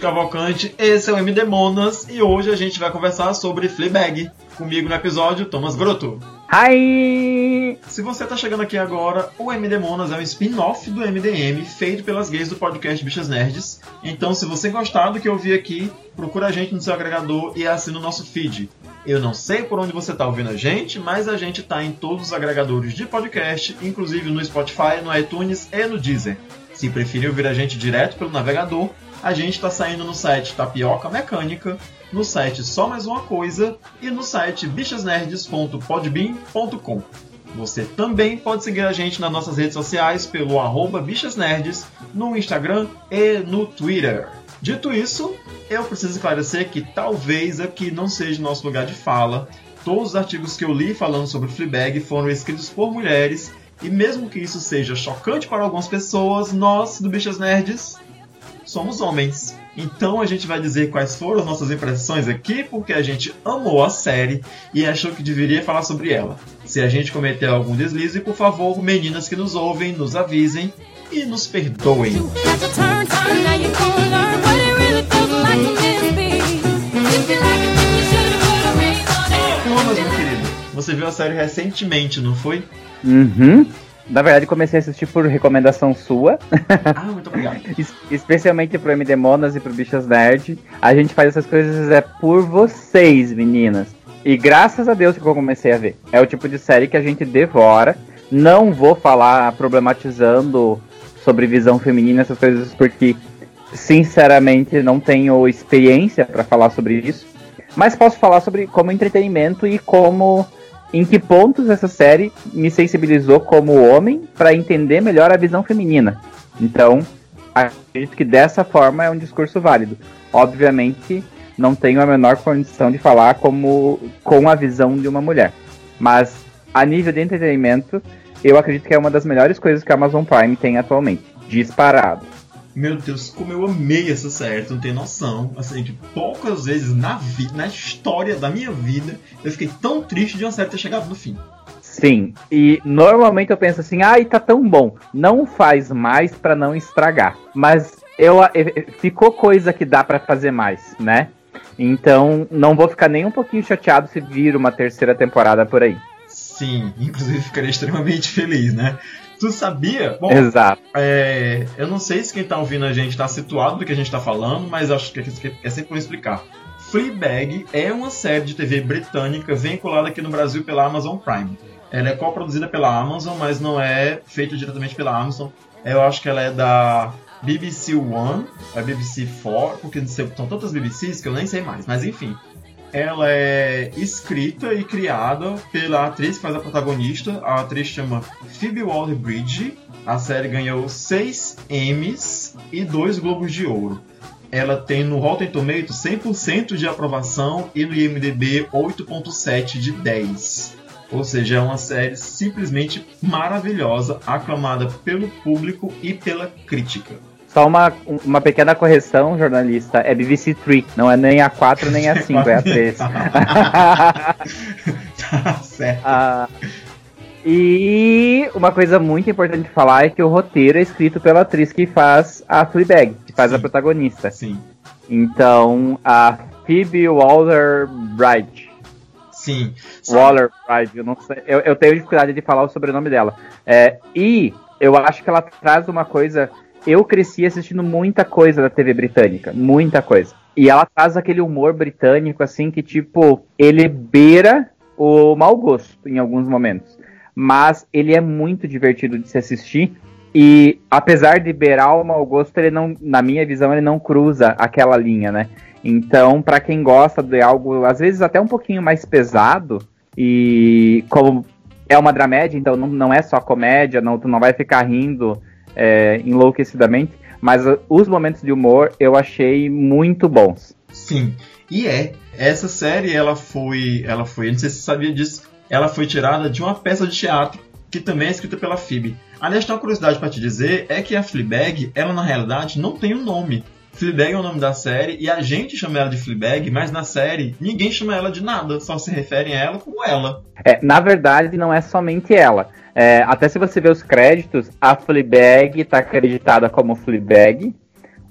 Cavalcante, esse é o MD Monas e hoje a gente vai conversar sobre Fleabag. Comigo no episódio, Thomas Grotto. Hi! Se você tá chegando aqui agora, o MD Monas é um spin-off do MDM feito pelas gays do podcast Bichas Nerds. Então, se você gostar do que eu vi aqui, procura a gente no seu agregador e assina o nosso feed. Eu não sei por onde você tá ouvindo a gente, mas a gente tá em todos os agregadores de podcast, inclusive no Spotify, no iTunes e no Deezer. Se preferir ouvir a gente direto pelo navegador, a gente está saindo no site Tapioca Mecânica, no site Só Mais Uma Coisa e no site bichasnerds.podbean.com. Você também pode seguir a gente nas nossas redes sociais pelo arroba bichasnerds, no Instagram e no Twitter. Dito isso, eu preciso esclarecer que talvez aqui não seja nosso lugar de fala. Todos os artigos que eu li falando sobre Fleabag foram escritos por mulheres e mesmo que isso seja chocante para algumas pessoas, nós do Bichas Nerds somos homens. Então a gente vai dizer quais foram as nossas impressões aqui, porque a gente amou a série e achou que deveria falar sobre ela. Se a gente cometer algum deslize, por favor, meninas que nos ouvem, nos avisem e nos perdoem. Thomas, meu querido, você viu a série recentemente, não foi? Uhum. Na verdade, comecei a assistir por recomendação sua. Ah, muito obrigado. Especialmente pro MD Monas e pro Bichas Nerd. A gente faz essas coisas é por vocês, meninas. E graças a Deus que eu comecei a ver. É o tipo de série que a gente devora. Não vou falar problematizando sobre visão feminina, essas coisas, porque sinceramente não tenho experiência para falar sobre isso. Mas posso falar sobre como entretenimento e como em que pontos essa série me sensibilizou como homem para entender melhor a visão feminina. Então, acredito que dessa forma é um discurso válido. Obviamente, não tenho a menor condição de falar como com a visão de uma mulher, mas a nível de entretenimento, eu acredito que é uma das melhores coisas que a Amazon Prime tem atualmente, disparado. Meu Deus, como eu amei essa série, tu não tem noção. Assim, que poucas vezes na vida, na história da minha vida, eu fiquei tão triste de uma série ter chegado no fim. Sim, e normalmente eu penso assim, ai, tá tão bom, não faz mais para não estragar. Mas eu, ficou coisa que dá para fazer mais, né? Então não vou ficar nem um pouquinho chateado se vir uma terceira temporada por aí. Sim, inclusive ficaria extremamente feliz, né? Tu sabia? Bom, Exato. É, eu não sei se quem tá ouvindo a gente tá situado do que a gente tá falando, mas acho que é sempre bom explicar. Fleabag é uma série de TV britânica vinculada aqui no Brasil pela Amazon Prime. Ela é co-produzida pela Amazon, mas não é feita diretamente pela Amazon. Eu acho que ela é da BBC One, a BBC 4, porque são tantas BBCs que eu nem sei mais, mas enfim ela é escrita e criada pela atriz que faz a protagonista. A atriz chama Phoebe Waller-Bridge. A série ganhou 6 Emmys e 2 Globos de Ouro. Ela tem no Rotten Tomatoes 100% de aprovação e no IMDb 8.7 de 10. Ou seja, é uma série simplesmente maravilhosa, aclamada pelo público e pela crítica. Só uma, uma pequena correção, jornalista. É BBC 3, não é nem a 4 nem a 5, é a 3. tá certo. Ah, e uma coisa muito importante de falar é que o roteiro é escrito pela atriz que faz a Fleabag, que faz Sim. a protagonista. Sim. Então, a Phoebe Waller-Bridge. Sim. Waller-Bridge, eu não sei. Eu, eu, tenho dificuldade de falar o sobrenome dela. É, e eu acho que ela traz uma coisa eu cresci assistindo muita coisa da TV britânica, muita coisa. E ela traz aquele humor britânico, assim, que, tipo, ele beira o mau gosto em alguns momentos. Mas ele é muito divertido de se assistir. E apesar de beirar o mau gosto, ele não, na minha visão, ele não cruza aquela linha, né? Então, para quem gosta de algo, às vezes até um pouquinho mais pesado, e como é uma dramédia, então não, não é só comédia, não, tu não vai ficar rindo é, enlouquecidamente, mas os momentos de humor eu achei muito bons. Sim, e é. Essa série ela foi, ela foi, não sei se você sabia disso, ela foi tirada de uma peça de teatro que também é escrita pela Phoebe. Aliás, tem uma curiosidade para te dizer é que a Fleabag, ela na realidade não tem um nome. Fleabag é o nome da série e a gente chama ela de Fleabag, mas na série ninguém chama ela de nada, só se referem a ela como ela. É, na verdade, não é somente ela. É, até se você ver os créditos, a Fleabag está acreditada como Fleabag.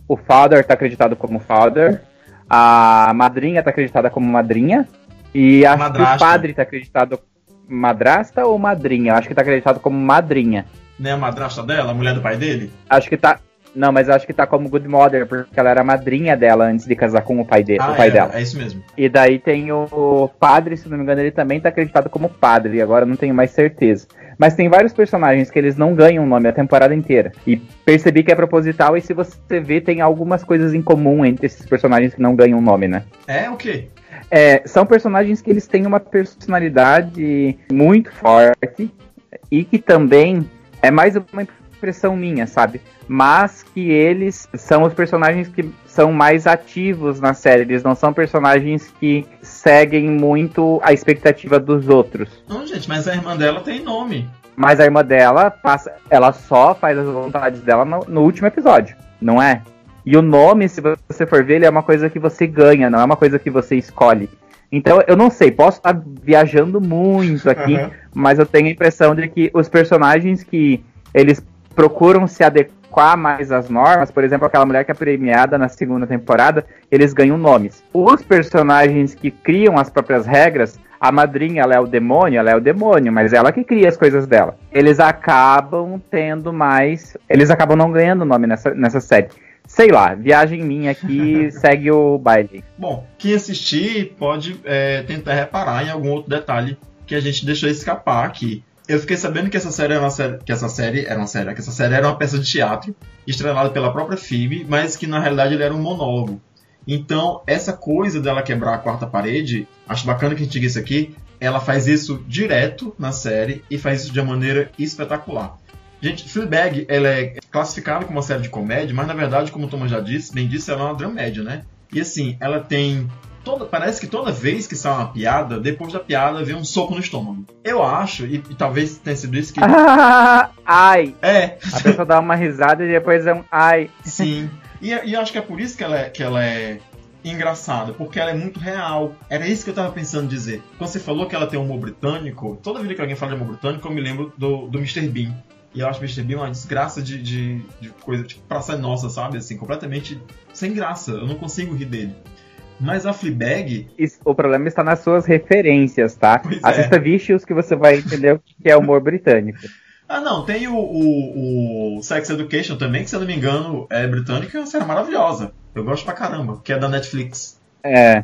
o father tá acreditado como father, a madrinha tá acreditada como madrinha, e acho Madrasta. que o padre tá acreditado madrasta ou madrinha? Acho que tá acreditado como madrinha. Né, a madrasta dela, a mulher do pai dele? Acho que tá. Não, mas acho que tá como good mother, porque ela era madrinha dela antes de casar com o pai, de, Ah, o pai é, dela. é isso mesmo. E daí tem o padre, se não me engano, ele também tá acreditado como padre, agora eu não tenho mais certeza. Mas tem vários personagens que eles não ganham nome a temporada inteira. E percebi que é proposital, e se você ver, tem algumas coisas em comum entre esses personagens que não ganham nome, né? É o quê? É, são personagens que eles têm uma personalidade muito forte e que também é mais uma impressão minha, sabe? Mas que eles são os personagens que são mais ativos na série. Eles não são personagens que seguem muito a expectativa dos outros. Não, gente, mas a irmã dela tem nome. Mas a irmã dela passa, ela só faz as vontades dela no, no último episódio, não é? E o nome, se você for ver, ele é uma coisa que você ganha, não é uma coisa que você escolhe. Então, eu não sei, posso estar viajando muito aqui, Aham. mas eu tenho a impressão de que os personagens que eles procuram se adequar mais às normas, por exemplo, aquela mulher que é premiada na segunda temporada, eles ganham nomes. Os personagens que criam as próprias regras, a madrinha ela é o demônio, ela é o demônio, mas ela que cria as coisas dela. Eles acabam tendo mais. Eles acabam não ganhando nome nessa, nessa série. Sei lá, viagem minha aqui, segue o baile. Bom, quem assistir pode é, tentar reparar em algum outro detalhe que a gente deixou escapar aqui. Eu fiquei sabendo que essa série era uma série, que essa série era uma série, que essa série era uma peça de teatro estrelada pela própria Phoebe, mas que na realidade ele era um monólogo. Então, essa coisa dela quebrar a quarta parede, acho bacana que a gente diga isso aqui, ela faz isso direto na série e faz isso de uma maneira espetacular. Gente, Fleabag, ela é classificada como uma série de comédia, mas na verdade, como o Thomas já disse, bem disse, ela é uma dramédia, né? E assim, ela tem toda, parece que toda vez que sai uma piada, depois da piada vem um soco no estômago. Eu acho, e, e talvez tenha sido isso que. Ai! É, A pessoa dá uma risada e depois é um ai. sim. E, e eu acho que é por isso que ela é, que ela é engraçada, porque ela é muito real. Era isso que eu tava pensando dizer. Quando você falou que ela tem um humor britânico, toda vida que alguém fala de humor britânico, eu me lembro do, do Mr. Bean. E eu acho o Mr. Bean uma desgraça de, de, de coisa, tipo, praça nossa, sabe? Assim, completamente sem graça. Eu não consigo rir dele. Mas a Fleabag, Isso- O problema está nas suas referências, tá? Pois é. Assista Vicious que você vai entender o que é humor britânico. Ah, não, tem o, o, o Sex Education também, que se eu não me engano é britânico e é uma série maravilhosa. Eu gosto pra caramba, que é da Netflix. É.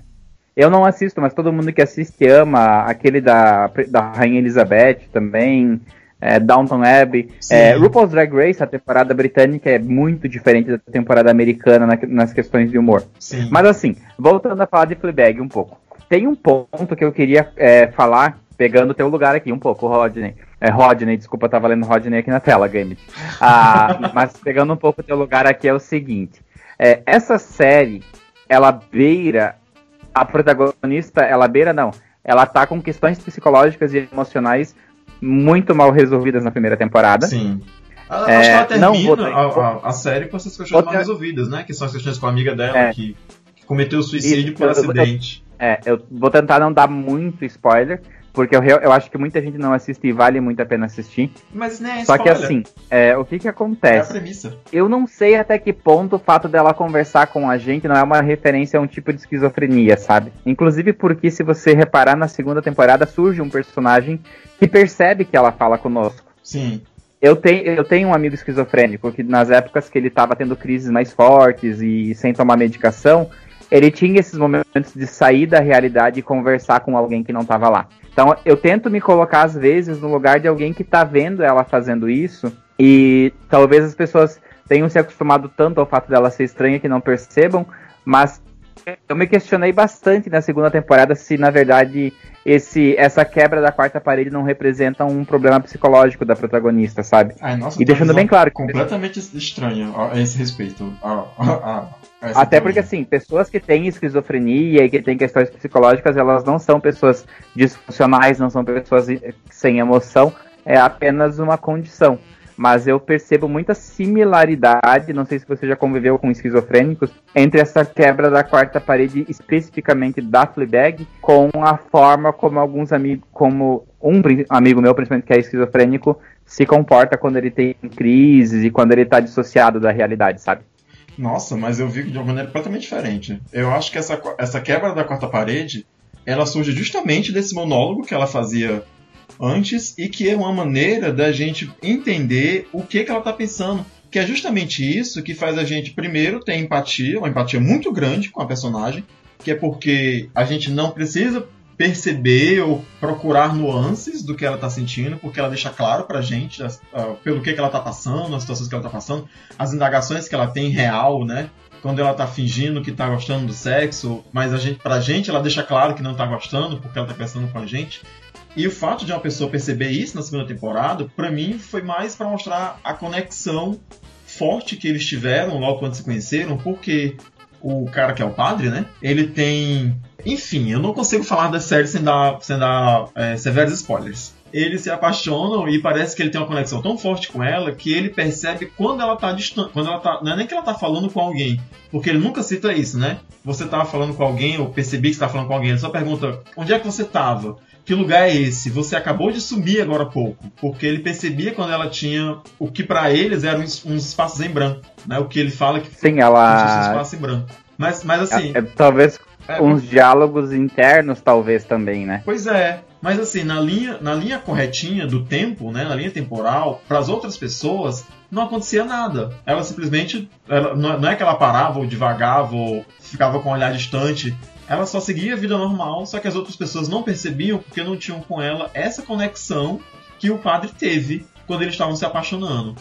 Eu não assisto, mas todo mundo que assiste ama aquele da, da Rainha Elizabeth também. É, Downton Abbey. É, RuPaul's Drag Race, a temporada britânica é muito diferente da temporada americana na- nas questões de humor. Sim. Mas assim, voltando a falar de Fleabag um pouco. Tem um ponto que eu queria é, falar, pegando o teu lugar aqui um pouco, Rodney. É, Rodney, desculpa, tá valendo Rodney aqui na tela, Game. Ah, mas pegando um pouco o teu lugar aqui é o seguinte. É, essa série, ela beira, a protagonista, ela beira não, ela tá com questões psicológicas e emocionais muito mal resolvidas na primeira temporada. Sim. É, acho que ela não termina vou- a, a- a série com essas questões Outra- mal resolvidas, né? Que são as questões com a amiga dela É. que, que cometeu suicídio Isso, por eu- eu- acidente. É, eu vou tentar não dar muito spoiler, porque eu, eu acho que muita gente não assiste e vale muito a pena assistir. Mas né, Só que spoiler, assim, é, o que que é a acontece? premissa. Eu não sei até que ponto o fato dela conversar com a gente não é uma referência a um tipo de esquizofrenia, sabe? Inclusive porque se você reparar na segunda temporada surge um personagem que percebe que ela fala conosco. Sim. Eu tenho, eu tenho um amigo esquizofrênico que nas épocas que ele estava tendo crises mais fortes e sem tomar medicação, ele tinha esses momentos de sair da realidade e conversar com alguém que não estava lá. Então eu tento me colocar às vezes no lugar de alguém que está vendo ela fazendo isso e talvez as pessoas tenham se acostumado tanto ao fato dela ser estranha que não percebam, mas eu me questionei bastante na segunda temporada se na verdade esse essa quebra da quarta parede não representa um problema psicológico da protagonista, sabe? Ai, nossa, E deixando bem claro que- Completamente estranha a a esse respeito. A- a- a- essa Até porque, assim, pessoas que têm esquizofrenia e que têm questões psicológicas, elas não são pessoas disfuncionais, não são pessoas eh, sem emoção, é apenas uma condição. Mas eu percebo muita similaridade, não sei se você já conviveu com esquizofrênicos, entre essa quebra da quarta parede, especificamente da Fleabag, com a forma como alguns amigos, como um amigo meu, principalmente que é esquizofrênico, se comporta quando ele tem crises e quando ele tá dissociado da realidade, sabe? Nossa, mas eu vi de uma maneira completamente diferente. Eu acho que essa, essa quebra da quarta parede, ela surge justamente desse monólogo que ela fazia antes e que é uma maneira da gente entender o que, que ela está pensando. Que é justamente isso que faz a gente, primeiro, ter empatia, uma empatia muito grande com a personagem, que é porque a gente não precisa perceber ou procurar nuances do que ela está sentindo, porque ela deixa claro pra gente uh, pelo que, que ela está passando, as situações que ela está passando, as indagações que ela tem real, né? Quando ela está fingindo que está gostando do sexo, mas a gente, pra gente ela deixa claro que não está gostando, porque ela está pensando com a gente. E o fato de uma pessoa perceber isso na segunda temporada, para mim, foi mais para mostrar a conexão forte que eles tiveram logo quando se conheceram, porque o cara que é o padre, né? Ele tem. Enfim, eu não consigo falar da série sem dar, sem dar é, severos spoilers. Eles se apaixonam e parece que ele tem uma conexão tão forte com ela que ele percebe quando ela tá distante. Quando ela tá. Não é nem que ela tá falando com alguém. Porque ele nunca cita isso, né? Você tava falando com alguém, ou percebi que você tava falando com alguém, ele só pergunta onde é que você tava? Que lugar é esse? Você acabou de sumir agora há pouco. Porque ele percebia quando ela tinha o que para eles eram uns, uns, espaços em branco. Né? O que ele fala que Sim, ela... um espaço em branco. Mas, mas assim. É, é, talvez é, uns diálogos internos, talvez também, né? Pois é. Mas assim, na linha, na linha corretinha do tempo, né, na linha temporal, para as outras pessoas, não acontecia nada. Ela simplesmente. Ela, não é que ela parava ou devagava ou ficava com um olhar distante ela só seguia a vida normal, só que as outras pessoas não percebiam porque não tinham com ela essa conexão que o padre teve quando eles estavam se apaixonando.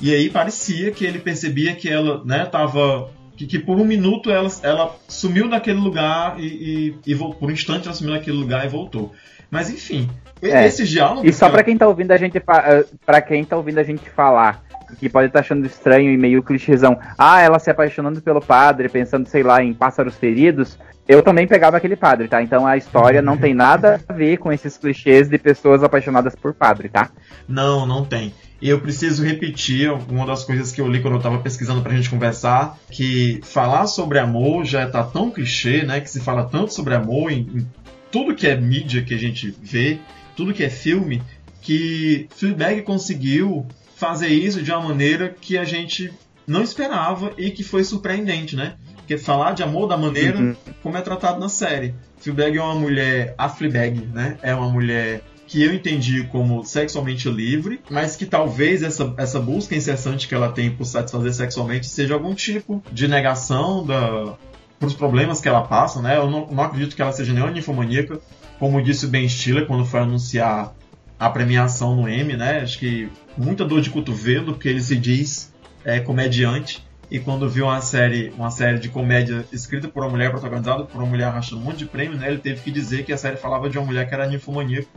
E aí parecia que ele percebia que ela, né, tava que, que por um minuto ela, ela sumiu daquele lugar e, e, e por um instante ela sumiu daquele lugar e voltou. Mas enfim, é. esses diálogos. E só para quem tá ouvindo a gente eh, para quem tá ouvindo a gente falar, que pode estar tá achando estranho e meio clichêzão. Ah, ela se apaixonando pelo padre, pensando, sei lá, em pássaros feridos. Eu também pegava aquele padre, tá? Então a história não tem nada a ver com esses clichês de pessoas apaixonadas por padre, tá? Não, não tem. E eu preciso repetir uma das coisas que eu li quando eu estava pesquisando pra gente conversar, que falar sobre amor já tá tão clichê, né? Que se fala tanto sobre amor em, em tudo que é mídia que a gente vê, tudo que é filme, que Fleabag conseguiu fazer isso de uma maneira que a gente não esperava e que foi surpreendente, né? Porque falar de amor da maneira uhum. como é tratado na série. Fleabag é uma mulher, a Fleabag, né? É uma mulher que eu entendi como sexualmente livre, mas que talvez essa, essa busca incessante que ela tem por satisfazer sexualmente seja algum tipo de negação da, para os problemas que ela passa, né? Eu não, não acredito que ela seja nenhuma ninfomaníaca, como disse o Ben Stiller quando foi anunciar a premiação no Emmy, né? Acho que muita dor de cotovelo, porque ele se diz é, comediante, e quando viu uma série, uma série de comédia escrita por uma mulher, protagonizada por uma mulher arrastando um monte de prêmio, né, ele teve que dizer que a série falava de uma mulher que era ninfomaníaca,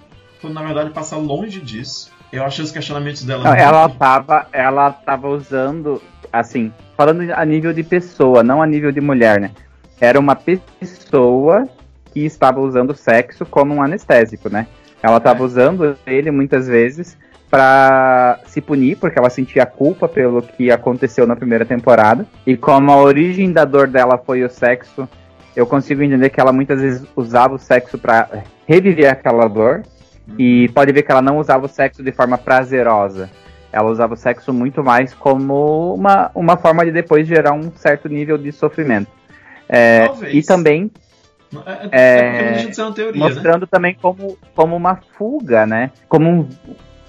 quando na verdade passa longe disso. Eu achei os questionamentos dela. Não, ela tava, ela tava usando, assim, falando a nível de pessoa, não a nível de mulher, né? Era uma pessoa que estava usando sexo como um anestésico, né? Ela estava é. usando ele muitas vezes para se punir, porque ela sentia culpa pelo que aconteceu na primeira temporada. E como a origem da dor dela foi o sexo, eu consigo entender que ela muitas vezes usava o sexo para reviver aquela dor. E pode ver que ela não usava o sexo de forma prazerosa. Ela usava o sexo muito mais como uma, uma forma de depois gerar um certo nível de sofrimento. É, e também é, é, é teoria, né? mostrando né? também como, como uma fuga, né? Como um,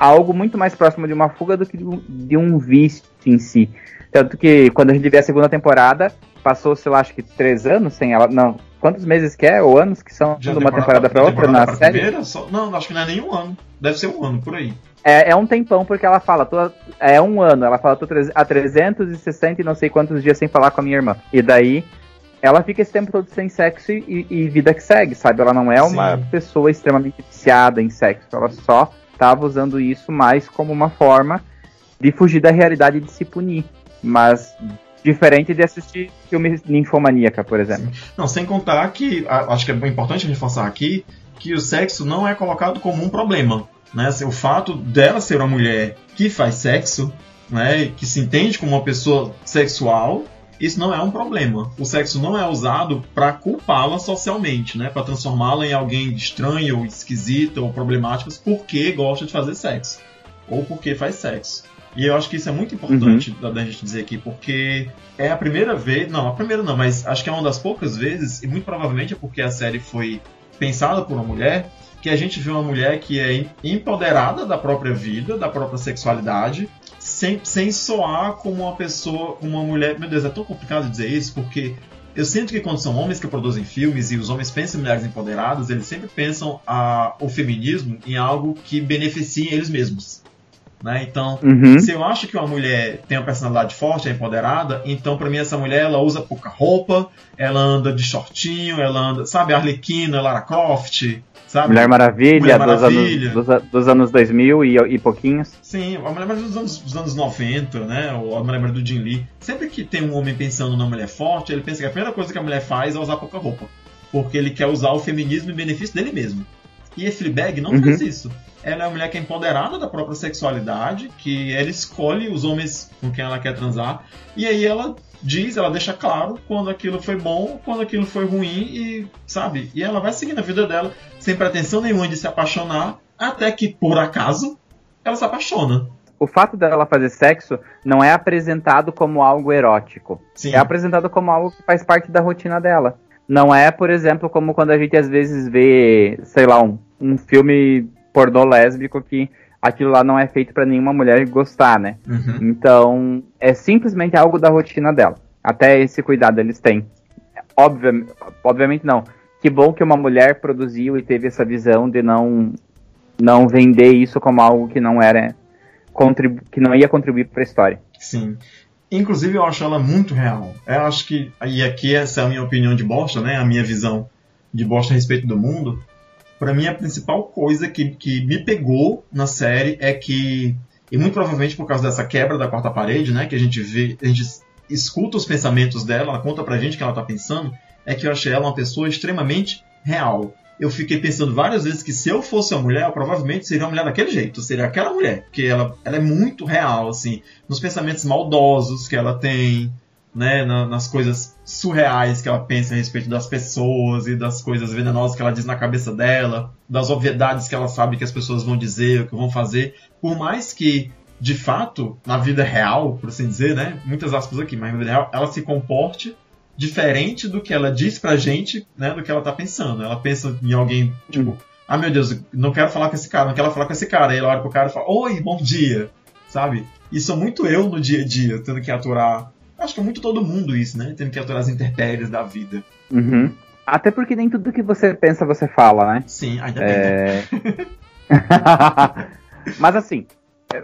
algo muito mais próximo de uma fuga do que de um, vício em si. Tanto que quando a gente vê a segunda temporada, passou, sei lá, acho que três anos sem ela. Não, quantos meses que é? Ou anos que são de uma temporada para outra na pra série? Primeira, só, não, acho que não é nem um ano. Deve ser um ano, por aí. É, é um tempão, porque ela fala, tô, é um ano, ela fala, tô a 360 e não sei quantos dias sem falar com a minha irmã. E daí, ela fica esse tempo todo sem sexo e, e vida que segue, sabe? Ela não é uma Sim. pessoa extremamente viciada em sexo, ela só estava usando isso mais como uma forma de fugir da realidade de se punir. Mas diferente de assistir filme ninfomaníaca, por exemplo. Não, sem contar que acho que é importante reforçar aqui que o sexo não é colocado como um problema. Né? O fato dela ser uma mulher que faz sexo, né, que se entende como uma pessoa sexual, isso não é um problema. O sexo não é usado para culpá-la socialmente, né? Para transformá-la em alguém estranho, ou esquisita ou problemática porque gosta de fazer sexo ou porque faz sexo. E eu acho que isso é muito importante uhum. da, da, gente dizer aqui, porque é a primeira vez, não, a primeira não, mas acho que é uma das poucas vezes, e muito provavelmente é porque a série foi pensada por uma mulher, que a gente vê uma mulher que é empoderada da própria vida, da própria sexualidade, sem, sem soar como uma pessoa, uma mulher. Meu Deus, é tão complicado dizer isso, porque eu sinto que quando são homens que produzem filmes e os homens pensam em mulheres empoderadas, eles sempre pensam a, o feminismo em algo que beneficie eles mesmos. Né? Então, uhum. se eu acho que uma mulher tem uma personalidade forte, é empoderada, então para mim essa mulher ela usa pouca roupa, ela anda de shortinho, ela anda, sabe, Arlequina, Lara Croft, sabe? Mulher Maravilha, Mulher Maravilha. Dos, anos, dos, dos, anos 2000 e, e pouquinhos. Sim, a Mulher Maravilha dos anos, dos anos 90, né? Ou a Mulher Maravilha do Jim Lee. Sempre que tem um homem pensando numa mulher forte, ele pensa que a primeira coisa que a mulher faz é usar pouca roupa. Porque ele quer usar o feminismo em benefício dele mesmo. E a Fleabag não uhum. faz isso ela é uma mulher que é empoderada da própria sexualidade, que ela escolhe os homens com quem ela quer transar, e aí ela diz, ela deixa claro quando aquilo foi bom, quando aquilo foi ruim, e sabe? E ela vai seguindo a vida dela sem pretensão nenhuma de se apaixonar, até que, por acaso, ela se apaixona. O fato dela fazer sexo não é apresentado como algo erótico. Sim. É apresentado como algo que faz parte da rotina dela. Não é, por exemplo, como quando a gente às vezes vê, sei lá, um, um filme pornô lésbico que aquilo lá não é feito para nenhuma mulher gostar, né? Uhum. Então, é simplesmente algo da rotina dela. Até esse cuidado eles têm. Obvia, obviamente não. Que bom que uma mulher produziu e teve essa visão de não não vender isso como algo que não era que não ia contribuir para a história. Sim. Inclusive eu acho ela muito real. Eu acho que e aqui essa é a minha opinião de bosta, né? A minha visão de bosta a respeito do mundo para mim a principal coisa que, que me pegou na série é que e muito provavelmente por causa dessa quebra da quarta parede, né, que a gente vê, a gente escuta os pensamentos dela, ela conta pra gente o que ela tá pensando, é que eu achei ela uma pessoa extremamente real. Eu fiquei pensando várias vezes que se eu fosse uma mulher, eu provavelmente seria uma mulher daquele jeito, seria aquela mulher, porque ela, ela é muito real, assim, nos pensamentos maldosos que ela tem, né, na, nas coisas surreais que ela pensa a respeito das pessoas e das coisas venenosas que ela diz na cabeça dela, das obviedades que ela sabe que as pessoas vão dizer, o que vão fazer, por mais que de fato, na vida real, por assim dizer, né, muitas aspas aqui, mas na vida real, ela se comporte diferente do que ela diz pra gente, né, do que ela tá pensando. Ela pensa em alguém, tipo, hum. ah, meu Deus, não quero falar com esse cara, não quero falar com esse cara. Aí ela olha pro cara e fala, oi, bom dia, sabe? Isso é muito eu no dia a dia, tendo que aturar Acho que é muito todo mundo isso, né? Tendo que aturar as intempéries da vida. Uhum. Até porque nem tudo que você pensa você fala, né? Sim, ainda bem. É... Mas assim,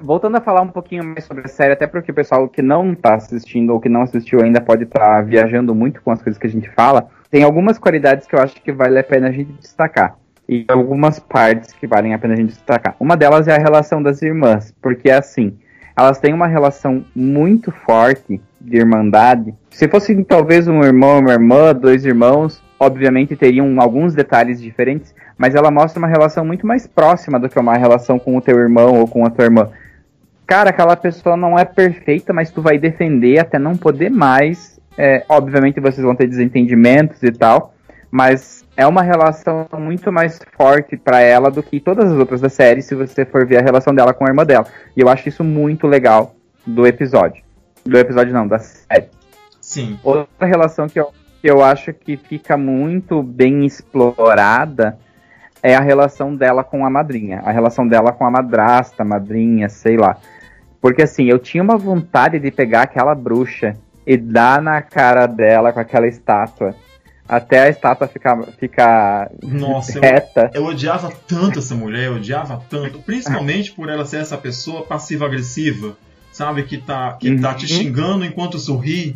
voltando a falar um pouquinho mais sobre a série, até porque o pessoal que não tá assistindo ou que não assistiu ainda pode estar tá viajando muito com as coisas que a gente fala, tem algumas qualidades que eu acho que vale a pena a gente destacar. E algumas partes que valem a pena a gente destacar. Uma delas é a relação das irmãs, porque assim, elas têm uma relação muito forte de irmandade. Se fosse talvez um irmão, uma irmã, dois irmãos, obviamente teriam alguns detalhes diferentes, mas ela mostra uma relação muito mais próxima do que uma relação com o teu irmão ou com a tua irmã. Cara, aquela pessoa não é perfeita, mas tu vai defender até não poder mais. É, obviamente vocês vão ter desentendimentos e tal, mas é uma relação muito mais forte para ela do que todas as outras da série, se você for ver a relação dela com a irmã dela. E eu acho isso muito legal do episódio. Do episódio não, da série. Sim. Outra relação que eu, que eu acho que fica muito bem explorada é a relação dela com a madrinha. A relação dela com a madrasta, madrinha, sei lá. Porque assim, eu tinha uma vontade de pegar aquela bruxa e dar na cara dela com aquela estátua até a estátua ficar, ficar Nossa, reta. Eu, eu odiava tanto essa mulher, eu odiava tanto, principalmente por ela ser essa pessoa passiva-agressiva, sabe? Que tá, que uhum. tá te uhum. xingando enquanto sorri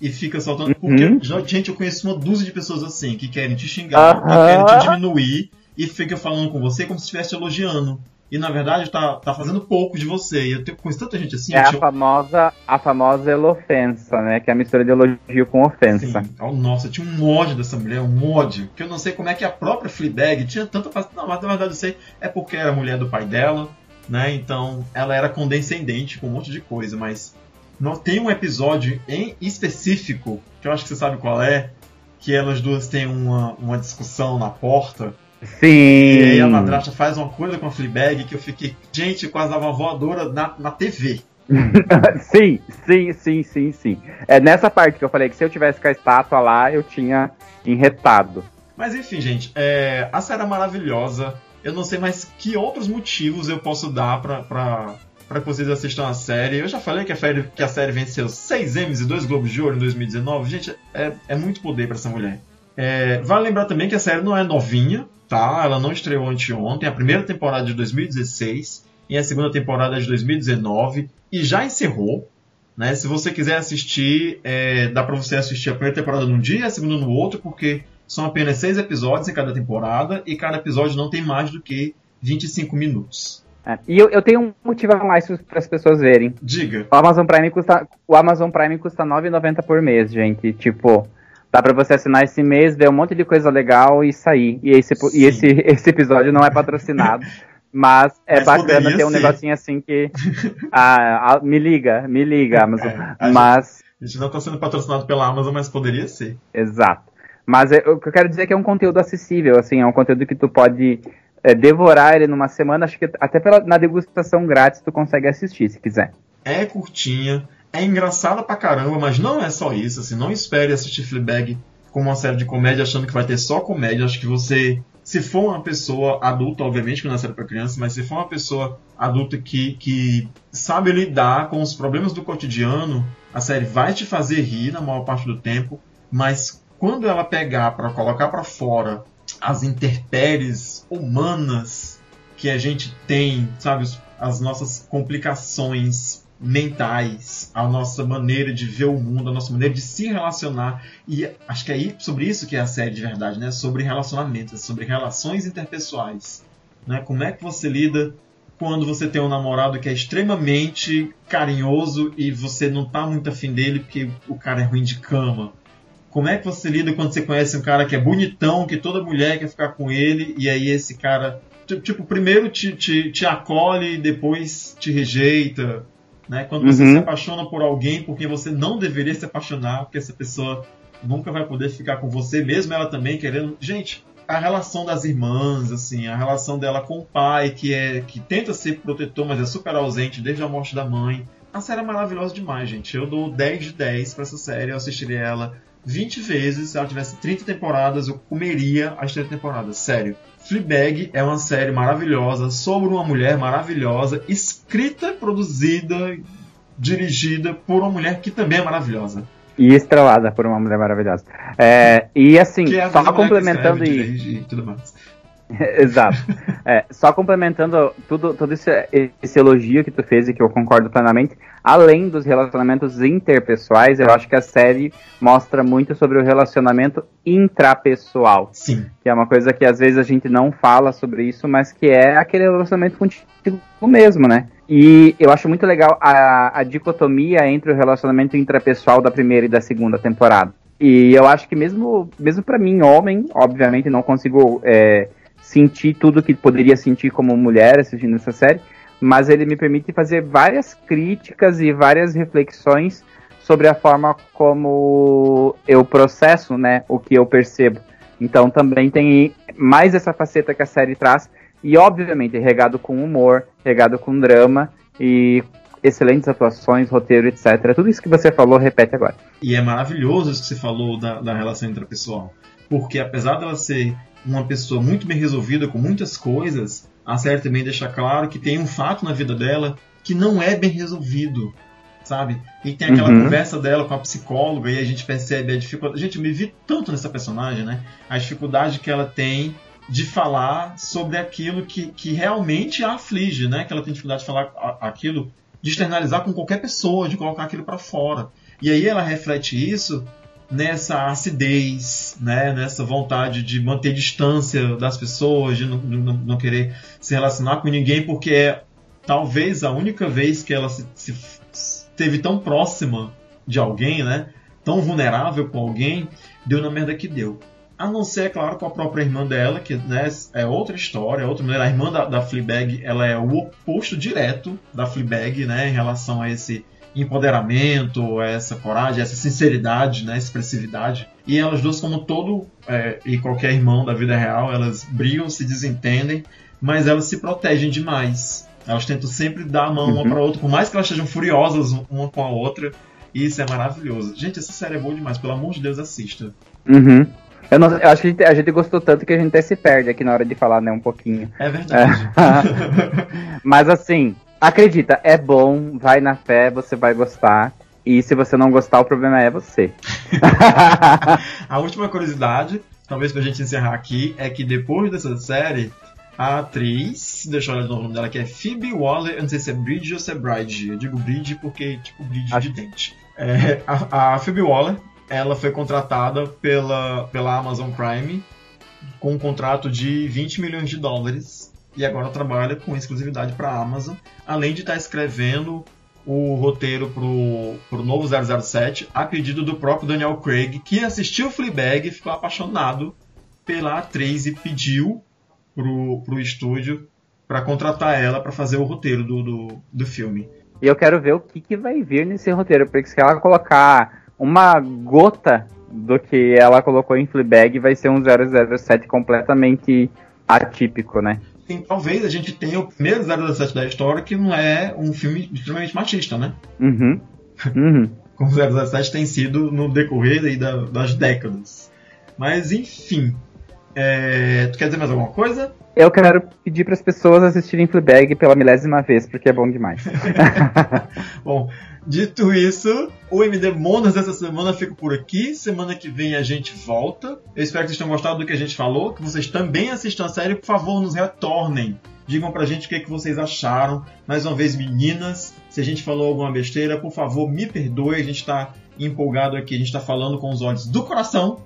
e fica soltando. Porque, uhum. gente, eu conheço uma dúzia de pessoas assim, que querem te xingar, que querem te diminuir e fica falando com você como se estivesse elogiando e na verdade tá, tá fazendo pouco de você. E eu tenho, conheço tanta gente assim. É a, famosa, a famosa elofensa, né? Que é a mistura de elogio com ofensa. Sim. Oh, nossa, tinha um ódio dessa mulher, um ódio. Que eu não sei como é que a própria Fleabag tinha tanta. Não, mas na verdade eu sei. É porque era mulher do pai dela, né? Então ela era condescendente com um monte de coisa, mas. Não, tem um episódio em específico, que eu acho que você sabe qual é, que elas duas têm uma, uma discussão na porta Sim. E aí a madrasta faz uma coisa com a Fleabag que eu fiquei, gente, quase dava uma voadora na, na TV. sim, sim, sim, sim, sim. É nessa parte que eu falei que se eu tivesse com a estátua lá, eu tinha enretado. Mas enfim, gente, é, a série é maravilhosa. Eu não sei mais que outros motivos eu posso dar pra, pra, pra que vocês assistam a série. Eu já falei que a série, que a série venceu 6 Emmys e 2 Globos de Ouro em 2019. Gente, é, é muito poder para essa mulher. É, vale lembrar também que a série não é novinha, tá? Ela não estreou anteontem. A primeira temporada de 2016 e a segunda temporada de 2019 e já encerrou. Né? Se você quiser assistir, é, dá para você assistir a primeira temporada num dia, a segunda no outro, porque são apenas seis episódios em cada temporada e cada episódio não tem mais do que 25 minutos. É, e eu, eu, tenho um motivo a mais para as pessoas verem. Diga. O Amazon Prime custa, o Amazon Prime custa 9,90 por mês, gente. Tipo, dá para você assinar esse mês, ver um monte de coisa legal e sair. E esse, e esse, esse episódio não é patrocinado. Mas é mas bacana ter um ser. negocinho assim que. ah, me liga, me liga, Amazon. É, mas. A gente não está sendo patrocinado pela Amazon, mas poderia ser. Exato. Mas é, o que eu quero dizer é que é um conteúdo acessível, assim, é um conteúdo que tu pode é, devorar ele numa semana, acho que até pela, na degustação grátis tu consegue assistir, se quiser. É curtinha, é engraçada pra caramba, mas não é só isso, assim, não espere assistir Fleabag como uma série de comédia achando que vai ter só comédia, acho que você se for uma pessoa adulta, obviamente que não é série para criança, mas se for uma pessoa adulta que, que sabe lidar com os problemas do cotidiano, a série vai te fazer rir na maior parte do tempo, mas quando ela pegar para colocar para fora as intempéries humanas que a gente tem, sabe, as nossas complicações mentais, a nossa maneira de ver o mundo, a nossa maneira de se relacionar. E acho que é aí sobre isso que é a série de verdade, né? Sobre relacionamentos, sobre relações interpessoais. Né? Como é que você lida quando você tem um namorado que é extremamente carinhoso e você não tá muito afim dele porque o cara é ruim de cama? Como é que você lida quando você conhece um cara que é bonitão, que toda mulher quer ficar com ele, e aí esse cara, tipo, primeiro te, te, te acolhe, depois te rejeita? Né? Quando você uhum. se apaixona por alguém porque você não deveria se apaixonar, porque essa pessoa nunca vai poder ficar com você, mesmo ela também querendo. Gente, a relação das irmãs, assim, a relação dela com o pai, que é que tenta ser protetor, mas é super ausente desde a morte da mãe. A série é maravilhosa demais, gente. Eu dou 10 de 10 para essa série, eu assistiria ela 20 vezes. Se ela tivesse 30 temporadas, eu comeria as 30 temporadas, sério. Fleabag é uma série maravilhosa sobre uma mulher maravilhosa, escrita, produzida, dirigida por uma mulher que também é maravilhosa. E estrelada por uma mulher maravilhosa. É, e assim, é só complementando e... e tudo mais. Exato. É, só complementando tudo, todo esse, esse, elogio que tu fez e que eu concordo plenamente, além dos relacionamentos interpessoais, eu acho que a série mostra muito sobre o relacionamento intrapessoal. Sim. Que é uma coisa que às vezes a gente não fala sobre isso, mas que é aquele relacionamento contigo mesmo, né? E eu acho muito legal a, a dicotomia entre o relacionamento intrapessoal da primeira e da segunda temporada. E eu acho que mesmo, mesmo para mim, homem, obviamente não consigo. É, sentir tudo que poderia sentir como mulher assistindo essa série, mas ele me permite fazer várias críticas e várias reflexões sobre a forma como eu processo, né, o que eu percebo. Então também tem mais essa faceta que a série traz e obviamente regado com humor, regado com drama e excelentes atuações, roteiro, etc. Tudo isso que você falou, repete agora. E é maravilhoso isso que você falou da, da relação intrapessoal. Porque apesar dela ser uma pessoa muito bem resolvida com muitas coisas, a série também deixa claro que tem um fato na vida dela que não é bem resolvido, sabe? E tem aquela uhum. conversa dela com a psicóloga e a gente percebe a dificuldade. Gente, eu me vi tanto nessa personagem, né? A dificuldade que ela tem de falar sobre aquilo que, que realmente a aflige, né? Que ela tem dificuldade de falar aquilo, de externalizar com qualquer pessoa, de colocar aquilo para fora. E aí ela reflete isso nessa acidez, né, nessa vontade de manter distância das pessoas, de não, não, não, querer se relacionar com ninguém, porque é talvez a única vez que ela se, se esteve tão próxima de alguém, né, tão vulnerável com alguém, deu na merda que deu. A não ser, é claro, com a própria irmã dela, que né, é outra história, é outra mulher. A irmã da, da Fleabag, ela é o oposto direto da Fleabag, né, em relação a esse empoderamento, essa coragem, essa sinceridade, né, expressividade. E elas duas, como todo é, e qualquer irmão da vida real, elas brigam, se desentendem, mas elas se protegem demais. Elas tentam sempre dar a mão uma pra outra, por mais que elas estejam furiosas uma com a outra. E isso é maravilhoso. Gente, essa série é boa demais, pelo amor de Deus, assista. Uhum. Eu, não, eu acho que a gente, a gente gostou tanto que a gente até se perde aqui na hora de falar, né, um pouquinho. É verdade. Mas assim, acredita, é bom, vai na fé, você vai gostar. E se você não gostar, o problema é você. a última curiosidade, talvez pra gente encerrar aqui, é que depois dessa série, a atriz, deixa eu olhar o nome dela, que é Phoebe Waller, eu não sei se é Bridge ou se é Bride. Eu digo Bridge porque, tipo, Bridge Acho- de dente. É, a, a Phoebe Waller, ela foi contratada pela, pela Amazon Prime com um contrato de 20 milhões de dólares e agora trabalha com exclusividade para a Amazon, além de estar escrevendo o roteiro pro, pro novo 007, a pedido do próprio Daniel Craig, que assistiu Fleabag e ficou apaixonado pela atriz e pediu pro, pro estúdio para contratar ela para fazer o roteiro do, do, do filme. E eu quero ver o que, que vai vir nesse roteiro, porque se ela colocar uma gota do que ela colocou em Fleabag, vai ser um 007 completamente atípico, né? Sim, talvez a gente tenha o primeiro 007 da história que não é um filme extremamente machista, né? Uhum. Uhum. Como o 007 tem sido no decorrer aí da- das décadas. Mas enfim. É, tu quer dizer mais alguma coisa? Eu quero pedir para as pessoas assistirem Fleabag pela milésima vez, porque é bom demais. Bom, dito isso, o MD Monas dessa semana fica por aqui. Semana que vem a gente volta. Eu espero que vocês tenham gostado do que a gente falou, que vocês também assistam a série. Por favor, nos retornem. Digam pra gente o que, é que vocês acharam. Mais uma vez, meninas, se a gente falou alguma besteira, por favor, me perdoe. A gente tá empolgado aqui, a gente tá falando com os olhos do coração.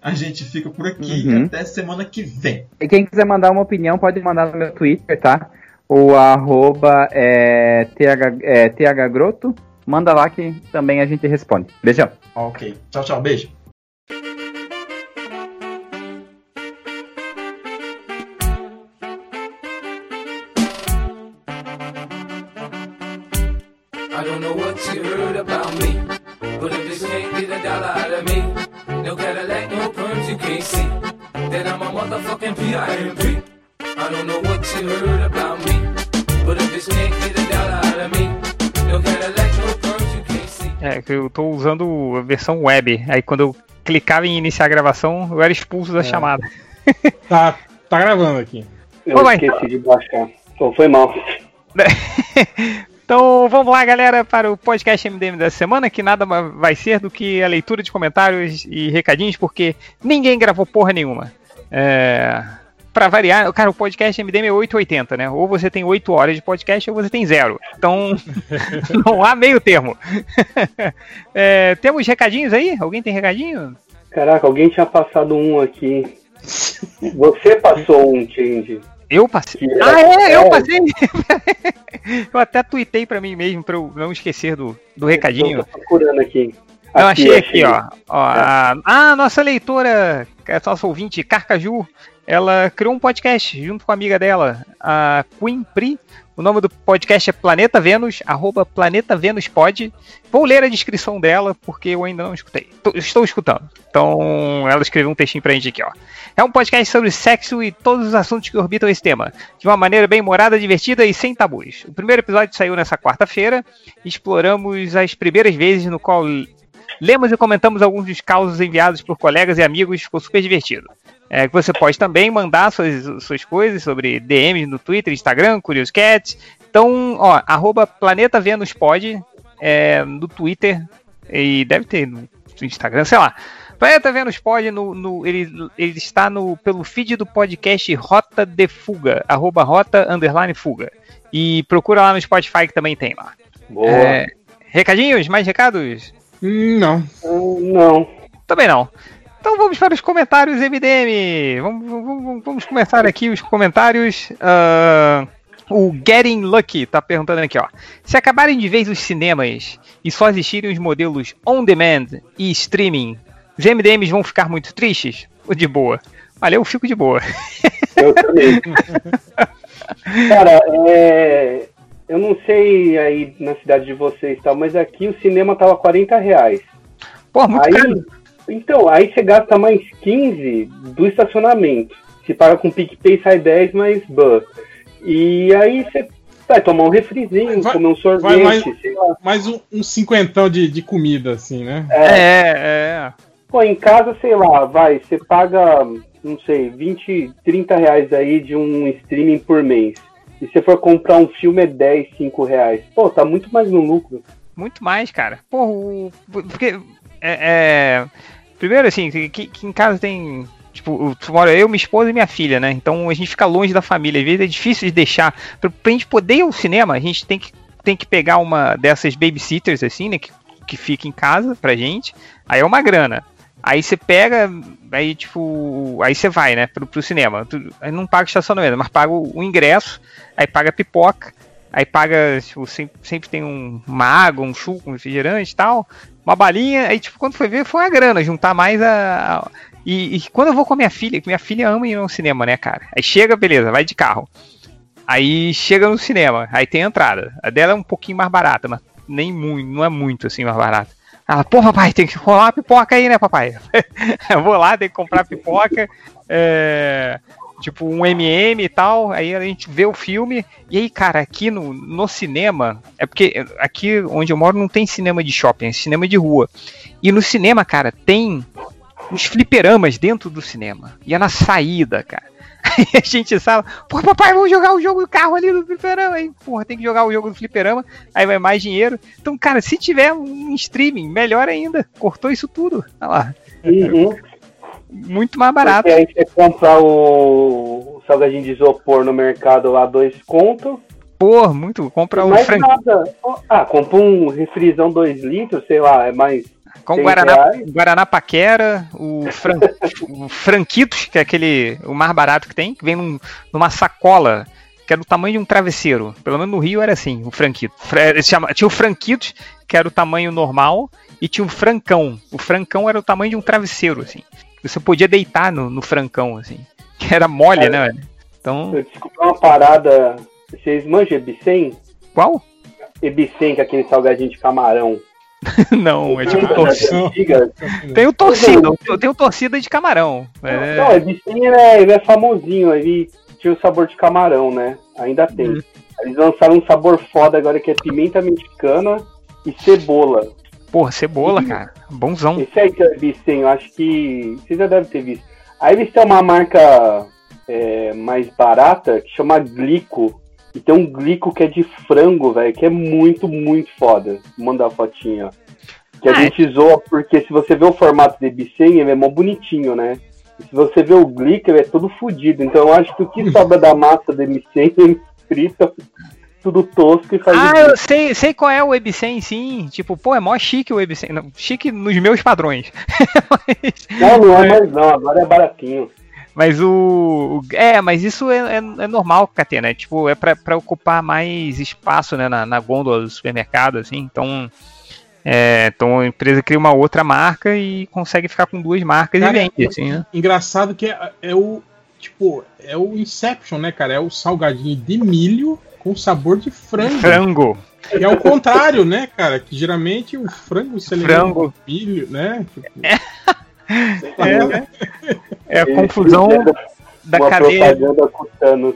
A gente fica por aqui Uhum. até semana que vem. E quem quiser mandar uma opinião, pode mandar no meu Twitter, tá? O arroba é, TH, é, THGroto. Manda lá que também a gente responde. Beijão. Ok. Tchau, tchau. Beijo. Eu tô usando a versão web. Aí quando eu clicava em iniciar a gravação, eu era expulso da chamada. Tá, tá gravando aqui. Eu vai. esqueci de baixar. Pô, foi mal. Então vamos lá, galera, para o podcast MDM da semana, que nada vai ser do que a leitura de comentários e recadinhos, porque ninguém gravou porra nenhuma. É, para variar, cara, o podcast MDM é 880, né? Ou você tem 8 horas de podcast ou você tem zero. Então não há meio termo. É, temos recadinhos aí? Alguém tem recadinho? Caraca, alguém tinha passado um aqui. Você passou um, Change. Eu passei. Ah, era- é, eu é. passei. eu até tuitei pra mim mesmo pra eu não esquecer do, do recadinho. Eu tô procurando aqui. Eu achei aqui, ó. ó a, a nossa leitora, a nossa ouvinte, Carcaju, ela criou um podcast junto com a amiga dela, a Queen Pri. O nome do podcast é Planeta Vênus, arroba Planeta Vênus Pod. Vou ler a descrição dela, porque eu ainda não escutei. Estou escutando. Então, ela escreveu um textinho pra gente aqui, ó. É um podcast sobre sexo e todos os assuntos que orbitam esse tema, de uma maneira bem humorada, divertida e sem tabus. O primeiro episódio saiu nessa quarta-feira. Exploramos as primeiras vezes no qual Lemos e comentamos alguns dos causos enviados por colegas e amigos, ficou super divertido. É, que você pode também mandar suas, suas coisas sobre DMs no Twitter, Instagram, Curious Cat. Então, ó, arroba Planeta Vênus Pod é, no Twitter e deve ter no Instagram, sei lá. Planeta Vênus Pod, no, no- ele, ele está no, pelo feed do podcast Rota de Fuga, arroba Rota Underline Fuga. E procura lá no Spotify que também tem lá. Boa. É, recadinhos? Mais recados? Hum, Não. Ah, não. Também não. Então vamos para os comentários MDM. Vamos, vamos- vamos começar aqui os comentários. Ah, o Getting Lucky tá perguntando aqui, ó. Se acabarem de vez os cinemas e só existirem os modelos on demand e streaming, os MDMs vão ficar muito tristes? Ou de boa? Olha, eu fico de boa. Eu também. Cara, é, eu não sei aí na cidade de vocês e tal, mas aqui o cinema tava 40 reais. Pô, muito Aí, caro. Então, aí você gasta mais 15 do estacionamento. Se paga com PicPay sai 10 mais ban. E aí você Vai tomar um refrizinho, Vai- comer um sorvete, vai mais- sei lá. Mais um, um cinquentão de, de comida, assim, né? É, é. Pô, em casa, sei lá, vai, você paga, não sei, 20, 30 reais aí de um streaming por mês. E se for comprar um filme é 10, 5 reais. Pô, tá muito mais no lucro. Muito mais, cara. Porra, o. Porque. É, é- Primeiro, assim, que, que em casa tem. Tipo, mora eu, minha esposa e minha filha, né? Então a gente fica longe da família. Às vezes é difícil de deixar. Pra, pra gente poder ir ao cinema, a gente tem que, tem que pegar uma dessas babysitters, assim, né? Que, que fica em casa pra gente. Aí é uma grana. Aí você pega, aí tipo, aí você vai, né, pro, pro cinema. Aí não paga estacionamento, mas paga o, o ingresso, aí paga pipoca, aí paga, tipo, sempre, sempre tem um, uma água, um suco, um refrigerante e tal, uma balinha, aí tipo, quando foi ver, foi a grana, juntar mais a. e, e quando eu vou com a minha filha, minha filha ama ir ao cinema, né, cara? Aí chega, beleza, vai de carro. Aí chega no cinema, aí tem a entrada. A dela é um pouquinho mais barata, mas nem muito, não é muito assim mais barata. Ela, pô, papai, tem que rolar pipoca aí, né, papai? eu vou lá, tem que comprar pipoca, é, tipo um MM e tal. Aí a gente vê o filme. E aí, cara, aqui no, no cinema, é porque aqui onde eu moro não tem cinema de shopping, é cinema de rua. E no cinema, cara, tem os fliperamas dentro do cinema. E é na saída, cara. Aí a gente sabe, pô, papai, vamos jogar o jogo do carro ali no fliperama. Aí, porra, tem que jogar o jogo do fliperama, aí vai mais dinheiro. Então, cara, se tiver um streaming, melhor ainda. Cortou isso tudo. Olha lá, Uhum. Muito mais barato. Porque aí você comprar o, o salgadinho de isopor no mercado lá, dois conto. Pô, muito. Compra o mais frango. nada. Ah, compra um refrisão 2 litros, sei lá, é mais. Com o 100 Guaraná. Guaraná Paquera, o, fran, o Franquitos, que é aquele, o mais barato que tem, que vem num- numa sacola, que é do tamanho de um travesseiro. Pelo menos no Rio era assim, o Franquito. Tinha o Franquitos, que era o tamanho normal, e tinha o Francão. O Francão era o tamanho de um travesseiro, assim. Você podia deitar no, no Francão, assim. Que era mole, né, velho? Então, Eu descobri uma parada. Vocês manjam Ebicem? qual? Ebicem, que é aquele salgadinho de camarão. Não, é tipo torcida. Tem o torcida, eu tenho torcida de camarão. É, Não, Ebicem ele é, ele é famosinho, ele tinha o sabor de camarão, né? Ainda tem. Uhum. Eles lançaram um sabor foda agora que é pimenta mexicana e cebola. Porra, cebola, cara. Bonzão. Esse aí que é o Ebicem, eu acho que vocês já devem ter visto. Aí eles têm uma marca é, mais barata que chama Glico. E tem um glico que é de frango, velho, que é muito, muito foda. Vou mandar a fotinha. Que a Ah, gente zoa, porque se você vê o formato de Bicem, ele é mó bonitinho, né? E se você vê o glico, ele é todo fodido. Então eu acho que o que sobra da massa de eles fritam tudo tosco e faz Ah, eu sei, sei qual é o Websen, sim. Tipo, pô, é mó chique o Websen. Não, chique nos meus padrões. mas, Não, não é mais não, agora é baratinho. mas o. É, mas isso é, é, é normal, Catena. É, tipo, é pra, pra ocupar mais espaço né, na, na gôndola do supermercado, assim. Então. é, então a empresa cria uma outra marca e consegue ficar com duas marcas Cara, e vende, assim, né? Engraçado que é, é o. Tipo, é o Inception, né, cara? É o salgadinho de milho com sabor de frango. Frango. E é o contrário, né, cara? Que geralmente o frango lembra Frango. do milho, né? Tipo, lá, É, né? É a confusão fizeram da uma cadeia. com.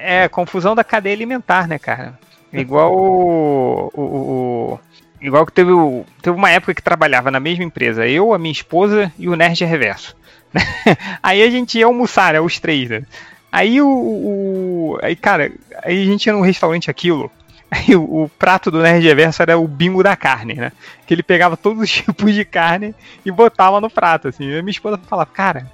É, a confusão da cadeia alimentar, né, cara? Igual o. o- o- igual que teve, o- teve uma época que trabalhava na mesma empresa, eu, a minha esposa e o Nerd Reverso. aí a gente ia almoçar, né, os três, né? Aí o, o- Aí, cara, aí a gente ia num restaurante aquilo. Aí o, o prato do Nerd Reverso era o bingo da carne, né? Que ele pegava todos os tipos de carne e botava no prato, assim. E a minha esposa falava, cara,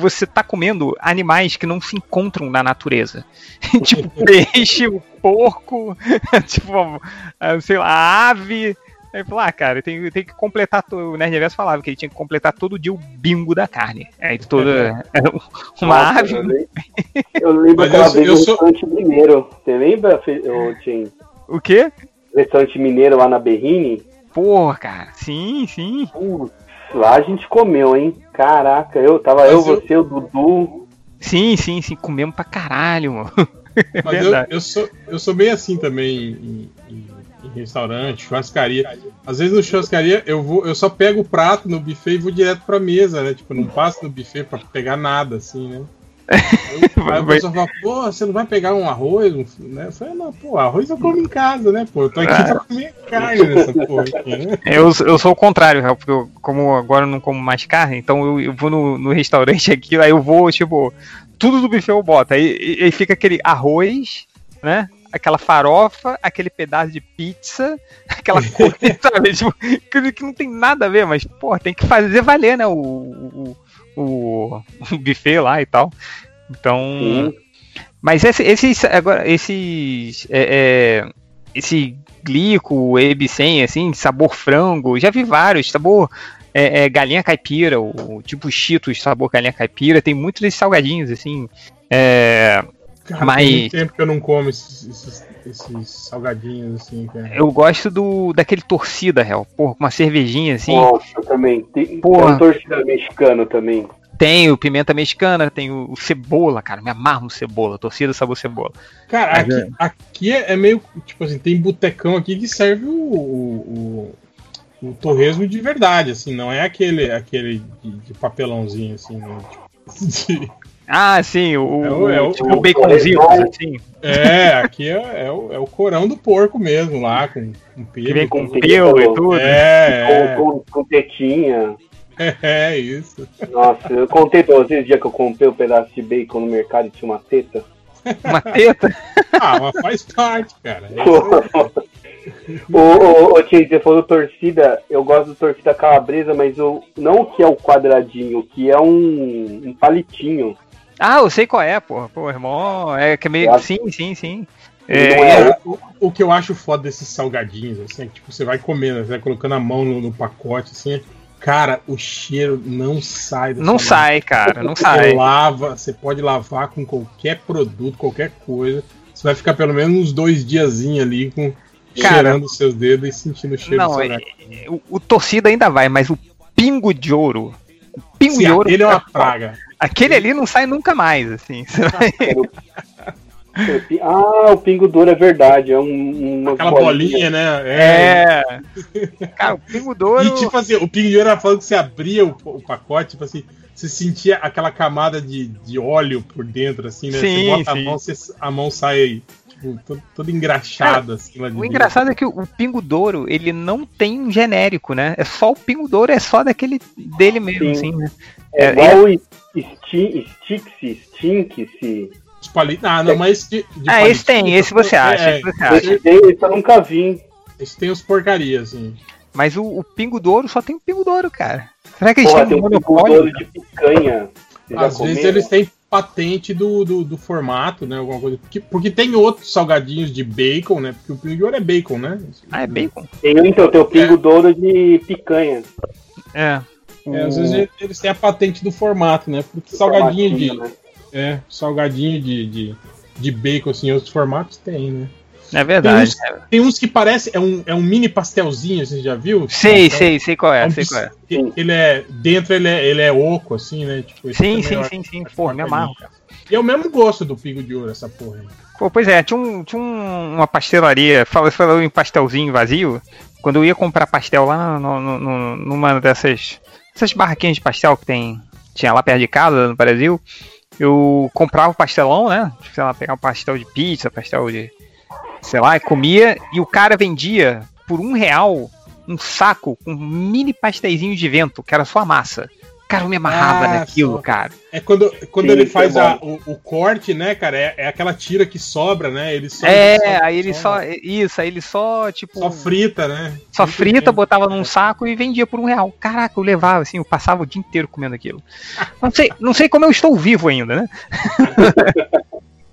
você tá comendo animais que não se encontram na natureza. tipo, peixe, o porco, tipo, sei lá, ave. Aí falou, ah, cara, tem, tem que completar. to- O Nerd Reverso falava que ele tinha que completar todo dia o bingo da carne. Aí toda. era uma Nossa, ave. Eu lembro, eu lembro Mas aquela vez no sou- restaurante mineiro. Você lembra, Tim? O quê? Restaurante mineiro lá na Berrini? Porra, cara. Sim, sim. Putz, lá a gente comeu, hein? Caraca, eu tava Mas eu, eu- você, o Dudu. Sim, sim, sim. Comemos pra caralho, mano. Mas eu, eu, sou, eu sou bem assim também em, em- em restaurante, churrascaria. Às vezes no churrascaria eu vou, eu só pego o prato no buffet e vou direto pra mesa, né? Tipo, não passo no buffet pra pegar nada, assim, né? Aí a pessoa fala, pô, você não vai pegar um arroz? Um, né? Eu falei, não, pô, arroz eu como em casa, né? Pô, eu tô aqui Ah. pra comer carne nessa porra aqui, né? Eu, eu sou o contrário, porque eu, como agora eu não como mais carne, então eu, eu vou no, no restaurante aqui, aí eu vou, tipo, tudo do buffet eu boto. Aí, aí fica aquele arroz, né? Aquela farofa, aquele pedaço de pizza, aquela coisa, sabe? Tipo, que, não tem nada a ver, mas, pô, tem que fazer valer, né? O, o, o, o buffet lá e tal. Então. Sim. Mas esse- esses. Agora, esses. É, é, esse glico, ebicem, assim, sabor frango, já vi vários, sabor é, é, galinha caipira, o tipo Cheetos, sabor galinha caipira, tem muitos desses salgadinhos, assim. É, Cara, Mas- tem muito tempo que eu não como esses, esses, esses salgadinhos, assim, cara. eu gosto do daquele torcida, réu. Porra, com uma cervejinha, assim. Nossa, eu também. Tem, Porra. tem um torcida mexicano também. Tem o pimenta mexicana, tem o, o cebola, cara. Me amarro no cebola, torcida sabor cebola. Cara, Mas aqui, aqui é, é meio. Tipo assim, tem botecão aqui que serve o, o, o, o torresmo de verdade, assim, não é aquele, aquele de, de papelãozinho, assim, né? Tipo, de- Ah, sim, o, É o- é o- tipo baconzitos, assim. é, aqui é, é, o, é o corão do porco mesmo, lá, com, com pelo. Que vem com com pelo e tudo. É, Com, com, com tetinha. é, é isso. Nossa, eu contei pra vocês o dia que eu comprei um pedaço de bacon no mercado e tinha uma teta. Uma teta. Ah, mas faz parte, cara. É ô, ô Tio, você falou torcida, eu gosto do torcida calabresa, mas o, não o que é o quadradinho, o que é um, um palitinho. Ah, eu sei qual é, pô. Pô, irmão, é que é meio. Sim, sim, sim. É, é- Cara, o, o que eu acho foda desses salgadinhos, assim, é que tipo, você vai comendo, você vai colocando a mão no, no pacote, assim, cara, o cheiro não sai do não salgado. sai, cara, não Você sai. lava, você pode lavar com qualquer produto, qualquer coisa. Você vai ficar pelo menos uns dois diazinhos ali com Cara, cheirando os seus dedos e sentindo o cheiro do Não, salgado. é- é- o, o torcida ainda vai, mas o pingo de ouro. O pingo Sim, de ouro. ele é é uma praga. Aquele ali não sai nunca mais, assim. Vai- Ah, o pingo duro é verdade, é um, uma Aquela bolinha, né? É. Cara, o pingo de ouro. E tipo assim, o Pingo de Ouro era falando que você abria o, o pacote, tipo assim, você sentia aquela camada de, de óleo por dentro, assim, né? Sim, você bota sim. a mão, você- a mão sai, tipo, to- toda engraxada, assim, lá de O dentro. engraçado é que o, o Pingo Douro, ele não tem um genérico, né? É só o Pingo Douro, é só daquele dele mesmo, Sim. assim, né? É É, igual o Sti- Stix, Stinks. Os palitos. Ah, não, mas esse de, de Ah, esse tem, esse você acha, É, esse você acha. Esse, tem- esse eu nunca vi. esse tem os porcarias, assim. Mas o, o Pingo Douro só tem o Pingo Douro, cara. Será que eles Porra, têm tem um pingo duro de picanha. Às vezes eles têm patente do, do, do formato, né? Alguma coisa. Porque, porque tem outros salgadinhos de bacon, né? Porque o Pingo de Ouro é bacon, né? Ah, é bacon? Tem, então, tem o pingo douro de picanha. É. É, às vezes eles têm a patente do formato, né? Porque salgadinho de. Né? É, salgadinho de, de, de bacon, assim, outros formatos tem, né? É Tem verdade. uns, tem uns que parece. É um, é um mini pastelzinho, você já viu? Sei, Então, sei, sei qual é, um sei qual é. Ele é. Dentro ele é, ele é oco, assim, né? Tipo, Sim, sim, eu sim, sim. Pô, me amarro, cara. E é o mesmo gosto do pingo de ouro, essa porra aí. Pô, pois é, tinha, um, tinha um- uma pastelaria, falou, falou em pastelzinho vazio. Quando eu ia comprar pastel lá no- no- no- numa dessas essas barraquinhas de pastel que tem, tinha lá perto de casa, no Brasil, eu comprava o pastelão, né? Sei lá, pegava um pastel de pizza, pastel de. sei lá, e comia, e o cara vendia por um real um saco com mini pastéisinho de vento, que era só a massa. Cara, eu me amarrava Ah, naquilo, só. cara. É quando, quando Sim, ele faz a- o, o corte, né, cara? É, é aquela tira que sobra, né? Ele só, É, aí ele só. Isso, aí ele só, tipo. Só frita, né? Só frita, mesmo. botava num saco e vendia por um real. Caraca, eu levava, assim, eu passava o dia inteiro comendo aquilo. Não sei, não sei como eu estou vivo ainda, né?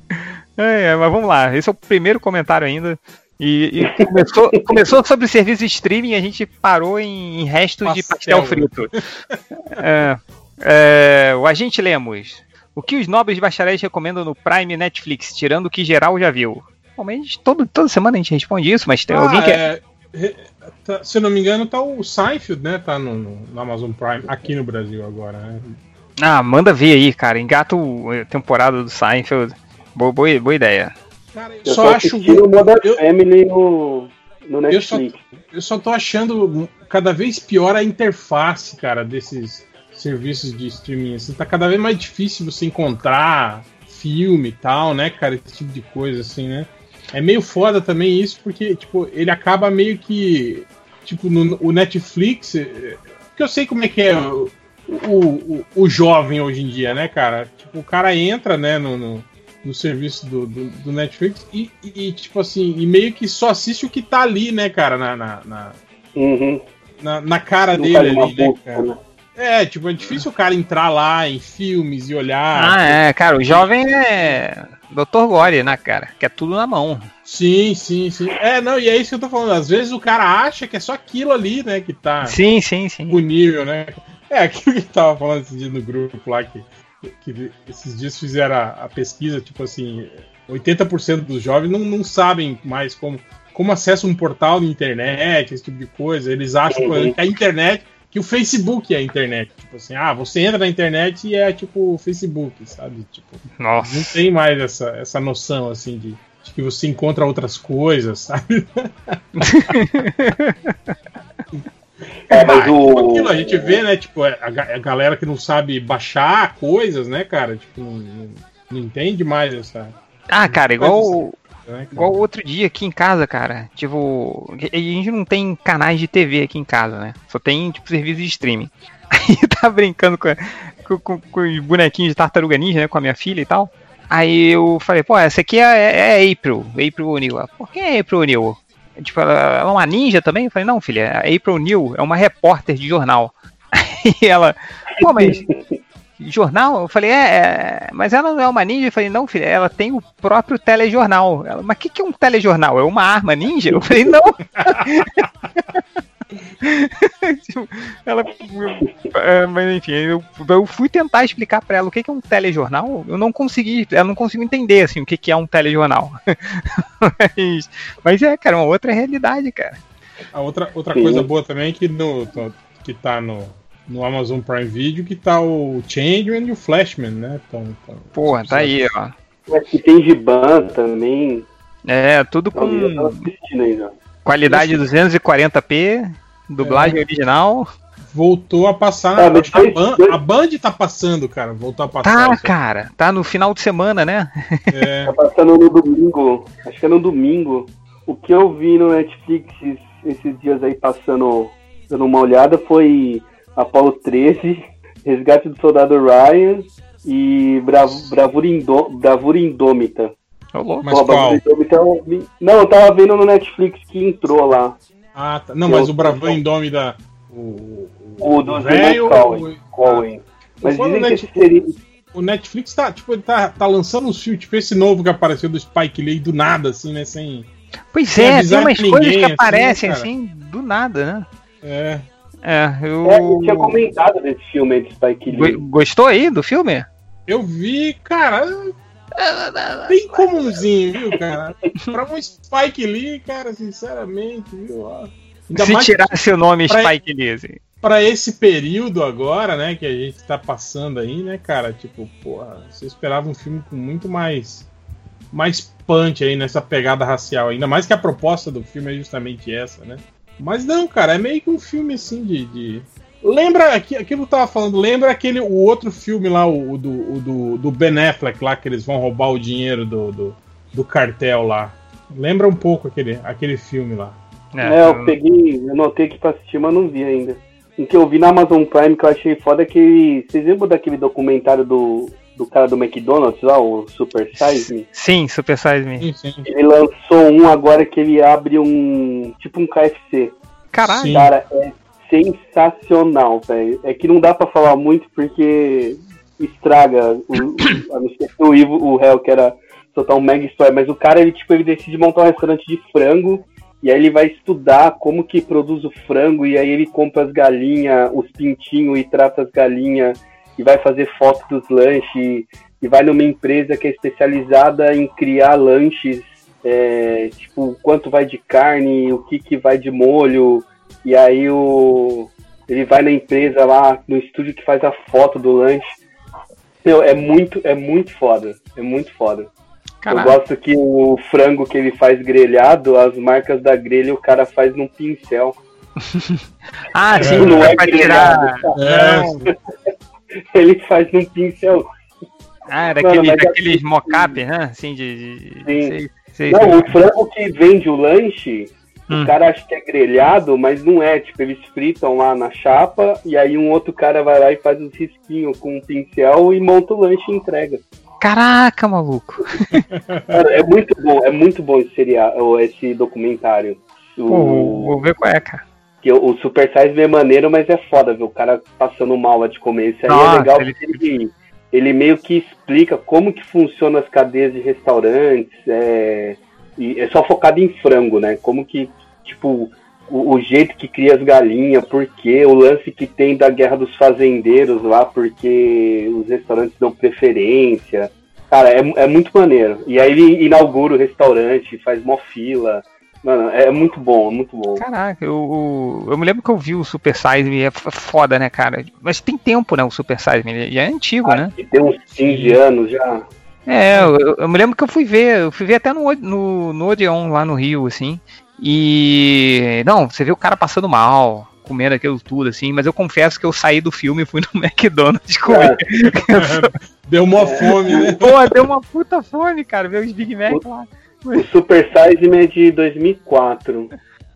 É, mas vamos lá, esse é o primeiro comentário ainda. E, e começou, começou sobre serviço de streaming e a gente parou em, em restos de Pastel, frito. É, é, o Agente Lemos. O que os nobres bacharéis recomendam no Prime Netflix, tirando o que geral já viu? Gente- todo, toda semana a gente responde isso, mas tem Ah, alguém que. é, re- tá- se eu não me engano, tá o Seinfeld, né? Tá no, no- Amazon Prime, aqui no Brasil agora, né? Ah, manda ver aí, cara. Engata a temporada do Seinfeld. Boa, boa, boa ideia. Cara, eu Eu só tô acho. o Modern eu- Family no, no Eu só- Netflix. Eu só tô achando cada vez pior a interface, cara, desses serviços de streaming. Assim, tá cada vez mais difícil você encontrar filme e tal, né, cara? Esse tipo de coisa, assim, né? É meio foda também isso, porque, tipo, ele acaba meio que. Tipo, no o Netflix. eh, Porque eu sei como é que é o, o, o- o jovem hoje em dia, né, cara? Tipo, o cara entra, né, no, no, no serviço do, do, do Netflix e, e, tipo assim, e meio que só assiste o que tá ali, né, cara, na, na, na, Uhum. na, na cara Não dele ali, né, cara? né? É, tipo, é difícil o cara entrar lá em filmes e olhar. Ah, é, cara, o jovem é Dr. Gore, né, cara? Que é tudo na mão. Sim, sim, sim. É, não, e é isso que eu tô falando. Às vezes o cara acha que é só aquilo ali, né, que tá Sim, sim, sim. disponível, né? É aquilo que tava falando esses dias no grupo lá, que, que esses dias fizeram a, a pesquisa, tipo assim, 80% dos jovens não, não sabem mais como, como acessa um portal de internet, esse tipo de coisa. Eles acham exemplo, que a internet, que o Facebook é a internet. Tipo assim, ah, você entra na internet e é tipo o Facebook, sabe? Tipo, não Nossa. tem mais essa, essa noção assim de, de que você encontra outras coisas, sabe? É, mas Ah, o- tipo aquilo, a gente vê, né? Tipo, a, ga- a galera que não sabe baixar coisas, né, cara? Tipo, não, não- não entende mais essa. Ah, cara, igual, né, cara? igual outro dia aqui em casa, cara. Tipo, a gente não tem canais de TV aqui em casa, né? Só tem, tipo, serviço de streaming. Aí eu tava brincando com, com, com- com os bonequinhos de tartaruga ninja, né? Com a minha filha e tal. Aí eu falei, pô, essa aqui é, é April, April O'Neil. Por que é April O'Neil? Tipo, ela, é uma ninja também? Eu falei, não, filha, a April O'Neil é uma repórter de jornal. Aí ela, pô, mas jornal? Eu falei, é, é, mas ela não é uma ninja? Eu falei, não, filha, ela tem o próprio telejornal. Ela, mas o que, que é um telejornal? É uma arma ninja? Eu falei, não. Tipo, ela, é, mas enfim, eu, eu fui tentar explicar pra ela o que, que é um telejornal. Eu não consegui, ela não consigo entender assim o que, que é um telejornal. mas, mas é, cara, uma outra realidade, cara. A outra, outra Sim. coisa boa também é que, no, que tá no, no Amazon Prime Video, que tá o Changeman e o Flashman, né? Então, então, Porra, tá aí, ó. Mas que tem Giban também. É, tudo Não, eu tava qualidade 240p, dublagem original. Voltou a passar. Ah, mas acho que a, foi- foi- a Band tá passando, cara. Voltou a passar. Tá, cara, tá no final de semana, né? É, Tá passando no domingo. Acho que é no domingo. O que eu vi no Netflix esses, dias aí passando, dando uma olhada, foi Apollo 13, Resgate do Soldado Ryan e Brav- Bravura, Indô- Bravura Indômita. Ô, louco. mas qual? Vi- Não, eu tava vendo no Netflix que entrou lá. Ah, tá. Não, mas Eu- o Bravão Indômida. O, O do velho. Cohen. Mas no dizem que Netflix. esse seria. O Netflix tá, tipo, ele tá, tá lançando uns filmes, tipo esse novo que apareceu do Spike Lee do nada, assim, né? Sem. Pois Sem é, tem umas ninguém, coisas que assim, aparecem cara. assim, do nada, né? É. É, eu. É, eu tinha comentado desse filme aí de Spike Lee. Go- Gostou aí do filme? Eu vi, cara. Bem comumzinho, viu, cara? pra um Spike Lee, cara, sinceramente, viu? Ainda Se mais tirasse o nome pra- Spike Lee. assim. pra esse período agora, né, que a gente tá passando aí, né, cara? Tipo, porra, você esperava um filme com muito mais. Mais punch aí nessa pegada racial. Ainda mais que a proposta do filme é justamente essa, né? Mas não, cara, é meio que um filme assim de. de- Lembra aqui- aquilo que eu tava falando, lembra aquele o outro filme lá, o, o do, o do, do Ben Affleck lá, que eles vão roubar o dinheiro do, do, do cartel lá. Lembra um pouco aquele, aquele filme lá. É, eu peguei, eu notei aqui pra assistir, mas não vi ainda. O que eu vi na Amazon Prime que eu achei foda é que. Vocês lembram daquele documentário do, do cara do McDonald's lá, o Super Size Me? Sim, Super Size Me. Sim, sim. Ele lançou um agora que ele abre um. tipo um KFC. Caralho. Cara, é sensacional, velho. É que não dá pra falar muito porque estraga o, a não ser o Ivo, o réu, que era um mega história, mas o cara, ele, tipo, ele decide montar um restaurante de frango e aí ele vai estudar como que produz o frango e aí ele compra as galinhas, os pintinhos e trata as galinhas e vai fazer foto dos lanches e, e vai numa empresa que é especializada em criar lanches, é, tipo, quanto vai de carne, o que que vai de molho, e aí o ele vai na empresa lá, no estúdio que faz a foto do lanche. Meu, é muito, é muito foda. É muito foda. Eu Caralho. gosto que o frango que ele faz grelhado, as marcas da grelha o cara faz num pincel. Ah, sim, Não é tirar. grelhado. É, ele faz num pincel. Ah, Mano, daquele, mas daqueles assim- mocap, né? Assim, de. de- Sim. sei- sei- Não, sei. o frango que vende o lanche, Hum. o cara acha que é grelhado, mas não é. Tipo, eles fritam lá na chapa e aí um outro cara vai lá e faz os risquinhos com um pincel e monta o lanche e entrega. Caraca, maluco. Cara, é muito bom, é muito bom esse seriado, esse documentário. O, Pô, vou, ver qual é, cara. que o, Super Size Me é maneiro, mas é foda, ver o cara passando mal lá de comer. Isso aí Nossa, é legal ele- porque ele, ele meio que explica como que funcionam as cadeias de restaurantes. É, e é só focado em frango, né? Como que, tipo, o, o jeito que cria as galinhas, por quê, o lance que tem da guerra dos fazendeiros lá, porque os restaurantes dão preferência. Cara, é, é muito maneiro. E aí ele inaugura o restaurante, faz mó fila. Mano, é muito bom, é muito bom. Caraca, eu, eu, me lembro que eu vi o Super Size Me, é foda, né, cara? Mas tem tempo, né, o Super Size Me, já é antigo, né? E tem uns 15 anos já. É, eu, eu- me lembro que eu fui ver, eu fui ver até no, O- no, no Odeon, lá no Rio, assim. E. Não, você vê o cara passando mal, comendo aquilo tudo, assim, mas eu confesso que eu saí do filme e fui no McDonald's comer. Deu mó fome, né? Pô, deu uma puta fome, cara, ver os Big Mac lá. O Super Size Me é de 2004.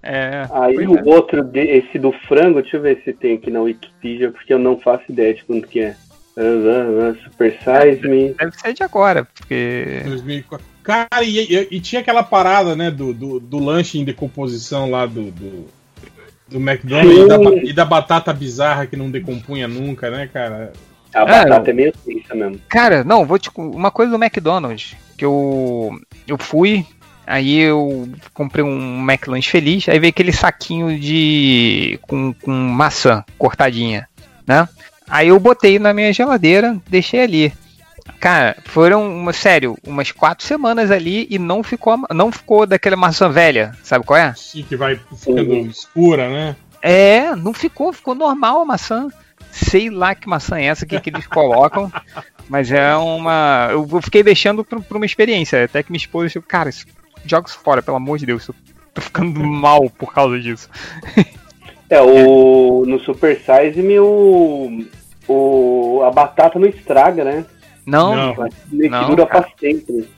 É. Aí o é. outro, de- esse do frango, deixa eu ver se tem aqui na Wikipedia, porque eu não faço ideia de quanto que é. Super Size Me. Deve ser de agora, porque. 2004. Cara, e, e- e tinha aquela parada, né, do, do, do lanche em decomposição lá do, do, do McDonald's e da, e da batata bizarra que não decompunha nunca, né, cara? A batata é meio tensa mesmo. Cara, não, vou te. Uma coisa do McDonald's, que eu. Eu fui, aí eu comprei um McLanche feliz, aí veio aquele saquinho de. com, com maçã cortadinha, né? Aí eu botei na minha geladeira, deixei ali. Cara, foram, uma, sério, umas quatro semanas ali e não ficou, não ficou daquela maçã velha, sabe qual é? Sim, que vai ficando Uhum. escura, né? É, não ficou, ficou normal a maçã. Sei lá que maçã é essa que, que eles colocam, mas é uma. Eu, fiquei deixando pra, pra uma experiência. Até que minha esposa disse, cara, isso- joga isso fora, pelo amor de Deus, eu tô ficando mal por causa disso. É, o, no Super Size Me, o, o, a batata não estraga, né? Não, Não. não, Não, dura cara. pra sempre.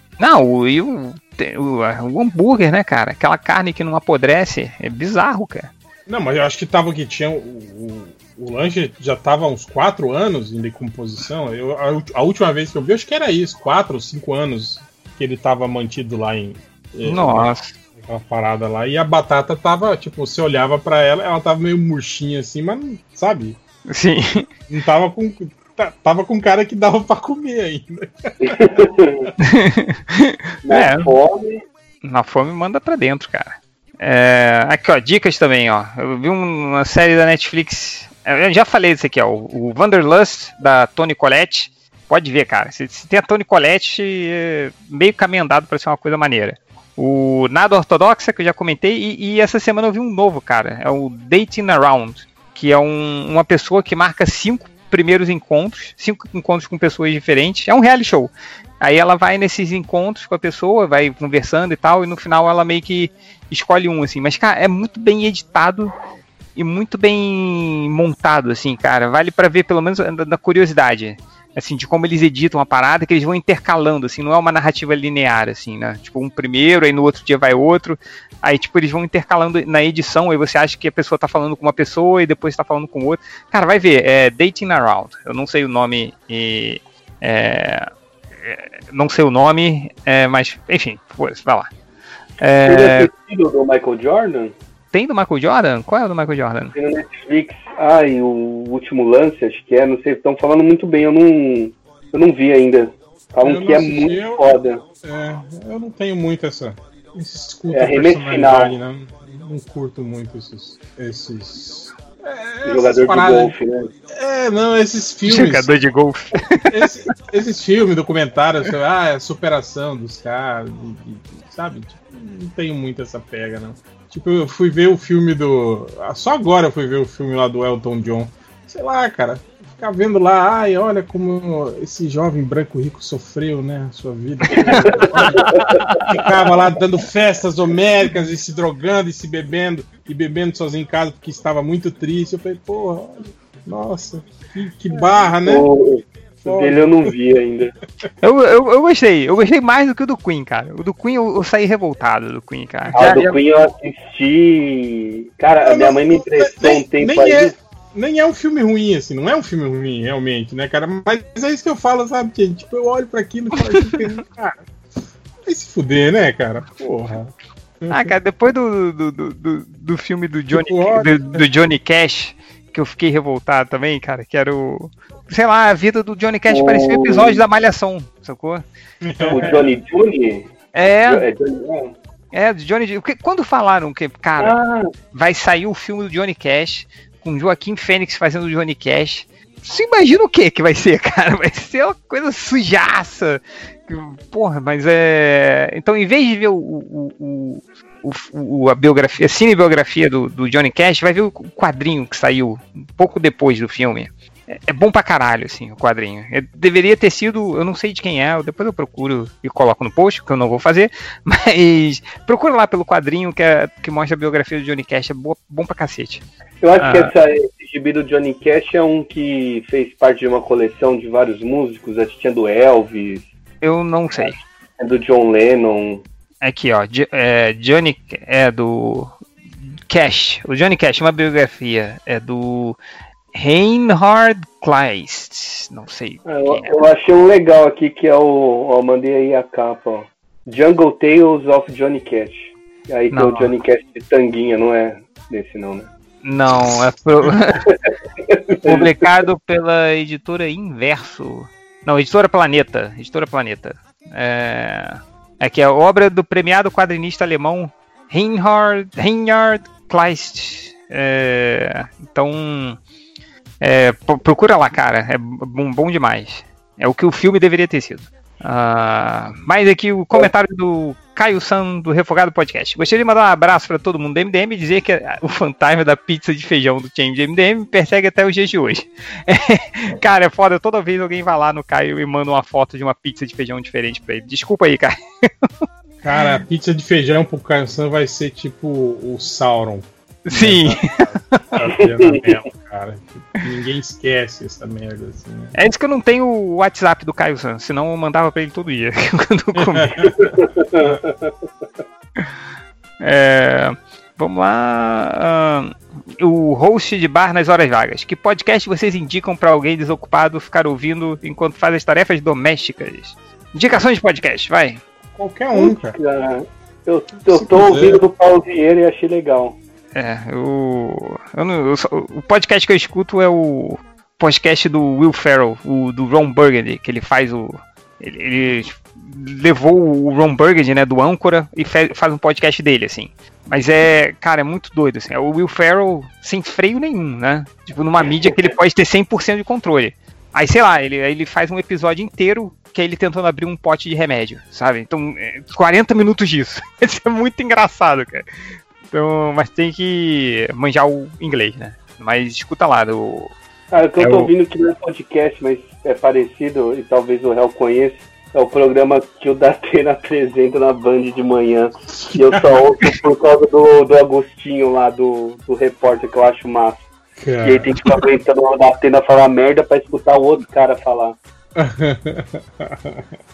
o, e o, o, o hambúrguer, né, cara? Aquela carne que não apodrece, é bizarro, cara. Não, mas eu acho que tava que tinha. O, o, o lanche já tava uns 4 anos em decomposição. Eu, a, a última vez que eu vi, acho que era isso, 4 ou 5 anos que ele tava mantido lá em. eh, Nossa. Aquela parada lá. E a batata tava, tipo, você olhava pra ela, ela tava meio murchinha assim, mas, não- sabe? Sim. Não tava com. ta- Tava com cara que dava pra comer ainda. Na É. fome, Na fome manda pra dentro, cara. É, aqui, ó, dicas também, ó. Eu vi um- uma série da Netflix. Eu já falei disso aqui, ó. O Wanderlust, da Toni Collette. Pode ver, cara. Se, se tem a Toni Collette, é meio caminho andado pra ser uma coisa maneira. O Nada Ortodoxa, que eu já comentei. E, e essa semana eu vi um novo, cara. É o Dating Around. Que é um- uma pessoa que marca cinco primeiros encontros. Cinco encontros com pessoas diferentes. É um reality show. Aí ela vai nesses encontros com a pessoa, vai conversando e tal, e no final ela meio que escolhe um, assim. Mas, cara, é muito bem editado e muito bem montado, assim, cara. Vale pra ver, pelo menos, da curiosidade. Assim, de como eles editam a parada, que eles vão intercalando, assim, não é uma narrativa linear, assim, né? Tipo, um primeiro, aí no outro dia vai outro. Aí, tipo, eles vão intercalando na edição, aí você acha que a pessoa tá falando com uma pessoa e depois tá falando com outra. Cara, vai ver, é Dating Around. Eu não sei o nome e. É, é, não sei o nome, é, mas, enfim, vai lá. É, assistido do Michael Jordan? Tem do Michael Jordan? Qual é o do Michael Jordan? Tem no Netflix. Ai, o último lance, acho que é, não sei, estão falando muito bem, eu não. Eu não vi ainda. Falam que é assisti, muito eu- foda. É, eu não tenho muito essa. Esse escuta É, arremesso personalidade, né? Não curto muito esses. esses. É, Jogador de paradas- golfe, né? É, não, esses filmes. Jogador de golfe. esse- esses filmes, documentários, ah, a superação dos caras, de- de- de- sabe? Tipo, não tenho muito essa pega, não. Tipo, eu fui ver o filme do. ah, Só agora eu fui ver o filme lá do Elton John. Sei lá, cara. Ficar vendo lá, ai, olha como esse jovem branco rico sofreu, né? A sua vida. Ficava lá dando festas homéricas e se drogando e se bebendo, e bebendo sozinho em casa porque estava muito triste. Eu falei, porra, Nossa, que, que barra, né? O dele eu não vi ainda. Eu, eu, eu gostei, eu gostei mais do que o do Queen, cara. O do Queen eu, eu saí revoltado do Queen, cara. Ah, Já- do Queen eu assisti. Cara, Não, minha mãe me emprestou nem- um tempo nem aí. é. Nem é um filme ruim, assim, não é um filme ruim, realmente, né, cara? Mas é isso que eu falo, sabe, que tipo, eu olho pra aquilo e falo, tipo, cara, vai se fuder, né, cara? Porra. Ah, cara, depois do, do, do, do, do filme do Johnny, Tipo, olha. do, do Johnny Cash, que eu fiquei revoltado também, cara, que era o. Sei lá, a vida do Johnny Cash O- parecia um episódio da Malhação, sacou? O Johnny Johnny? É, É Johnny é, do Johnny. porque Quando falaram que, cara, Ah, vai sair o filme do Johnny Cash, com Joaquim Fênix fazendo o Johnny Cash. Você imagina o que que vai ser, cara? Vai ser uma coisa sujaça. Porra, mas é. Então, em vez de ver o, o, o, o- o- a biografia, a cinebiografia do, do Johnny Cash, vai ver o quadrinho que saiu um pouco depois do filme. É, é bom pra caralho, assim, o quadrinho. É- deveria ter sido, eu não sei de quem é, depois eu procuro e coloco no post, que eu não vou fazer, mas procura lá pelo quadrinho que, é- que mostra a biografia do Johnny Cash, é boa- bom pra cacete. eu acho Ah. que essa, esse gibi do Johnny Cash é um que fez parte de uma coleção de vários músicos. Acho que tinha do Elvis, Eu não sei. é do John Lennon. Aqui, ó, é, Johnny é do Cash. O Johnny Cash, uma biografia, é do Reinhard Kleist. Não sei. Ah, Eu, é. eu achei um legal aqui que é o. Ó, mandei aí a capa, ó. Jungle Tales of Johnny Cash. Aí tem Não. o Johnny Cash de tanguinha, não é desse não, né? Não, é pro- publicado pela editora Inverso. Não, editora Planeta. Editora Planeta. É... Aqui é a obra do premiado quadrinista alemão Reinhard, Reinhard Kleist. É, Então, é, pro- procura lá, cara. É bom, bom demais. É o que o filme deveria ter sido. Ah, mas aqui o comentário do Caio San do Refogado Podcast. Gostaria de mandar um abraço para todo mundo do MDM e dizer que o fantasma da pizza de feijão do time de MDM persegue até os dias de hoje. cara, é foda. Toda vez alguém vai lá no Caio e manda uma foto de uma pizza de feijão diferente pra ele. Desculpa aí, cara. Cara, a pizza de feijão pro Caio San vai ser tipo o Sauron. Sim. Tá vendo mesmo, cara. Ninguém esquece essa merda, assim, né? É isso que eu não tenho o WhatsApp do Caio San, senão eu mandava pra ele todo dia. quando eu comia. É, vamos lá. o host de bar nas horas vagas. Que podcast vocês indicam pra alguém desocupado ficar ouvindo enquanto faz as tarefas domésticas? Indicações de podcast, vai. Qualquer um, cara. Eu, eu tô quiser. ouvindo do Paulo Vieira e achei legal. É, eu, eu não- eu só- o podcast que eu escuto é o podcast do Will Ferrell, o do Ron Burgundy, que ele faz o. Ele, ele levou o Ron Burgundy, né, do Âncora, e fe- faz um podcast dele, assim. Mas é, cara, é muito doido, assim. É o Will Ferrell sem freio nenhum, né? Tipo, numa mídia que ele pode ter 100% de controle. Aí, sei lá, ele, ele faz um episódio inteiro que é ele tentando abrir um pote de remédio, sabe? Então, é 40 minutos disso. Isso é muito engraçado, cara. Então, mas tem que manjar o inglês, né? Mas escuta lá, do. Cara, o que eu É tô o- ouvindo que não é podcast, mas é parecido e talvez o réu conheça. É o programa que o Datena apresenta na Band de manhã. E eu só ouço por causa do, do Agostinho lá, do, do repórter, que eu acho massa. E aí Cara. tem que ficar aguentando o Datena falar merda pra escutar o outro cara falar.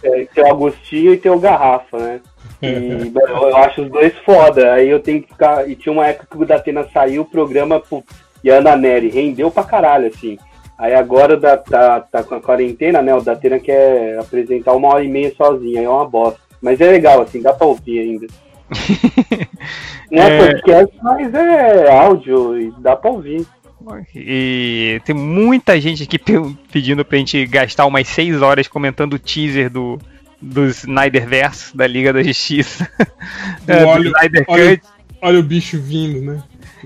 É, tem o Agostinho e tem o Garrafa, né? E mano, eu acho os dois foda. Aí eu tenho que ficar. E tinha uma época que o Datena saiu, o programa e a Ana Nery rendeu pra caralho, assim. Aí agora da, tá, tá com a quarentena, né? O Datena quer apresentar uma hora e meia sozinho, aí é uma bosta. Mas é legal, assim, dá pra ouvir ainda. Não é, É. podcast, mas é áudio e dá pra ouvir. E tem muita gente aqui pe- pedindo pra gente gastar umas 6 horas comentando o teaser do, do Snyderverse, da Liga da Justiça. É, Olha- Snyder olha-. Olha o bicho vindo, né?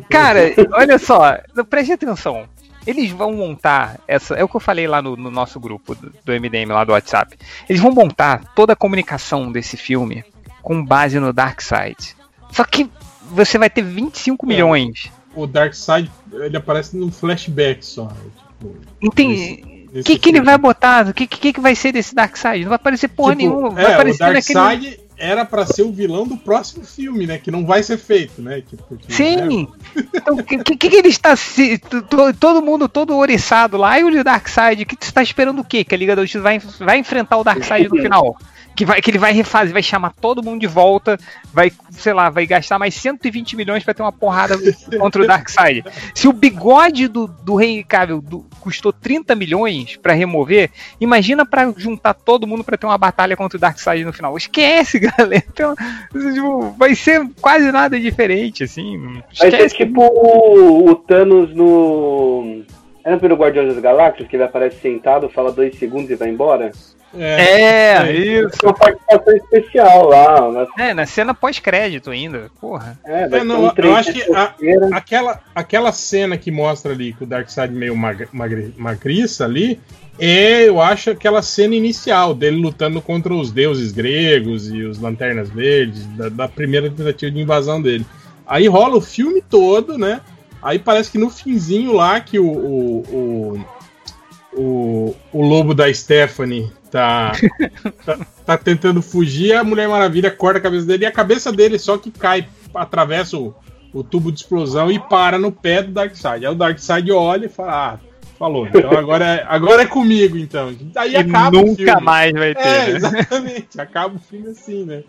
Cara, olha só, preste atenção. Eles vão montar essa. É o que eu falei lá no, no nosso grupo do, do MDM, lá do WhatsApp. Eles vão montar toda a comunicação desse filme com base no Darkseid. Só que você vai ter 25 É. milhões. O Darkseid, ele aparece no flashback só. Tipo, Entende? O que, que ele vai botar? O que, que, que vai ser desse Darkseid? Não vai aparecer porra Tipo, nenhuma. Vai é, o aparecer naquele. Darkseid, era pra ser o vilão do próximo filme, né? Que não vai ser feito, né? Tipo, porque, né, Sim! Então, o que, que, ele está se. to- Todo mundo todo oriçado lá, e o Darkseid, que tu está esperando o quê? Que a Liga da Justiça vai, vai enfrentar o Darkseid no final. Que, vai, que ele vai refazer, vai chamar todo mundo de volta, vai, sei lá, vai gastar mais 120 milhões pra ter uma porrada contra o Darkseid. Se o bigode do, do Henry Cavill do- custou 30 milhões pra remover, imagina pra juntar todo mundo pra ter uma batalha contra o Darkseid no final. Esquece, galera. Então, tipo, vai ser quase nada diferente, assim. Vai ser Esquece. tipo o, o Thanos no. É no primeiro Guardiões das Galáxias, que ele aparece sentado, fala dois segundos e vai embora? É, É, isso. Isso é uma participação especial lá. Né? É, na cena pós-crédito ainda. Porra. É, É, não, um eu acho que a- aquela, aquela cena que mostra ali que o Darkseid meio magre, magriça ali, é, eu acho, aquela cena inicial dele lutando contra os deuses gregos e os lanternas verdes, da, da primeira tentativa de invasão dele. Aí rola o filme todo, né? Aí parece que no finzinho lá que o, o, o, o, o lobo da Stephanie tá, tá, tá tentando fugir, a Mulher Maravilha corta a cabeça dele e a cabeça dele só que cai, atravessa o, o tubo de explosão e para no pé do Darkseid. Aí o Darkseid olha e fala, ah, falou, então agora é, agora é comigo então. Aí E acaba o nunca filme. mais vai ter. É, né? exatamente. Acaba o filme assim, né?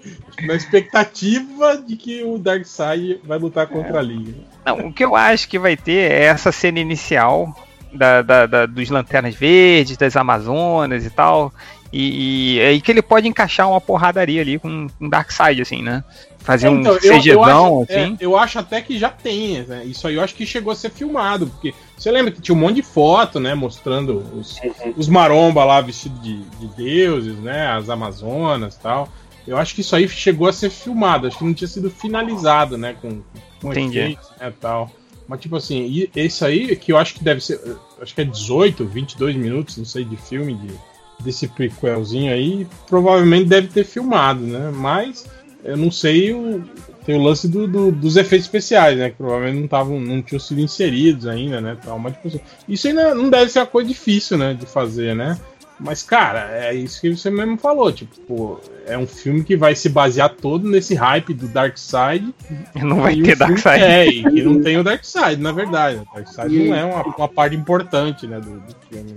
Na expectativa de que o Darkseid vai lutar contra a Liga. Não, o que eu acho que vai ter é essa cena inicial da, da- da- dos Lanternas Verdes, das Amazonas e tal. E, e é aí que ele pode encaixar uma porradaria ali com um Darkseid, assim, né? Fazer um Então, CGzão, acho, é, assim. eu acho até que já tem, né? Isso aí eu acho que chegou a ser filmado, porque você lembra que tinha um monte de foto, né? Mostrando os, os maromba lá vestidos de, de deuses, né? As Amazonas e tal. Eu acho que isso aí chegou a ser filmado, acho que não tinha sido finalizado, né? Com, com Entendi. efeitos, né, tal. Mas tipo assim, e esse aí que eu acho que deve ser, acho que é 18, 22 minutos, não sei, de filme de, desse prequelzinho aí, provavelmente deve ter filmado, né? Mas eu não sei o tem o lance do- do- dos efeitos especiais, né? Que provavelmente não estavam, não tinham sido inseridos ainda, né? Tal, mas tipo assim, isso ainda não deve ser uma coisa difícil, né? De fazer, né? Mas, cara, é isso que você mesmo falou. Tipo, pô, é um filme que vai se basear todo nesse hype do Darkseid. Não vai ter filme- Darkseid. É, e que não tem o Darkseid, na verdade. O Darkseid não é uma, uma parte importante, né? Do, do filme.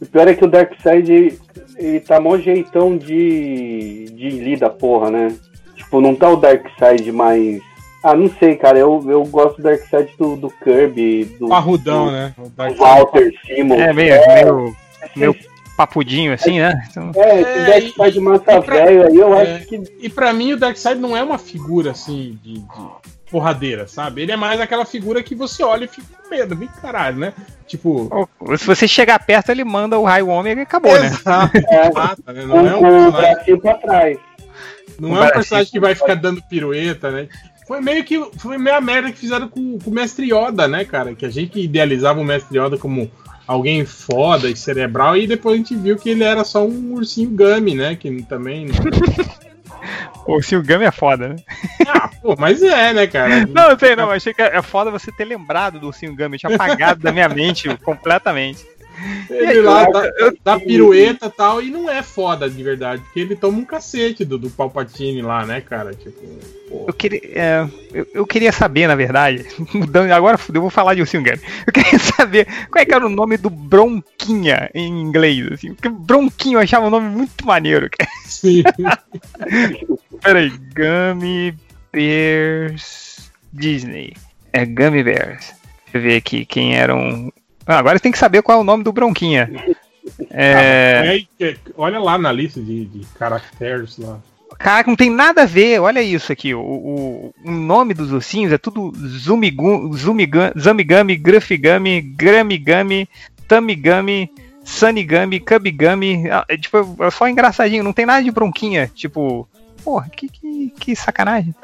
O pior é que o Darkseid, ele tá mó jeitão de, de Lee da porra, né? Tipo, não tá o Darkseid mais... Ah, não sei, cara, eu, eu gosto do Darkseid do, do Kirby, do, Parrudão, do, né? O do Darkseid Walter Simon. É meio, meio, meio papudinho, assim, né? Então, É, É, esse Darkseid e- massa pra- velho aí, eu é. acho que... E pra mim o Darkseid não é uma figura assim de, de porradeira, sabe? Ele é mais aquela figura que você olha e fica com medo, vem caralho, né? Tipo. ou- se você chegar perto, ele manda o raio ômega e acabou, né? É, mata, né? Não é um o personagem, bracinho pra trás. não é um personagem que vai ficar dando pirueta, né? Foi meio que. Foi meio a merda que fizeram com, com o Mestre Yoda, né, cara? Que a gente idealizava o Mestre Yoda como alguém foda e cerebral, e depois a gente viu que ele era só um ursinho Gummy, né? Que também. O Silgami é foda, né? ah, pô, mas é, né, cara? Não, eu sei, não. Achei que é foda você ter lembrado do Silgami. Eu tinha apagado da minha mente completamente. Ele lá dá, dá pirueta e tal, e não é foda de verdade, porque ele toma um cacete do, do Palpatine lá, né, cara? Tipo, pô. Eu queria, é, eu, eu queria saber, na verdade, mudando, agora eu vou falar de Ursinho Gummy. Eu queria saber qual é que era o nome do Bronquinha em inglês, assim, porque Bronquinho eu achava um nome muito maneiro. cara. Sim. Peraí, Gummy Bears Disney. É Gummy Bears. Deixa eu ver aqui quem eram. Ah, agora tem que saber qual é o nome do Bronquinha. É, É, é, olha lá na lista de, de caracteres lá. Caraca, não tem nada a ver. Olha isso aqui. O, o, o nome dos ursinhos é tudo Zumigu, Zumigan, Zamigami, Gruffigami, Gramigami, Tamigami, Sanigami, Cubigami. Ah, É, tipo, é só engraçadinho. Não tem nada de bronquinha. Tipo, porra, que, que, que sacanagem.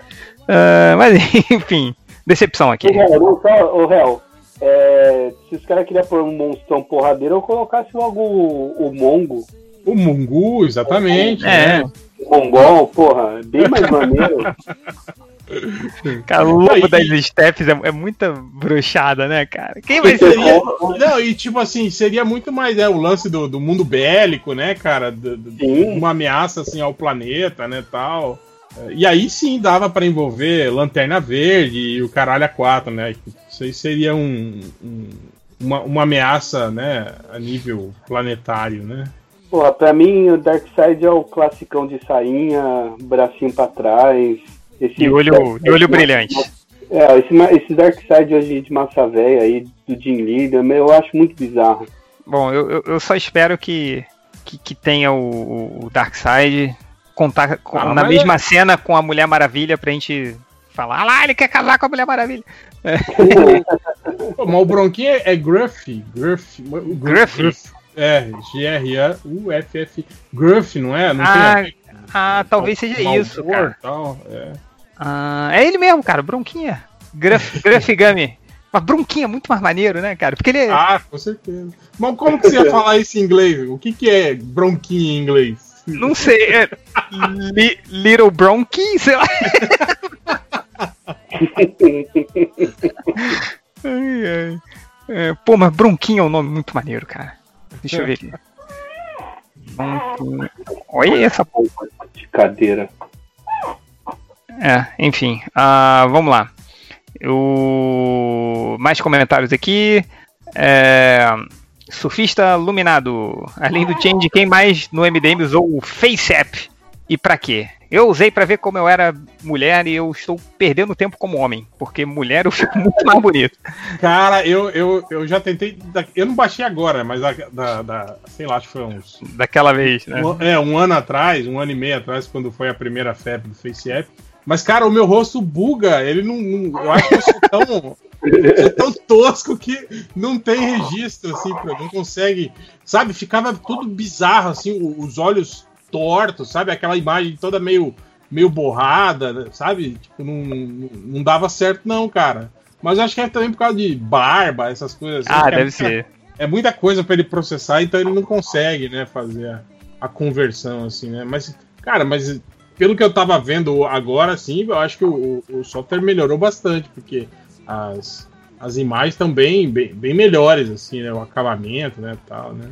Ah, mas enfim, decepção aqui. Ô, Real, não só, ô, Real, é, se os caras queriam pôr um monstrão porradeiro, eu colocasse logo o, o Mongo. O Mungu, exatamente. É. né? O Mongol, porra, bem mais maneiro. Cara, o lobo das steps é, é muita brochada, né, cara? Quem vai ser? seria- não, e tipo assim, seria muito mais é, o lance do, do mundo bélico, né, cara? Do- do- uma ameaça assim ao planeta, né, tal. E aí sim dava pra envolver Lanterna Verde e o Caralho a 4, né? Isso aí seria um, um- uma, uma ameaça, né? A nível planetário, né? Porra, pra mim o Darkseid é o classicão de sainha, bracinho pra trás. Esse De olho, de olho brilhante. É, esse, esse Darkseid hoje de massa velha aí, do Jim Leader, eu acho muito bizarro. Bom, eu, eu- eu só espero que, que, que tenha o, o Darkseid contar com- Ah, na mesma cena com a Mulher Maravilha pra gente falar, ah lá, ele quer casar com a Mulher Maravilha. Pô, mas o Bronquinho é, é Gruff. Gruff. Gruff? É, G-R-A-U-F-F. Gruff, não é? Não Ah, tem Ah, talvez seja mau isso, cara. Tal, é. Ah, é ele mesmo, cara, Bronquinha. Gruff, Gruff Gummy. Mas Bronquinha é muito mais maneiro, né, cara? Porque ele é. Ah, com certeza. Mas como que você ia falar isso em inglês? O que, que é bronquinho em inglês? Não sei, é. Li- Little Bronquinho, sei lá. Ai, ai. É, pô, mas Bronquinho é um nome muito maneiro, cara. Deixa eu ver aqui. Bronquinho. Olha essa porra. De cadeira. É, enfim. ah, vamos lá. Eu... Mais comentários aqui. É, Surfista Luminado. Além do Change, quem mais no MDM usou o FaceApp? E pra quê? Eu usei pra ver como eu era mulher e eu estou perdendo tempo como homem. Porque mulher eu fico muito mais bonito. Cara, eu, eu, eu já tentei. Eu não baixei agora, mas da, da, da- sei lá, acho que foi uns. Daquela vez, né? um- é, um ano atrás, um ano e meio atrás, quando foi a primeira febre do FaceApp. Mas, cara, o meu rosto buga. Ele não. não- eu acho que eu sou tão. Sou tão tosco que não tem registro, assim, não consegue. Sabe, ficava tudo bizarro, assim, os olhos tortos, sabe? Aquela imagem toda meio, meio borrada, sabe? Tipo, não, não, dava certo, não, cara. Mas acho que é também por causa de barba, essas coisas assim. Ah, é deve muita- ser. é muita coisa pra ele processar, então ele não consegue, né, fazer a, a conversão, assim, né? Mas, cara, mas pelo que eu tava vendo agora, assim, eu acho que o, o software melhorou bastante, porque as, as imagens estão bem, bem, melhores, assim, né? O acabamento, né, tal, né?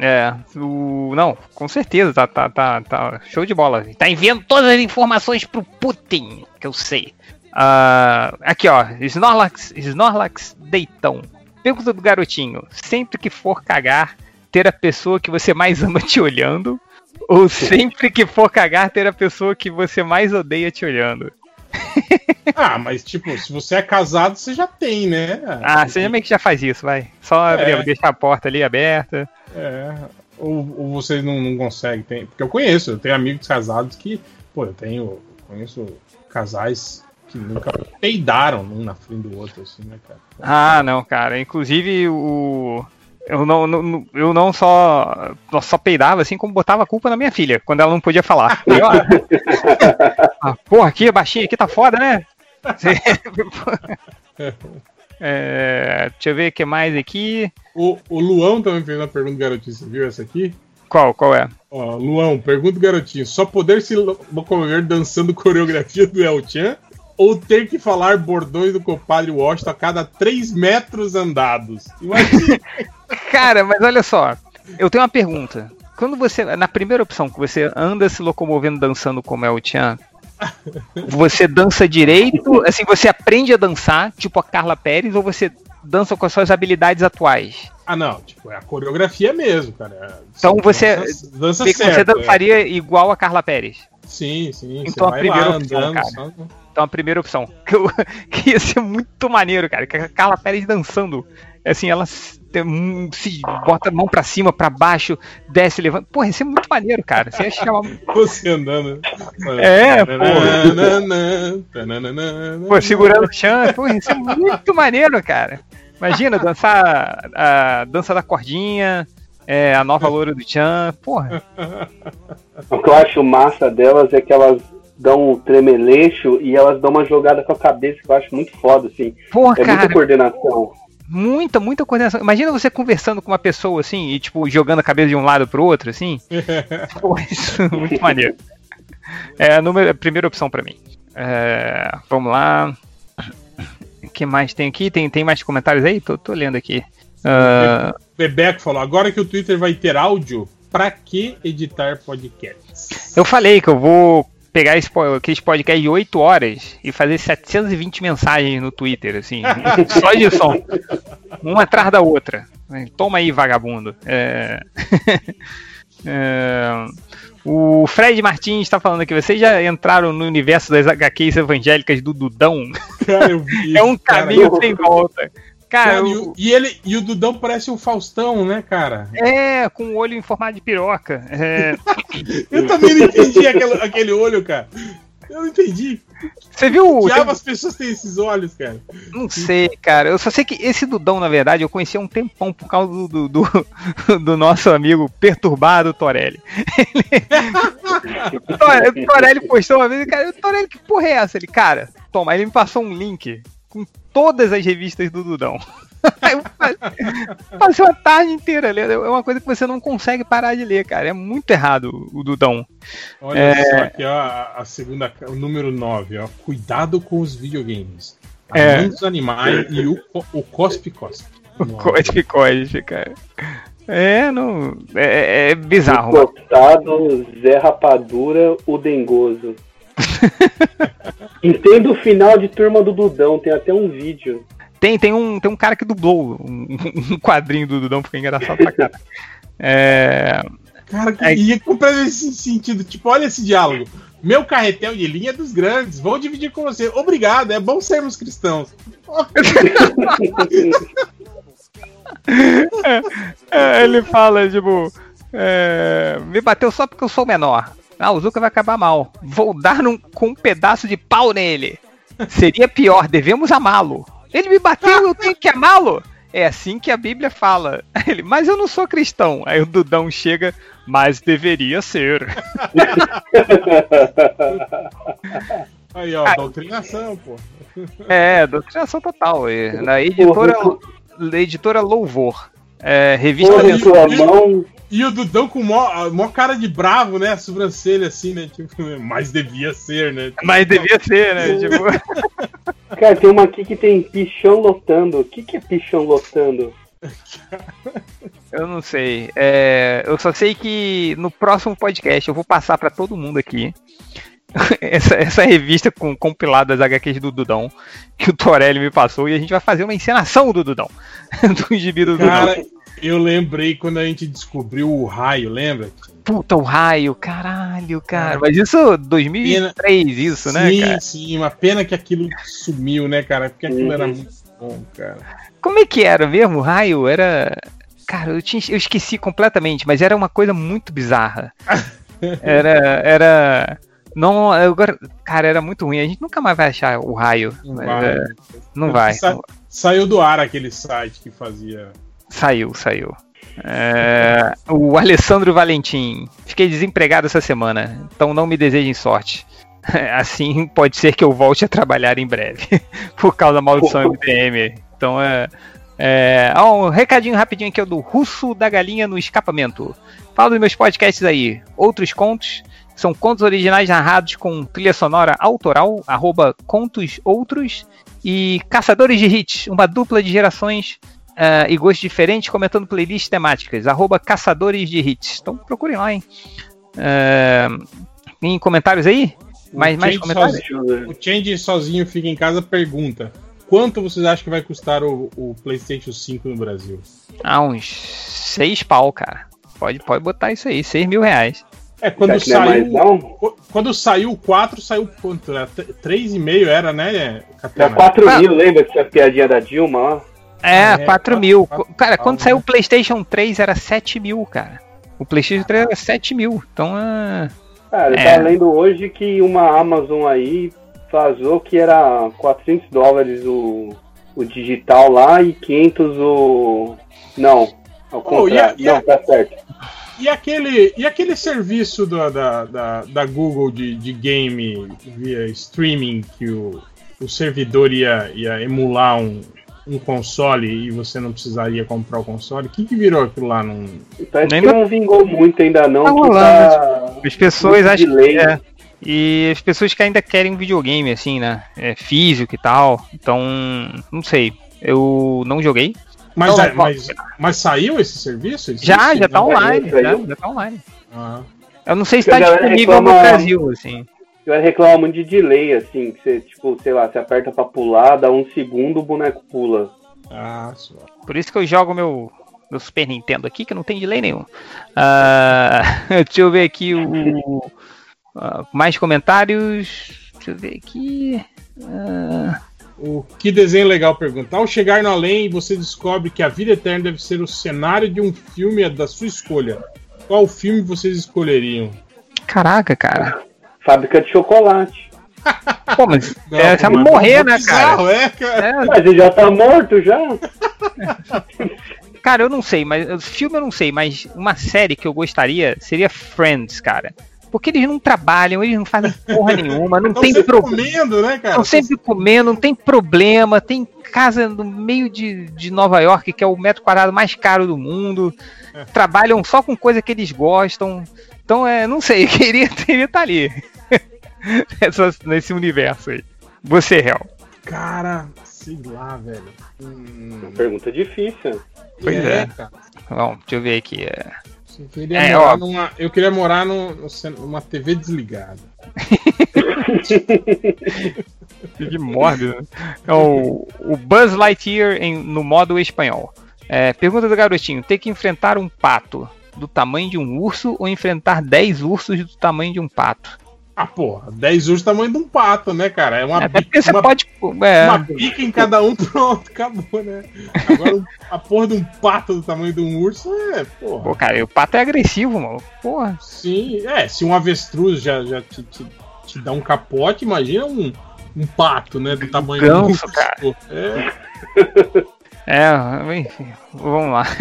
É, o... não, com certeza, tá, tá, tá, tá show de bola. Tá enviando todas as informações pro Putin, que eu sei. Ah, aqui, ó, Snorlax, Snorlax Deitão. Pergunta do garotinho: sempre que for cagar, ter a pessoa que você mais ama te olhando? Ou sempre que for cagar, ter a pessoa que você mais odeia te olhando? Ah, mas, tipo, se você é casado, você já tem, né? Ah, você já meio que já faz isso, vai. Só abrir, É. deixar a porta ali aberta. É. Ou, ou você não, não consegue, tem, porque eu conheço, eu tenho amigos casados que, pô, eu tenho, conheço casais que nunca peidaram um na frente do outro, assim, né, cara? Ah, não, cara. Inclusive, o. Eu não, não- eu não só, só peidava, assim, como botava a culpa na minha filha, quando ela não podia falar. E, ó, ah, porra, aqui, baixinho, aqui tá foda, né? É, deixa eu ver o que mais aqui. O, o Luão também fez uma pergunta, garotinho. Você viu essa aqui? Qual, qual é? Ó, Luão, pergunta garotinho: só poder se lo- locomover dançando coreografia do El Chan ou ter que falar bordões do compadre Washington a cada 3 metros andados? Imagina. Cara, mas olha só, eu tenho uma pergunta. Quando você, na primeira opção, que você anda se locomovendo dançando como é o Chan, você dança direito, assim, você aprende a dançar, tipo a Carla Pérez, ou você dança com as suas habilidades atuais? ah, não, tipo, é a coreografia mesmo, cara. Então você- Dança, dança certo, você é. dançaria igual a Carla Pérez. Sim, sim. Então a primeira lá opção, andando. cara. só- Então a primeira opção. Que, eu- que ia ser muito maneiro, cara. Que a Carla Pérez dançando. Assim, ela tem- se bota a mão pra cima, pra baixo, desce, levanta. Porra, ia ser muito maneiro, cara. Você ia chamar. Você andando. É, pô. Pô, segurando o chão, pô, isso é muito maneiro, cara. Imagina dançar a dança da cordinha, é, a nova loura do Chan, porra. O que eu acho massa delas é que elas dão um tremeleixo e elas dão uma jogada com a cabeça que eu acho muito foda, assim. Porra, É muita cara, coordenação. Muita, muita coordenação. Imagina você conversando com uma pessoa assim e, tipo, jogando a cabeça de um lado pro outro, assim. Porra, isso é muito maneiro. É a, número, a primeira opção pra mim. É, vamos lá. O que mais tem aqui? Tem, tem mais comentários aí? Tô, tô lendo aqui. Ah, Bebeco falou: agora que o Twitter vai ter áudio, pra que editar podcasts? Eu falei que eu vou pegar esse, po- aqueles podcasts de 8 horas e fazer 720 mensagens no Twitter, assim, só de som. Uma atrás da outra. Toma aí, vagabundo. É... É, O Fred Martins está falando que vocês já entraram no universo das HQs evangélicas do Dudão. Cara, eu vi É um isso, cara. caminho sem volta. Cara, Cara, e, eu- o, e ele, e o Dudão parece o Faustão, né, cara? é, com o olho em formato de piroca. É, Eu também não entendi aquele, aquele olho, cara. Eu não entendi. Você viu? Que diabo as pessoas têm esses olhos, cara? Não sei, cara. Eu só sei que esse Dudão, na verdade, eu conheci há um tempão por causa do, do, do- do nosso amigo perturbado Torelli. Ele... Tore- Torelli postou uma vez, cara, Torelli, que porra é essa? Ele, cara, toma, ele me passou um link com todas as revistas do Dudão. Passei uma tarde inteira lendo. É uma coisa que você não consegue parar de ler, cara. É muito errado o Dudão. Olha É. só aqui, ó, a, a segunda, o número 9, ó. Cuidado com os videogames. É. dos animais e o, o Cospe Cospe. Cospe, cospe, cara. É, não. É, é bizarro. mano. Encostado, Zé Rapadura, o Dengoso. Entendo o final de Turma do Dudão, tem até um vídeo. Tem, tem, um, tem um cara que dublou um, um quadrinho do Dudão, fica engraçado pra caralho. É, Cara, que, É. e é completamente esse sentido. Tipo, olha esse diálogo. Meu carretel de linha é dos grandes. Vou dividir com você. Obrigado, é bom sermos cristãos. é, ele fala, tipo, é, me bateu só porque eu sou menor. Ah, o Zuka vai acabar mal. Vou dar num- com um pedaço de pau nele. Seria pior, devemos amá-lo. Ele me bateu, eu tenho que amá-lo. É assim que a Bíblia fala. Ele, mas eu não sou cristão. Aí o Dudão chega, mas deveria ser. Aí, ó, Ah. doutrinação, pô. É, doutrinação total. Na editora, editora Louvor. É, revista Porra, mensal. sua mão. E o Dudão com mó, mó cara de bravo, né? A sobrancelha assim, né? Tipo, mas devia ser, né? Mas devia ser, né? Tipo, Cara, tem uma aqui que tem pichão lotando. O que, que é pichão lotando? eu não sei. É, eu só sei que no próximo podcast eu vou passar pra todo mundo aqui essa, essa revista com compilada das HQs do Dudão que o Torelli me passou e a gente vai fazer uma encenação do Dudão. do gibi do Dudão. Eu lembrei quando a gente descobriu o raio, lembra? Puta, o raio, caralho, cara. Mas isso 2003, isso, né, sim, cara? sim, uma pena que aquilo sumiu, né, cara? Porque aquilo Uhum. era muito bom, cara. Como é que era mesmo? O raio era. Cara, eu, tinha, eu esqueci completamente, mas era uma coisa muito bizarra. Era. Era. Não, agora, cara, era muito ruim. A gente nunca mais vai achar o raio. Não mas, vai. é, não vai. Sa- Saiu do ar aquele site que fazia. Saiu, saiu. É, o Alessandro Valentim. Fiquei desempregado essa semana, então não me desejem sorte. Assim pode ser que eu volte a trabalhar em breve, por causa da maldição MDM. Então é. é ó, um recadinho rapidinho aqui é do Russo da Galinha no Escapamento. Fala dos meus podcasts aí. Outros contos. São contos originais narrados com trilha sonora autoral, arroba contos outros. E Caçadores de Hits, uma dupla de gerações ah, e gostos diferentes comentando playlists temáticas, arroba Caçadores de Hits. Então procurem lá, hein? Ah, tem comentários aí? Mais, O mais comentários? Eu ver. O Change sozinho fica em casa pergunta: quanto vocês acham que vai custar o, o PlayStation 5 no Brasil? Ah, uns seis pau, cara. Pode, pode botar isso aí, seis mil reais. É, quando não é saiu. Quando saiu o 4, saiu quanto? Era t- 3,5 era, né, Catena? 4 Ah. mil, lembra que tinha a piadinha da Dilma lá? É, Ah, é, quatro quatro- mil. quatro Cara, pau, quando saiu o PlayStation 3 era 7 mil, cara. O PlayStation 3 era 7 mil. Então, é. Cara, É. tá lendo hoje que uma Amazon aí vazou que era 400 dólares o, o digital lá e 500 o. Não, ao Oh, e a- contrário. e a- Não, tá certo. E aquele, e aquele serviço da, da, da, da Google de, de game via streaming que o, o servidor ia, ia emular um, um console e você não precisaria comprar o console? O que, que virou aquilo lá? Num... Parece Ainda- que não vingou muito ainda não. Tá rolando, tá... As pessoas Muito acham que. É, e as pessoas que ainda querem um videogame, assim, né? É, físico e tal. Então, não sei. Eu não joguei. Mas, Não, é- não, mas, mas saiu esse serviço? Existe? Já, já tá online. saiu? Já, já tá online. Ah. Eu não sei se tá galera disponível no reclama- Brasil, assim. Eu era reclamar muito de delay, assim, que você, tipo, sei lá, você aperta pra pular, dá um segundo, o boneco pula. Ah, só. Por isso que eu jogo meu, meu Super Nintendo aqui, que não tem delay nenhum. Ah, deixa eu ver aqui o. ah, mais comentários. Deixa eu ver aqui. Ah, O que desenho legal pergunta. Ao chegar no além, você descobre que a vida eterna deve ser o cenário de um filme da sua escolha. Qual filme vocês escolheriam? caraca, cara. Fábrica de chocolate. Pô, mas Não, é, você morrer, é né, cara? bizarro, É, cara. É, Mas ele já tá morto já? Cara, eu não sei, mas filme eu não sei, mas uma série que eu gostaria seria Friends, cara. Porque eles não trabalham, eles não fazem porra nenhuma, não Estão tem sempre problema. comendo, né, cara? Estão sempre comendo, não tem problema, tem casa no meio de, de Nova York, que é o metro quadrado mais caro do mundo. Trabalham só com coisa que eles gostam. Então, é, não sei, queria queria estar ali. Essa- nesse universo aí. Você, Hel. Cara, sei lá, velho. Hum, Pergunta difícil. Pois é. cara. Bom, deixa eu ver aqui. é. Eu queria É, morar, ó. numa, eu queria morar no- no cen- numa TV desligada. Que mórbido, né? É o, o Buzz Lightyear em- no modo espanhol. É, pergunta do garotinho: ter que enfrentar um pato do tamanho de um urso ou enfrentar 10 ursos do tamanho de um pato? Ah, porra, 10 ursos tamanho de um pato, né, cara? É uma, É, porque você uma, pode. É, uma pica em cada um, pronto, acabou, né? Agora a porra de um pato do tamanho de um urso é, porra. pô, cara, o pato é agressivo, mano. Porra. Sim, é, se um avestruz já, já te, te- te dá um capote, imagina um, um pato, né? Do tamanho de um ganso, urso. cara. É, É, enfim, vamos lá.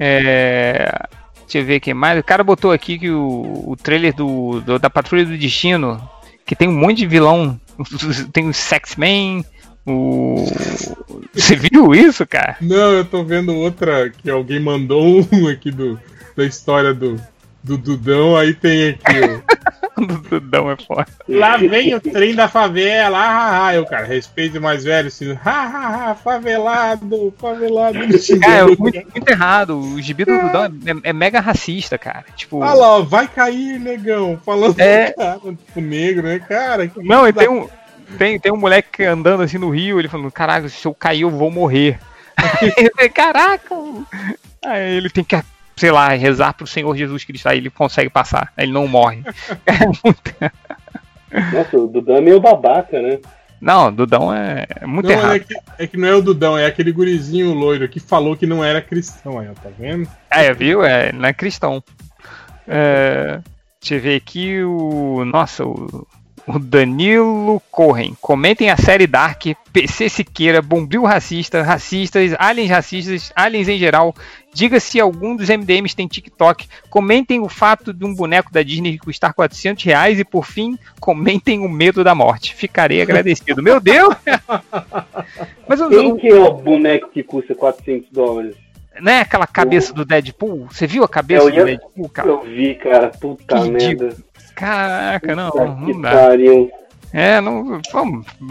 É, deixa eu ver aqui mais. O cara botou aqui que o, o trailer do, do- da Patrulha do Destino, que tem um monte de vilão. Tem o Sex-Man, o. Você viu isso, cara? Não, eu tô vendo outra que alguém mandou um aqui do, da história do, do Dudão, aí tem aqui o. O Dudão é foda. Lá vem o trem da favela, ah, ah, ah. Eu, cara, respeito o mais velho, assim, ah, ah, ah, favelado, favelado. Cara, é muito, muito errado. O gibi do Dudão é, é mega racista, cara. Tipo. Olha lá, ó, vai cair, negão, falando É. cara, tipo, negro, né, cara? que Não, e tem um, tem, tem um moleque andando assim no rio, ele falando, caraca, se eu cair eu vou morrer. Eu falei, Caraca! Aí ele tem que, sei lá, rezar pro Senhor Jesus Cristo, aí ele consegue passar, aí ele não morre. É muito- Nossa, o Dudan é meio babaca, né? Não, Dudão é é muito Não, errado. é que, é que não é o Dudão, é aquele gurizinho loiro que falou que não era cristão aí, ó, tá vendo? É, viu? É, não é cristão. É, deixa eu ver aqui o. Nossa, o, o Danilo Corren. Comentem a série Dark, PC Siqueira, Bombril Racista, Racistas, Aliens Racistas, Aliens em geral. Diga se algum dos MDMs tem TikTok. Comentem o fato de um boneco da Disney custar 400 reais. E por fim, comentem o medo da morte. Ficarei agradecido. Meu Deus! Mas eu, Quem que é o boneco que custa 400 dólares? Não é aquela cabeça do Deadpool? Você viu a cabeça Eu do ia- Deadpool, cara? Eu vi, cara, puta Que merda. Caraca, não, Puta não que dá. pariu. É, não.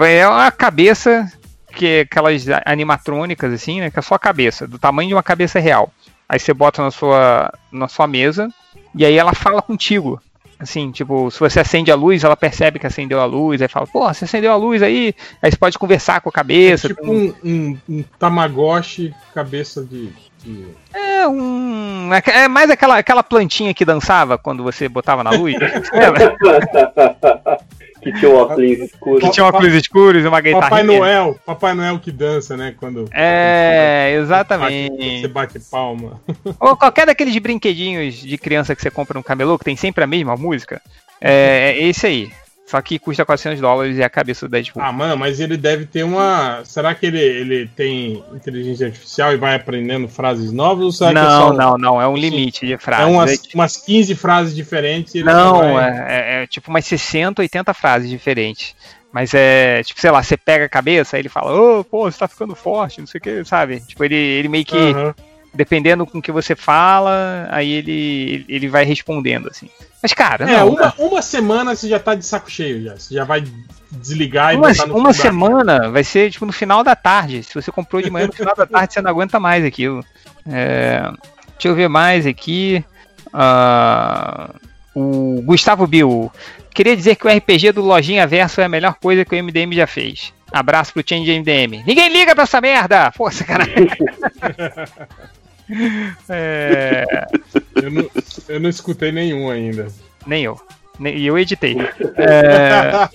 É uma cabeça que é aquelas animatrônicas, assim, né? Que é só a cabeça, do tamanho de uma cabeça real. Aí você bota na sua, na sua mesa e aí ela fala contigo. Assim, tipo, se você acende a luz, ela percebe que acendeu a luz, aí fala, pô, você acendeu a luz aí, aí você pode conversar com a cabeça. tipo um, um, um Tamagotchi cabeça de. de- É um. É mais aquela, aquela plantinha que dançava quando você botava na luz. Que tinha o óculos escuro. que tinha óculos escuros e uma guitarrinha. Papai Noel, Papai Noel que dança, né? Quando É, você exatamente. bate palma. Ou qualquer daqueles brinquedinhos de criança que você compra no camelô, que tem sempre a mesma música. É, é esse aí. Só que custa 400 dólares e a cabeça do Deadpool. Ah, mano, mas ele deve ter uma. Será que ele, ele tem inteligência artificial e vai aprendendo frases novas? Ou será que é não, só não, não. É um limite de É frases. umas, É- umas 15 frases diferentes e ele não, só vai- é, é- é tipo umas 60, 80 frases diferentes. Mas é, tipo, sei lá, você pega a cabeça, aí ele fala, ô, pô, você tá ficando forte, não sei o que, sabe? Tipo, ele, ele meio que, Aham. Dependendo com o que você fala, aí ele, ele vai respondendo, assim. Mas, cara, É, não, uma, uma semana você já tá de saco cheio já. Você já vai desligar e Uma, botar no uma lugar. semana vai ser tipo no final da tarde. Se você comprou de manhã no final da tarde, você não aguenta mais aquilo. É, deixa eu ver mais aqui. Ah, o Gustavo Bill. queria dizer que o RPG do Lojinha Verso é a melhor coisa que o MDM já fez. Abraço pro Change MDM. Ninguém liga pra essa merda! Força, cara. é, Eu não, eu não escutei nenhum ainda. nem eu. E eu editei. É,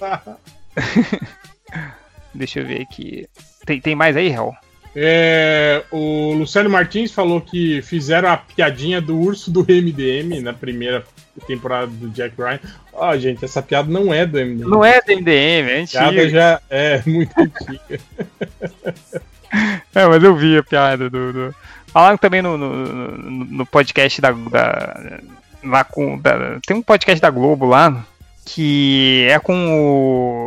Deixa eu ver aqui. Tem, tem mais aí, Hel? É, o Luciano Martins falou que fizeram a piadinha do urso do MDM na primeira temporada do Jack Ryan. Ó, gente, essa piada não é do MDM. Não é do MDM, é A piada já é muito antiga. É, mas eu vi a piada do. do... Falaram também no, no, no- podcast da. da- lá com, da- tem um podcast da Globo lá que é com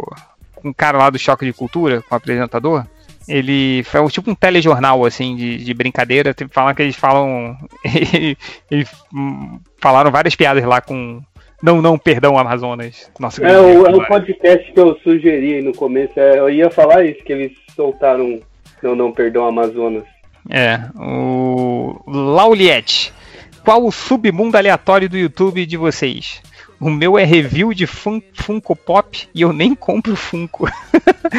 o. com o cara lá do Choque de Cultura, com o apresentador. Ele foi tipo um telejornal assim de, de brincadeira. Tem falar que eles falam. eles falaram várias piadas lá com. Não, não, perdão, Amazonas. Nossa, É o, é o podcast que eu sugeri no começo. é, eu ia falar isso, que eles soltaram Não, não, perdão, Amazonas. É, o Lauliette. Qual o submundo aleatório do YouTube de vocês? O meu é review de fun Funko Pop e eu nem compro Funko.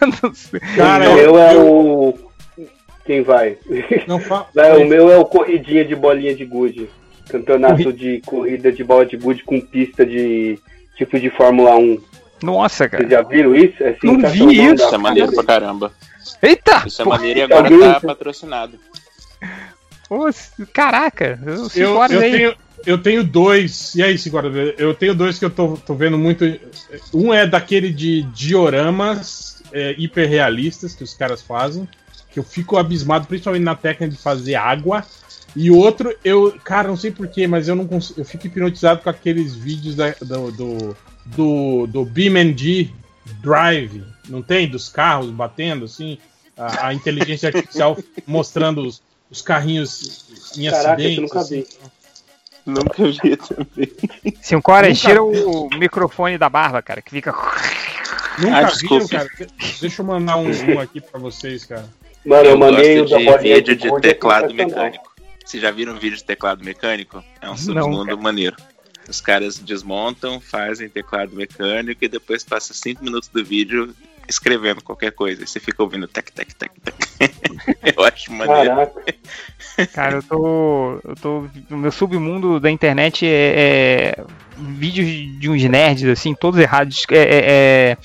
Eu não sei. Cara, o eu- meu é o. Quem vai? Não fa... Não, o meu é o corridinha de bolinha de gude. Campeonato de corrida de bola de gude com pista de tipo de Fórmula 1. Nossa, Vocês cara. já viram isso? É Não vi isso. da Isso é maneiro pra caramba. Eita! Isso é Pô, maneiro e agora alguém- tá patrocinado. pô, caraca, eu, Eu, eu, tenho, eu tenho dois. E aí, Segura? Eu tenho dois que eu tô, tô vendo muito. Um é daquele de dioramas é, hiperrealistas que os caras fazem. Que eu fico abismado, principalmente na técnica de fazer água. E outro, eu, cara, não sei porquê, mas eu não consigo. Eu fico hipnotizado com aqueles vídeos da- do, do, do, do BeamNG Drive, não tem? Dos carros batendo, assim. A, a inteligência artificial mostrando os, os carrinhos em Caraca, acidentes. eu nunca assim. vi. Nunca vi também. Nunca- tira o microfone da barba, cara, que fica. Nunca Ah, viram, cara? Deixa eu mandar um, um aqui pra vocês, cara. Mano, eu, Eu mandei o gosto de vídeo de teclado mecânico. Vocês já viram vídeo de teclado mecânico? É um submundo maneiro. Os caras desmontam, fazem teclado mecânico e depois passa cinco minutos do vídeo escrevendo qualquer coisa. E você fica ouvindo tec, tec, tec, tec. Eu acho maneiro. Caraca. Cara, eu tô. Eu tô. O meu submundo da internet é, é vídeos de uns nerds, assim, todos errados, é, é- é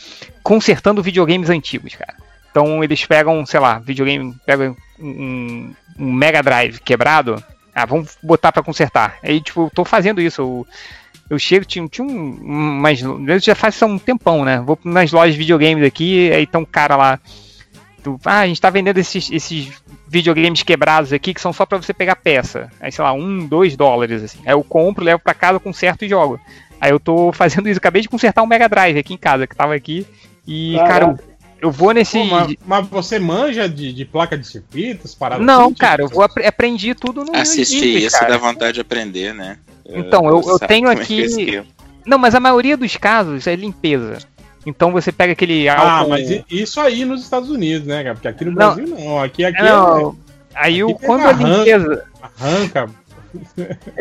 consertando videogames antigos, cara. Então eles pegam, sei lá, videogame, pegam um, um Mega Drive quebrado, ah, vamos botar pra consertar. Aí, tipo, eu tô fazendo isso. Eu, eu chego, tinha, tinha um. Mas já faz um tempão, né? Vou nas lojas de videogames aqui, aí tá um cara lá. do, ah, a gente tá vendendo esses, esses videogames quebrados aqui que são só pra você pegar peça. Aí, sei lá, um, dois dólares, assim. Aí eu compro, levo pra casa, conserto e jogo. Aí eu tô fazendo isso. Acabei de consertar um Mega Drive aqui em casa, que tava aqui. E, Caraca. cara, eu, eu vou nesse. Pô, mas, mas você manja de, de placa de circuitos, paradas Não, assim, cara, eu tipo, vou apre- aprendi tudo no Assistir isso cara. dá vontade de aprender, né? Então, eu- eu tenho é aqui- é esquema. Não, mas a maioria dos casos é limpeza. Então você pega aquele Ah, álcool. mas i- isso aí nos Estados Unidos, né, cara? Porque aqui no Não. Brasil não. Aqui, aqui Não, aí o, aqui quando a limpeza. é, arranca.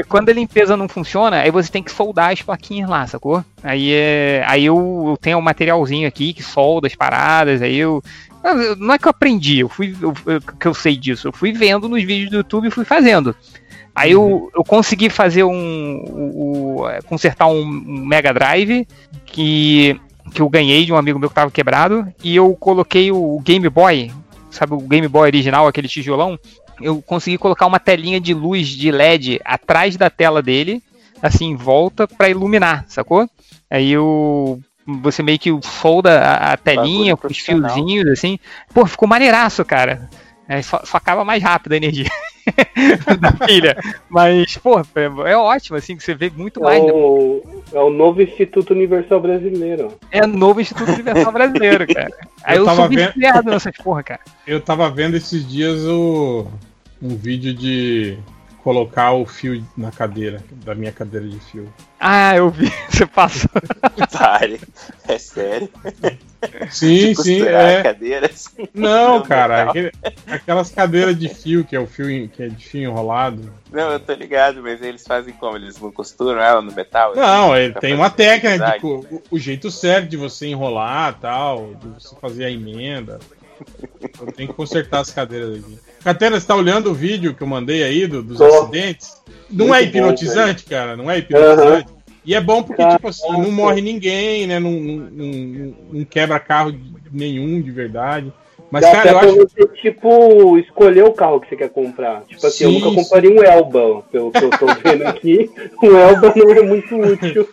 Quando a limpeza não funciona, aí você tem que soldar as plaquinhas lá, sacou? Aí, é, aí eu, eu tenho um materialzinho aqui que solda as paradas, aí eu. Não é que eu aprendi, eu fui, eu- que eu sei disso, eu fui vendo nos vídeos do YouTube e fui fazendo. Aí eu, eu consegui fazer um. é, consertar um, um Mega Drive que, que eu ganhei de um amigo meu que tava quebrado, e eu coloquei o Game Boy, sabe, o Game Boy original, aquele tijolão, eu consegui colocar uma telinha de luz de LED atrás da tela dele, assim, em volta, pra iluminar, sacou? Aí eu. Você meio que solda a, a telinha os fiozinhos, assim. Pô, ficou maneiraço, cara. É, só, só acaba mais rápido a energia da pilha. Mas, pô, é, é ótimo, assim, que você vê muito É mais. né? o, é o novo Instituto Universal Brasileiro. É novo Instituto Universal Brasileiro, cara. Aí eu, Eu sou tava vendo- nessas porra, cara. Eu tava vendo esses dias o, um vídeo de colocar o fio na cadeira, da minha cadeira de fio. Ah, eu vi. Você passou. Pare. É sério. Sim, De sim, é. cadeiras. Não, Não, cara, aquele- aquelas cadeiras de fio, que é o fio que é de fio enrolado. Não, eu tô ligado, mas eles fazem como? Eles não costuram ela no metal? Não, Assim, ele tem uma técnica, zig-zag? tipo, o, o jeito certo de você enrolar tal, de você fazer a emenda. Eu tenho que consertar as cadeiras aqui. Catena, você tá olhando o vídeo que eu mandei aí do- dos Tô. acidentes? Não Muito é bom, hipnotizante, cara? Não é hipnotizante? E é bom porque, tipo assim, não morre ninguém, né? Não, não, não- quebra carro nenhum de verdade. Mas, Dá cara, eu acho. você, tipo, escolher o carro que você quer comprar. Tipo assim, eu Sim, nunca sim. compraria um Elba, pelo que eu tô vendo aqui. O Elba não é muito útil.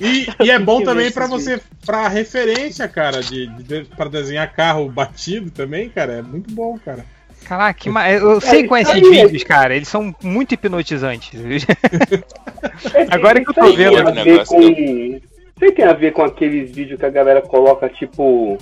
E, e é bom também pra esses você, pra referência, cara, de, de, pra desenhar carro batido também, cara. É muito bom, cara. Caraca, que ma... eu sei É, com esses isso é- vídeos, cara. Eles são muito hipnotizantes. É, Agora que eu tô isso aí vendo tem o a ver negócio com. Isso tem a ver com aqueles vídeos que a galera coloca, tipo.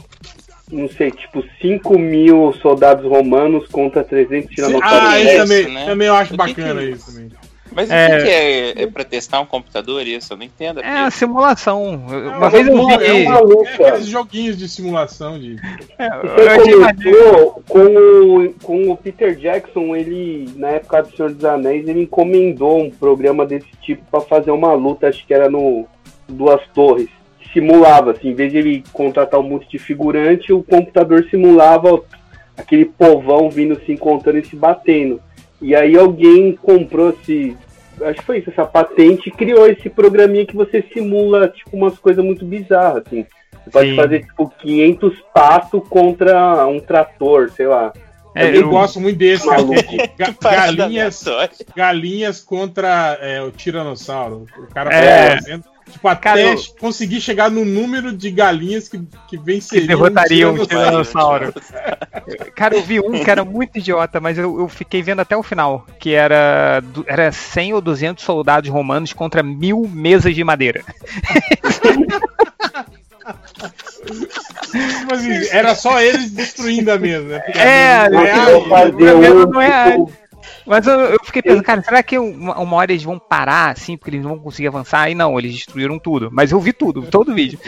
Não sei, tipo, 5 mil soldados romanos contra 300 tiranossauros Ah, é isso, também, né? também eu acho O que bacana que- isso também. Mas o É. que, é? É pra testar um computador isso? Eu não entendo. a É a brisa. simulação. É Uma vez eu vi. é uma É luta. aqueles joguinhos de simulação de. Imaginei- começou com o, com o Peter Jackson, ele, na época do Senhor dos Anéis, ele encomendou um programa desse tipo pra fazer uma luta, acho que era no Duas Torres. Simulava, assim, em vez de ele contratar um monte de figurante, o computador simulava aquele povão vindo se encontrando e se batendo. E aí alguém comprou esse. Acho que foi isso, essa patente criou esse programinha que você simula, tipo, umas coisas muito bizarras, assim. Você pode Sim. fazer, tipo, 500 patos contra um trator, sei lá. É, eu, eu- gosto muito desse, cara. Maluco. é ga- galinhas, galinhas contra é, o tiranossauro. O cara É. fazendo. Tipo, até Cara, eu- conseguir chegar no número de galinhas que, que que venceriam. derrotariam um o tiranossauro. Cara, eu vi um que era muito idiota, mas eu, eu fiquei vendo até o final. Que era, era 100 ou 200 soldados romanos contra mil mesas de madeira. Tipo assim, era só eles destruindo a mesa. Né? É, é fazer mesmo um, não é tipo, Mas eu, eu fiquei pensando, cara, será que uma, uma hora eles vão parar assim, porque eles não vão conseguir avançar? E não, eles destruíram tudo. Mas eu vi tudo, todo o vídeo.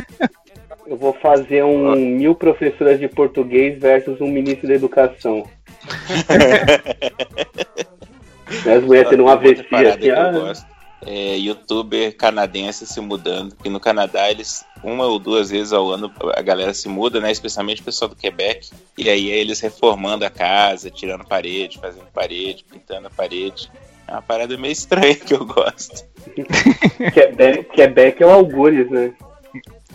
eu vou fazer um mil professoras de português versus um ministro da educação. As mulheres tendo um AVC parada assim, que eu ah, gosto é youtuber canadense se mudando. Que no Canadá eles, uma ou duas vezes ao ano, a galera se muda, né? Especialmente o pessoal do Quebec. E aí é eles reformando a casa, tirando parede, fazendo parede, pintando a parede. É uma parada meio estranha que eu gosto. Quebec, Quebec é o Algures, né?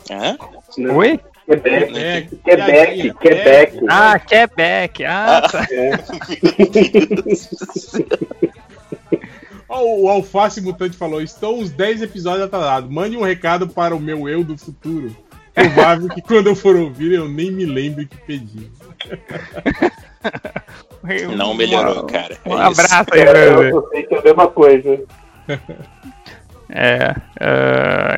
Hã? Né? Oi? Quebec, É, Quebec, piadinha. Quebec. Ah, Quebec. Ah, tá. Ó, o Alface Mutante falou: estão uns 10 episódios atrasados. Mande um recado para o meu eu do futuro. Provável que quando eu for ouvir eu nem me lembre que pedi. Não melhorou, cara. É Um isso. abraço aí, meu. eu sei que é a mesma coisa. É.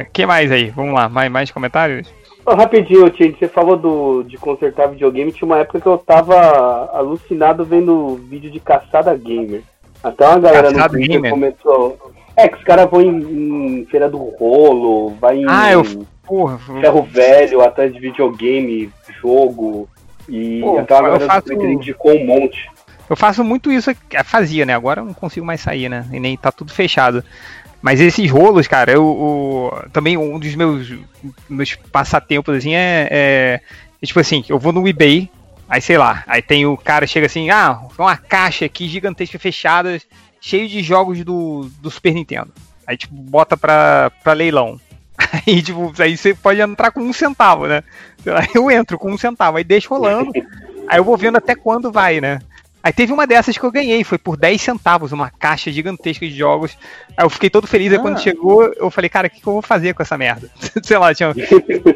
O que mais aí? Vamos lá, mais, mais comentários? Ó, rapidinho, Tid, você falou do, de consertar videogame. Tinha uma época que eu tava alucinado vendo vídeo de caçada gamer. Até uma galera no Twitter começou. É, que os caras vão em, em feira do rolo, vai em Ah, eu- Porra, ferro velho atrás de videogame, jogo. E Pô, até uma eu galera faço- Twitter indicou um monte. eu faço muito isso. Fazia, né? Agora eu não consigo mais sair, né? E nem tá tudo fechado. Mas esses rolos, cara, eu, o- também um dos meus, meus passatempos, assim, é, é, é Tipo assim, eu vou no eBay, aí sei lá, aí tem o cara chega assim, ah, uma caixa aqui gigantesca fechada, cheio de jogos do, do Super Nintendo. Aí, tipo, bota pra, pra leilão. Aí, tipo, aí você pode entrar com um centavo, né? Eu entro com um centavo, aí deixo rolando, aí eu vou vendo até quando vai, né? Aí teve uma dessas que eu ganhei, foi por 10 centavos, uma caixa gigantesca de jogos. Aí eu fiquei todo feliz, aí quando chegou, eu falei, cara, o que, que eu vou fazer com essa merda? Sei lá, tinha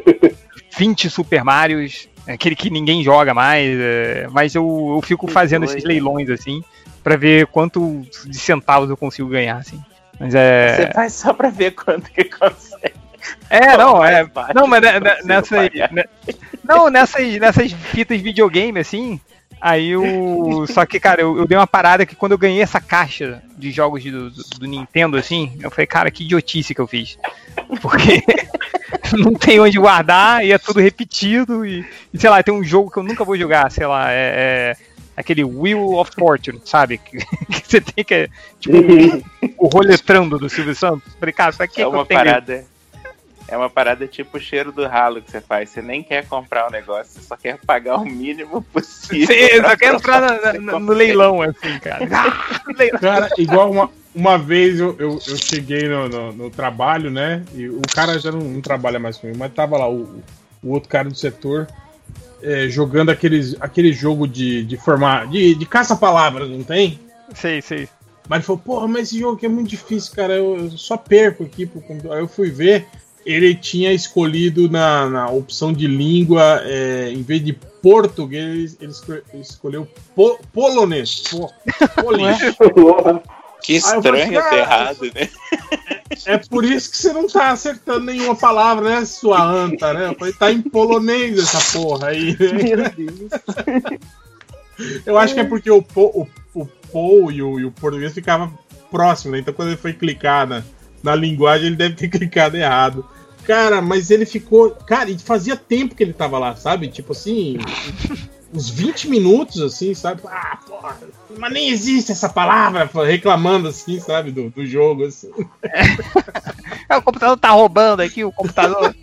20 Super Marios, aquele que ninguém joga mais, é, mas eu, eu fico fazendo esses leilões assim, pra ver quanto de centavos eu consigo ganhar, assim. Mas é. Você faz só pra ver quanto que consegue. É, não, é. Não, mas ne- não ne- precisa nessas. pagar. ne- Não, nessas, nessas fitas videogame, assim. Aí o. Só que, cara, eu, eu dei uma parada que quando eu ganhei essa caixa de jogos de- do, do Nintendo, assim, eu falei, cara, que idiotice que eu fiz. Porque não tem onde guardar e é tudo repetido. E, e, sei lá, tem um jogo que eu nunca vou jogar, sei lá, é. é aquele Wheel of Fortune, sabe? Que, que você tem que. Tipo, o roletrando do Silvio Santos. Falei, cara, pra que, É que eu uma tenho parada. É uma parada tipo o cheiro do ralo que você faz. Você nem quer comprar o negócio, você só quer pagar o mínimo possível. Sim, pra só quer entrar na- na- você no leilão, assim, cara. Cara, igual uma, uma vez eu, eu, eu cheguei no, no, no trabalho, né? E o cara já não, não trabalha mais comigo, mas tava lá o, o outro cara do setor é, jogando aqueles, aquele jogo de, de formar. de, de caça-palavras, não tem? Sei, sei. Mas ele falou, porra, mas esse jogo aqui é muito difícil, cara. Eu, eu só perco aqui pro computador. Aí eu fui ver, ele tinha escolhido na, na opção de língua, é, em vez de português, ele esco- ele escolheu po- polonês. Po, polês. Que estranho ter "Cara, errado, né? É por isso que você não tá acertando nenhuma palavra, né, sua anta, né? Eu falei, tá em polonês essa porra aí. Meu Deus. Eu acho que é porque o po, o, o po e o, e o português ficava próximo, né? Então quando ele foi clicar na, na linguagem, ele deve ter clicado errado. Cara, mas ele ficou. Cara, e fazia tempo que ele tava lá, sabe? Tipo assim. Uns 20 minutos, assim, sabe? Ah, porra, mas nem existe essa palavra, reclamando assim, sabe, do, do jogo. Assim. É, o computador tá roubando aqui, o computador.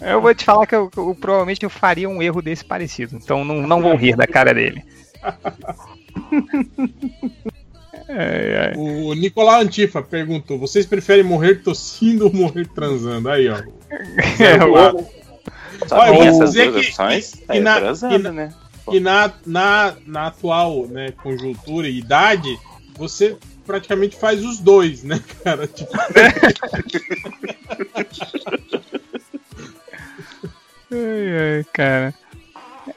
Eu vou te falar que eu, eu- provavelmente eu faria um erro desse parecido. Então não, não vou rir da cara dele. É, é. O Nicolau Antifa perguntou: vocês preferem morrer tossindo ou morrer transando? Aí, ó. É, o- Olha, vou essas dizer que- opções. que Tá aí na- transando, que né? E na, na, na atual né, conjuntura e idade, você praticamente faz os dois, né, cara? Tipo, Ai, ai, cara.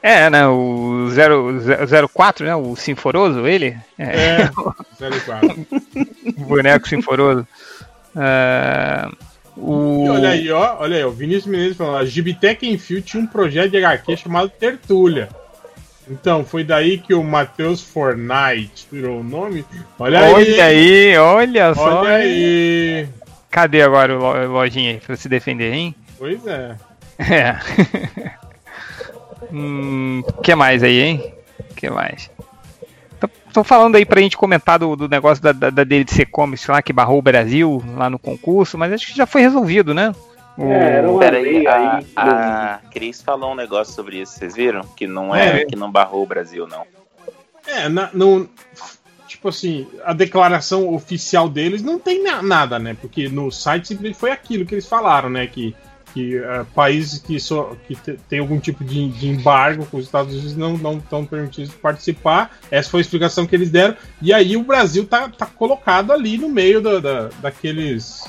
É, né? O 0, 04, né? O Sinforoso, ele? É, é, 04. o boneco Sinforoso. Ah, o... Olha aí, ó, olha aí, o Vinícius Menezes falando, a Gibitec Enfio tinha um projeto de HQ chamado Tertúlia. Então, foi daí que o Matheus Fortnite tirou o nome. Olha aí, Olha aí, olha só. olha aí. Cadê agora o lo- lojinha aí pra se defender, hein? Pois é. É. hum, que mais aí, hein? que mais? Tô, tô falando aí pra gente comentar do, do negócio da, da, da DLC Comics lá que barrou o Brasil lá no concurso, mas acho que já foi resolvido, né? O- É, era uma Peraí, lei a, aí. a Cris falou um negócio sobre isso, vocês viram? Que não é, É. que não barrou o Brasil, não. É, na, não. Tipo assim, a declaração oficial deles não tem na- nada, né? Porque no site simplesmente foi aquilo que eles falaram, né? Que, que eh, países que, só, que tem algum tipo de, de embargo com os Estados Unidos não não estão permitidos participar. Essa foi a explicação que eles deram. E aí o Brasil tá, tá colocado ali no meio da, da- daqueles.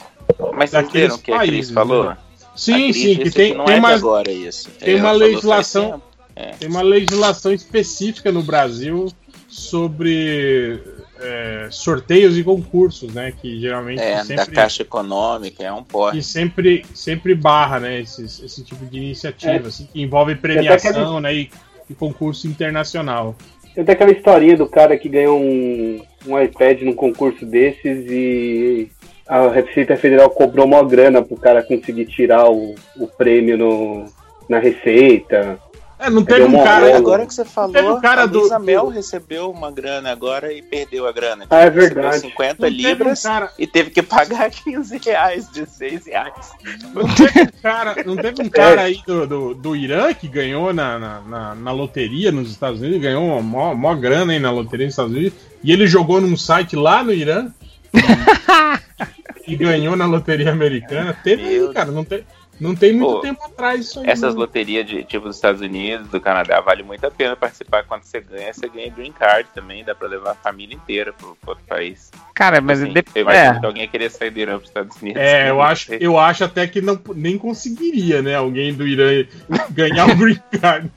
Mas Daqueles que a Cris países, falou? né? A Sim, sim, que tem, não tem é uma, agora isso. tem uma faz legislação-. É. Tem uma legislação específica no Brasil sobre é, sorteios e concursos, né? Que geralmente É, da sempre, Caixa Econômica, é um porte. que sempre, sempre barra, né? Esses, esse tipo de iniciativa, É. assim, que envolve premiação, né? E, e concurso internacional. Eu tenho aquela historinha do cara que ganhou um, um iPad num concurso desses e a Receita Federal cobrou uma grana pro cara conseguir tirar o, o prêmio no, na Receita. É, não teve um cara. Agora que você falou, Teve o cara a do- Luísa do- Mel recebeu uma grana agora e perdeu a grana. Ah, é Recebeu verdade. 50 Não teve um libras cara. e teve que pagar 15 reais de 6 reais. Não teve um cara, não teve um cara aí do, do, do Irã que ganhou na, na, na, na loteria nos Estados Unidos, ganhou uma mó, mó grana aí na loteria nos Estados Unidos, e ele jogou num site lá no Irã e, ganhou na loteria americana. Teve aí, cara, não tem, não tem muito Pô, tempo atrás isso aí. Essas não. loterias de tipo dos Estados Unidos, do Canadá, vale muito a pena participar. Quando você ganha, você ganha green card também, dá pra levar a família inteira pro, pro outro país. Cara, mas Assim, eu imagino é, que alguém ia querer sair do Irã pros Estados Unidos. É, eu acho, sei. eu acho até que não, nem conseguiria, né? Alguém do Irã ganhar o green card.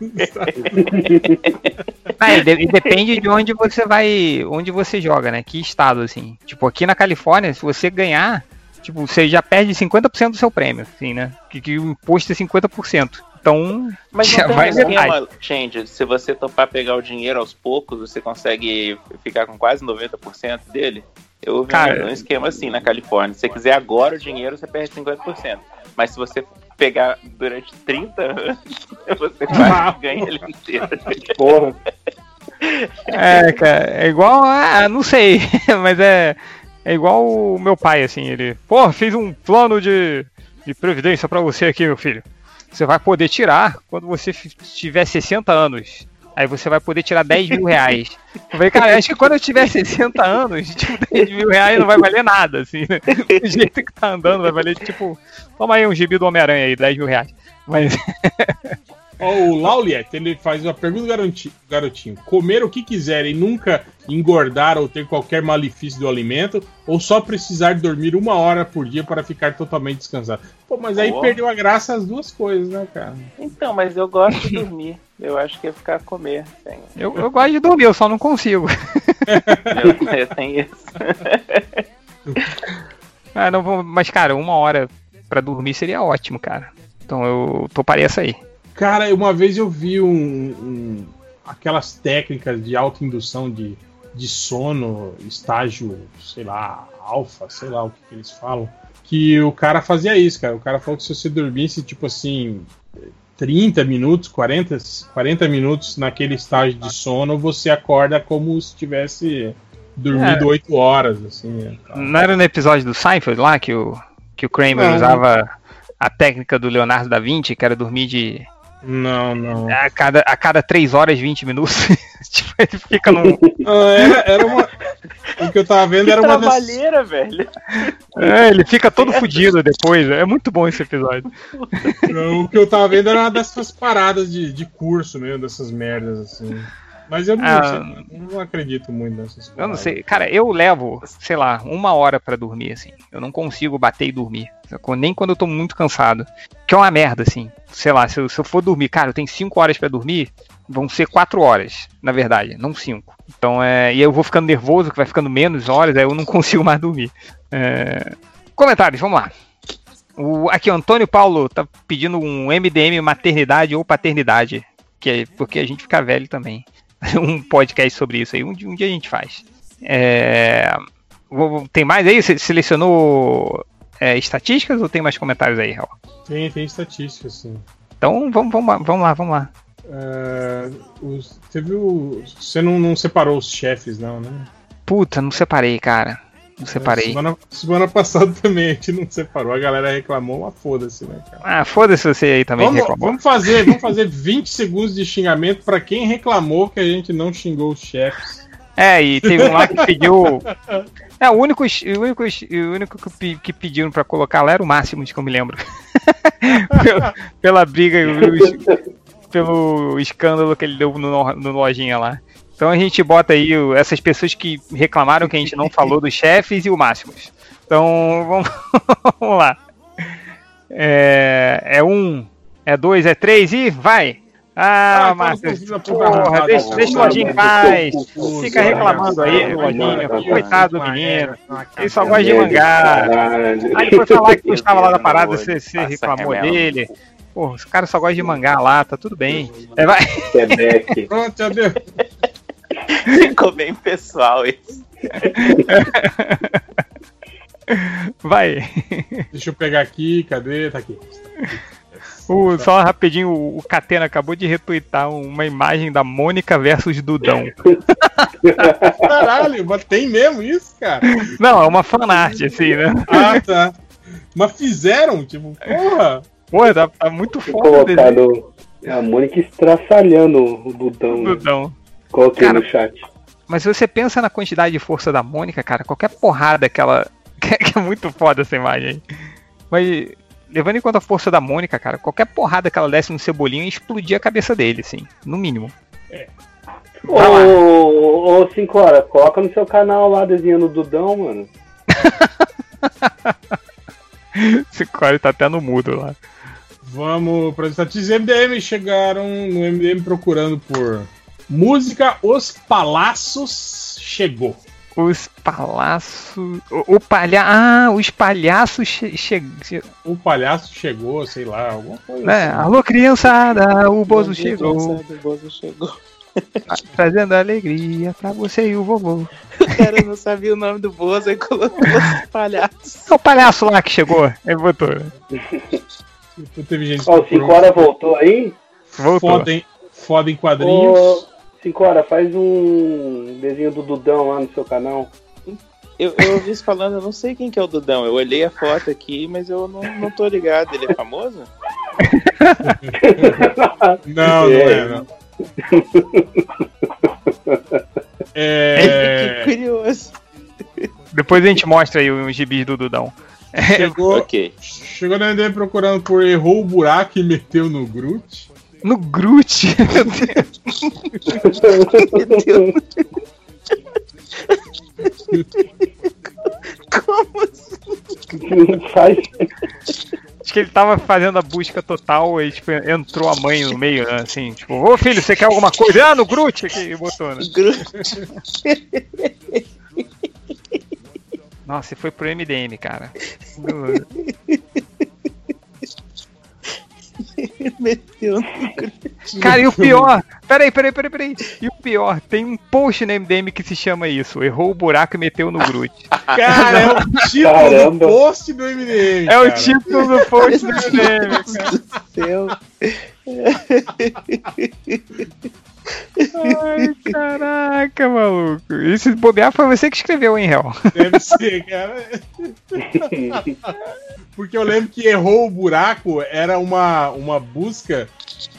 De- e depende de onde você vai, onde você joga, né? Que estado, assim. Tipo, aqui na Califórnia, se você ganhar, tipo, você já perde 50% do seu prêmio, assim, né? Que, que o imposto é 50%. Então, Mas Já não tem vai um esquema, Change, se você topar pegar o dinheiro aos poucos, você consegue ficar com quase 90% dele? Eu vi Cara- um esquema assim na Califórnia. Se você quiser agora o dinheiro, você perde 50%. Mas se você pegar durante 30 anos, você vai, ganha ele inteiro. Porra. é, cara, é igual. Ah, não sei, mas é. É igual o meu pai, assim, ele. Pô, fiz um plano de, de previdência pra você aqui, meu filho. Você vai poder tirar quando você tiver 60 anos. Aí você vai poder tirar 10 mil reais. Eu falei, cara, acho que quando eu tiver 60 anos, tipo, 10 mil reais não vai valer nada, assim, né? Do jeito que tá andando, vai valer, tipo, toma aí um gibi do Homem-Aranha aí, 10 mil reais. Mas, Ó, o Lauliet, ele faz uma pergunta garanti- garotinho. Comer o que quiser e nunca engordar ou ter qualquer malefício do alimento, ou só precisar dormir uma hora por dia para ficar totalmente descansado? Pô, mas aí Pô. perdeu a graça as duas coisas, né, cara? Então, mas eu gosto de dormir. Eu acho que ia ficar a comer. Tem, eu, eu gosto de dormir, eu só não consigo. eu, eu tenho isso. Ah, não mas, cara, uma hora pra dormir seria ótimo, cara. Então eu toparia essa aí. Cara, uma vez eu vi um, um- aquelas técnicas de autoindução de, de sono, estágio, sei lá, alfa, sei lá o que, que eles falam, que o cara fazia isso, cara. O cara falou que se você dormisse, tipo assim, 30 minutos, 40, 40 minutos naquele estágio de sono, você acorda como se tivesse dormido É. 8 horas, assim. né, tal. Não era no episódio do Seinfeld lá que o, que o Kramer Não. usava a técnica do Leonardo da Vinci, que era dormir de Não, não. a cada, a cada 3 horas e 20 minutos. tipo, ele fica num. Ah, era, era uma. O que eu tava vendo Que era uma trabalheira, velho. É, ele fica todo fudido depois. É muito bom esse episódio. O que eu tava vendo era uma dessas paradas de, de curso mesmo, dessas merdas, assim. Mas eu não, Ah. sei, não acredito muito nessas coisas. Eu não sei. Cara, eu levo, sei lá, uma hora pra dormir, assim. Eu não consigo bater e dormir. Nem quando eu tô muito cansado. Que é uma merda, assim. Sei lá, se eu, se eu for dormir, cara, eu tenho 5 horas pra dormir, vão ser 4 horas, na verdade, não 5. Então é. E eu vou ficando nervoso, que vai ficando menos horas, aí eu não consigo mais dormir. É, Comentários, vamos lá. O, aqui, o Antônio Paulo tá pedindo um MDM maternidade ou paternidade. Que é porque a gente fica velho também. um podcast sobre isso aí. Um, dia- um dia a gente faz. É, tem mais aí? Você selecionou é, estatísticas ou tem mais comentários aí, Raul? Tem, tem estatística, assim. Então vamos, vamos, lá, vamos lá, vamos lá. É, os- teve o. Você não, não separou os chefes, não, né? Puta, não separei, cara. Não separei. Semana, semana passada também a gente não separou. A galera reclamou, mas foda-se, né, cara? Ah, foda-se você aí também Vamos, reclamou. vamos fazer, vamos fazer 20 segundos de xingamento pra quem reclamou que a gente não xingou os chefes. É, e teve um lá que pediu. É, o único, o único, o único que, que pediram pra colocar lá era o Máximos, que eu me lembro. pela, pela briga, e os- pelo escândalo que ele deu no, no lojinha lá. Então a gente bota aí essas pessoas que reclamaram que a gente não falou dos chefes e o Máximos. Então vamos, vamos lá. É, é um, é dois, é três e vai! Ah, Ah, Márcio, fala com o filho da puta porra, deixa, deixa o lojinha em paz. Fica Vai, reclamando aí, vai, coitado do menino. Ele só gosta de mangá. Aí foi falar que gostava lá da parada, você, você reclamou dele. Pô, os caras só gostam de mangá lá, tá tudo bem. É, vai. Quebec. Pronto, deu. Ficou bem pessoal isso. Vai. Deixa eu pegar aqui, cadê? Tá aqui. O- só rapidinho, o, o Catena acabou de retweetar uma imagem da Mônica versus Dudão. Caralho, mas tem mesmo isso, cara? Não, é uma fanart, assim, né? Ah, tá. Mas fizeram, tipo, porra. Pô, tá, tá muito foda o Colocado a Mônica estraçalhando o Dudão. do né? Coloquei Cara, no chat. Mas se você pensa na quantidade de força da Mônica, cara, qualquer porrada que ela. que é muito foda essa imagem aí. Mas, levando em conta a força da Mônica, cara, qualquer porrada que ela desse no cebolinho ia explodir a cabeça dele, assim, no mínimo. Ô, ô, ô, cinco horas, coloca no seu canal lá desenhando o Dudão, mano. Esse cara tá até no mudo lá. Vamos para as estatísticas. MDM chegaram no MDM procurando por música Os Palácios chegou. Os palhaços. O, o palha... Ah, os palhaços che... che... O palhaço chegou, sei lá, alguma coisa. É, assim. alô, criançada, o Bozo chegou. O Bozo chegou. Trazendo alegria pra você e o vovô. O cara não sabia o nome do Bozo e colocou os palhaços. É o palhaço lá que chegou. Ele botou. Então teve gente que Ó, o procurou 5 horas voltou aí? Voltou. foda, em, foda em quadrinhos. 5 horas, faz um desenho do Dudão lá no seu canal. Eu, eu ouvi isso falando, eu não sei quem que é o Dudão. Eu olhei a foto aqui, mas eu não, não tô ligado. Ele é famoso? Não, não é, não. Que É, curioso. Depois a gente mostra aí os gibis do Dudão. chegou, Ok. chegou na MDM procurando por errou o buraco e meteu no Groot. No Groot. Meu Deus. Como assim? Faz. Acho que ele tava fazendo a busca total e tipo, entrou a mãe no meio, né? Assim, tipo, ô filho, você quer alguma coisa? Ah, no Groot aqui, e botou, né? Groot Nossa, e foi pro MDM, cara. meteu no Groot. Cara, e o pior, peraí, peraí, peraí, peraí. E o pior, tem um post no MDM que se chama isso: errou o buraco e meteu no Groot. Cara, é o título Caramba. do post do MDM. É o título do post do MDM, cara. Céu. Ai, caraca, maluco. E se bobear foi você que escreveu, hein, Hel? Deve ser, cara. Porque eu lembro que errou o buraco era uma, uma busca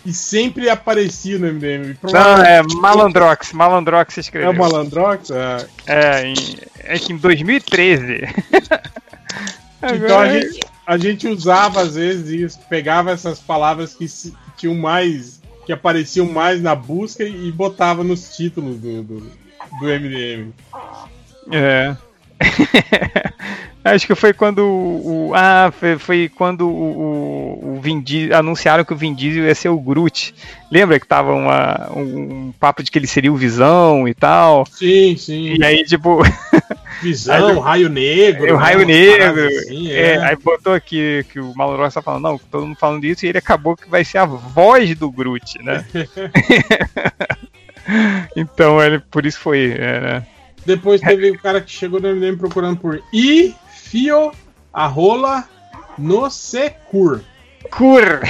que sempre aparecia no MDM. Não, é Malandrox, Malandrox é escreveu. o Malandrox? Ah, É, em, é que em 2013. Então a gente, a gente usava às vezes isso, pegava essas palavras que, se- que tinham mais. Que apareciam mais na busca e botava nos títulos do, do, do MDM. É. Acho que foi quando o. o- ah, foi, foi quando o, o, o Vin Diesel, anunciaram que o Vin Diesel ia ser o Groot. Lembra que tava uma, um, um papo de que ele seria o Visão e tal? Sim, sim. E aí, tipo, Visão, raio negro. o né, Raio Negro. assim, é, é. aí botou aqui que o Malandrox tá falando, não, todo mundo falando disso, e ele acabou que vai ser a voz do Groot, né? então, ele, por isso foi. é, né? Depois teve o cara que chegou no MDM procurando por I, Fio, a rola, no secur. Cur!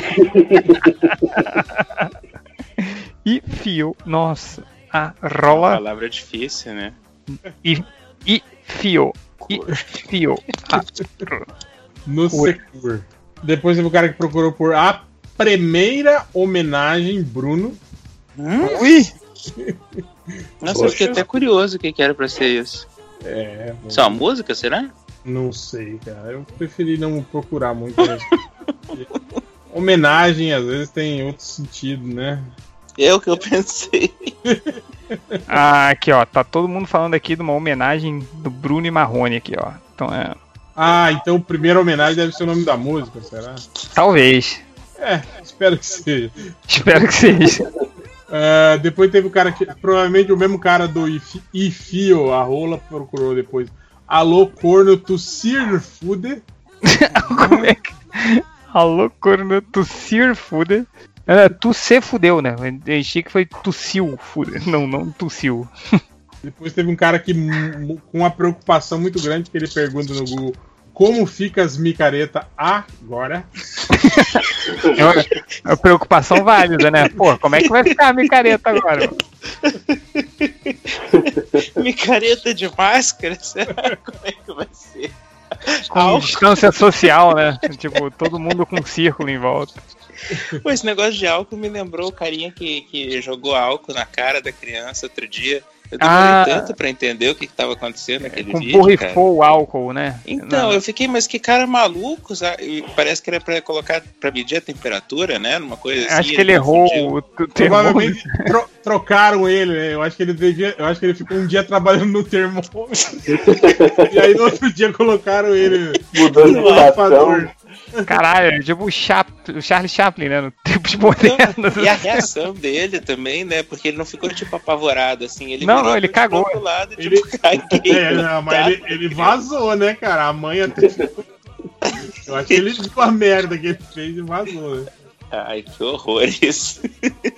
e fio, nossa, a rola Palavra difícil, né? e, e fio, e fio. a- No Cur. secur. Depois teve o cara que procurou por a primeira homenagem Bruno. Ui! Nossa, eu fiquei até curioso o que, que era pra ser isso. É, Isso é uma música, será? não sei, cara. Eu preferi não procurar muito. isso. homenagem às vezes tem outro sentido, né? É o que eu pensei. Ah, aqui ó, tá todo mundo falando aqui de uma homenagem do Bruno e Marrone aqui ó. Então é, Ah, então a primeira homenagem deve ser o nome da música, será? talvez. É, espero que seja. Espero que seja. Ah, depois teve o cara que. Provavelmente o mesmo cara do Ifi- Ifio, a rola, procurou depois. Alô, corno, tu sir fude. Como é que. Alô, corno, tossir fuder. É, tu se fudeu, né? Eu achei que foi tossiu, fuder. Não, não tossiu. Depois teve um cara que mu- com uma preocupação muito grande que ele pergunta no Google como fica as micareta agora. É uma, é uma preocupação válida, né? Pô, como é que vai ficar a micareta agora? Micareta de máscara? Será? Como é que vai ser? Com Álcool. distância social, né? Tipo, todo mundo com um círculo em volta. Pô, esse negócio de álcool me lembrou o carinha que, que jogou álcool na cara da criança outro dia. Eu demorei Ah. tanto pra entender o que, que tava acontecendo naquele Com vídeo, cara. borrifou o álcool, né? Então, Não. eu fiquei, mas que cara maluco, sabe? Parece que era pra colocar, pra medir a temperatura, né? Numa coisa assim. Acho que ele errou confundiu. o termômetro. Provavelmente tro- trocaram ele, né? Eu acho que ele devia, eu acho que ele ficou um dia trabalhando no termômetro. e aí no outro dia colocaram ele Mudando de. Caralho, é tipo o, Chap, o Charlie Chaplin, né? No tempos modernos. E a reação dele também, né? Porque ele não ficou, tipo, apavorado, assim. Ele Não, não, ele pro cagou. lado, e, Ele- tipo, caguei. É, não, mas ele, ele vazou, né, cara? A mãe até. Eu acho que ele viu a merda que ele fez e vazou, né? Ai, que horror isso.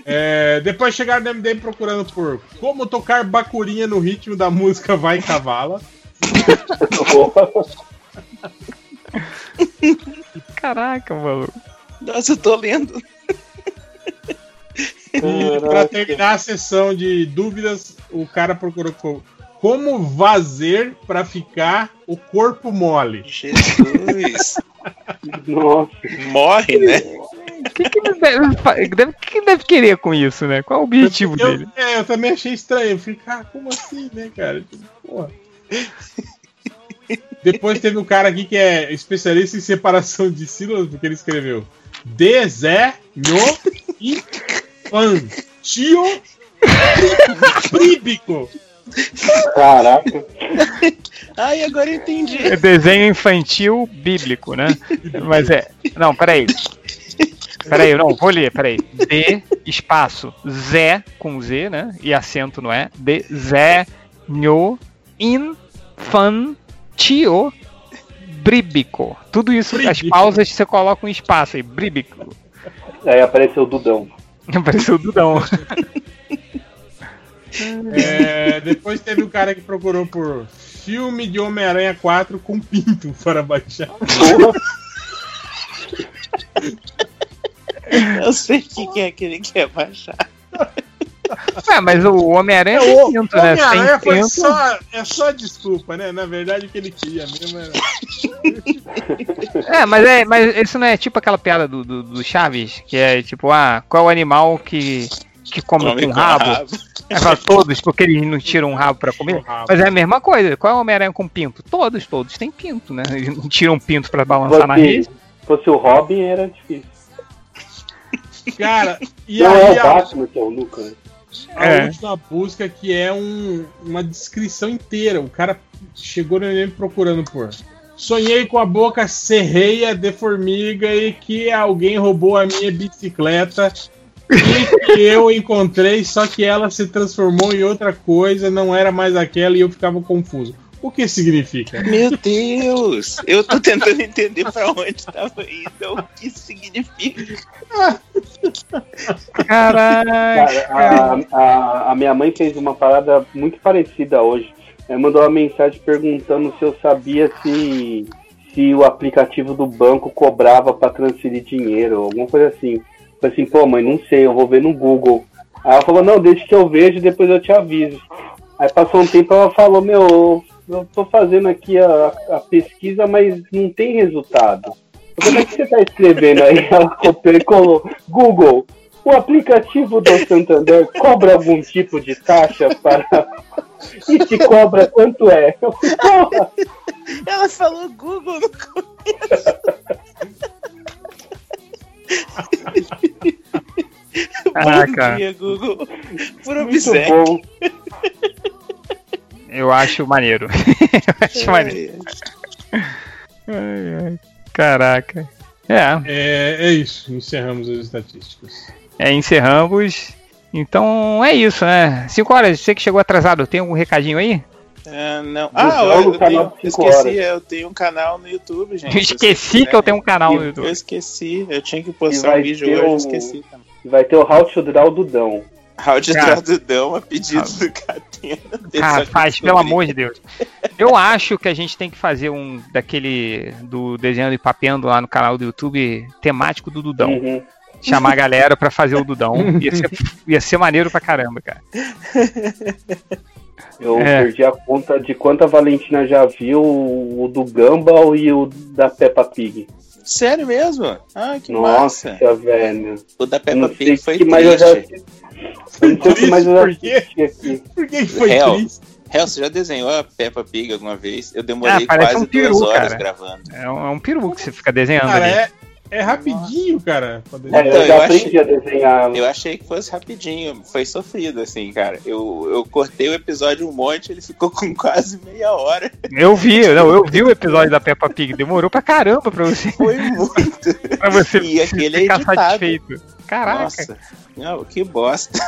É, depois chegaram no MDM procurando por como tocar bacurinha no ritmo da música Vai Cavala. Caraca, maluco. Nossa, eu tô lendo. E pra terminar a sessão de dúvidas, o cara procurou co- como vazer pra ficar o corpo mole. Jesus. Nossa. Morre, né? O que, que, ele deve, que que ele deve querer com isso, né? Qual é o objetivo eu, dele? É, eu também achei estranho. Eu fiquei, cara, como assim, né, cara? Tipo, Porra. Depois teve um cara aqui que é especialista em separação de sílabas, porque ele escreveu Desenho infantio príbico. Caraca. Ai, agora eu entendi. É desenho infantil bíblico, né? Mas é. Não, peraí. Peraí, não, vou ler, peraí. D, espaço, Zé, com Z, né? E acento não é? Desenho infantio bríbico. Tudo isso, as Bríbico. pausas você coloca um espaço aí, bríbico. Aí apareceu o Dudão. Apareceu o Dudão. É, depois teve um cara que procurou por filme de Homem-Aranha 4 com pinto para baixar. Eu sei o que, que é que ele quer baixar. Ué, mas o Homem-Aranha É, tem o pinto, né? Homem-Aranha foi só, é só desculpa, né? Na verdade, o que ele queria mesmo era. É, mas é, mas isso não é tipo aquela piada do, do, do Chaves, que é tipo, ah, qual é o animal que, que come, Come com com rabo? rabo. Aí fala todos, porque eles não tiram um rabo pra comer. rabo. Mas é a mesma coisa. Qual é o Homem-Aranha com pinto? Todos, todos têm pinto, né? Eles não tiram pinto pra balançar na rede. Se fosse o Robin, era difícil. Cara, e Não é aí o a, Batman que é o Luca. Né? a É. última busca que é um, uma descrição inteira. O cara chegou no procurando por. Sonhei com a boca serreia de formiga e que alguém roubou a minha bicicleta. E que eu encontrei, só que ela se transformou em outra coisa, não era mais aquela e eu ficava confuso. O que significa? Meu Deus! Eu tô tentando entender pra onde tava indo, o que isso significa. Caraca. Cara, a, a, a minha mãe fez uma parada muito parecida hoje. Ela mandou uma mensagem perguntando se eu sabia se, se o aplicativo do banco cobrava pra transferir dinheiro, alguma coisa assim. Falei assim, pô, mãe, não sei, eu vou ver no Google. Aí ela falou, não, deixa que eu vejo e depois eu te aviso. Aí passou um tempo ela falou, meu, eu tô fazendo aqui a, a pesquisa, mas não tem resultado. Como é que você tá escrevendo aí? Ela copiou e colou. Google, o aplicativo do Santander cobra algum tipo de taxa para. E se cobra quanto é? Porra! Ela falou Google no começo. Ah, Bom dia, Google. Por Muito obséquio. Eu acho maneiro. Eu acho maneiro. Ai, ai. Caraca. É, É, é isso, encerramos as estatísticas. é, encerramos. Então é isso, né? 5 horas, você que chegou atrasado, tem algum recadinho aí? Ah, não. Ah, eu, canal tenho, eu esqueci, horas. eu tenho um canal no YouTube, gente. Eu esqueci que eu tenho um canal no quiserem. Eu YouTube. esqueci, eu tinha que postar um vídeo hoje, eu o- esqueci também. Vai ter o How to Draw Dudão. Áudio Cara. tradudão a pedido do Catena. Cara, faz, pelo amor de Deus. Eu acho que a gente tem que fazer um daquele do desenho de papendo lá no canal do YouTube temático do Dudão. Uhum. Chamar a galera pra fazer o Dudão. Ia ser, ia ser maneiro pra caramba, cara. Eu É. perdi a conta de quanta Valentina já viu o do Gumball e o da Peppa Pig. Sério mesmo? Ah, que Nossa, massa. velho. O da Peppa Pig foi que mais eu já triste. Eu sei o que mais eu já Por quê? Por que foi Real. triste? Hel, você já desenhou a Peppa Pig alguma vez? Eu demorei Ah, quase um peru, duas horas cara. gravando. É um, é um peru que você fica desenhando Cara, ali. é, É rapidinho, cara. É. Então, eu já eu aprendi achei- a desenhar. Eu achei que fosse rapidinho, foi sofrido, assim, cara. Eu, eu cortei o episódio um monte, ele ficou com quase meia hora. Eu vi, não, eu vi o episódio da Peppa Pig, demorou pra caramba pra você, Foi muito. pra você E aquele é ficar editado. satisfeito. Caraca. Nossa, não, que bosta.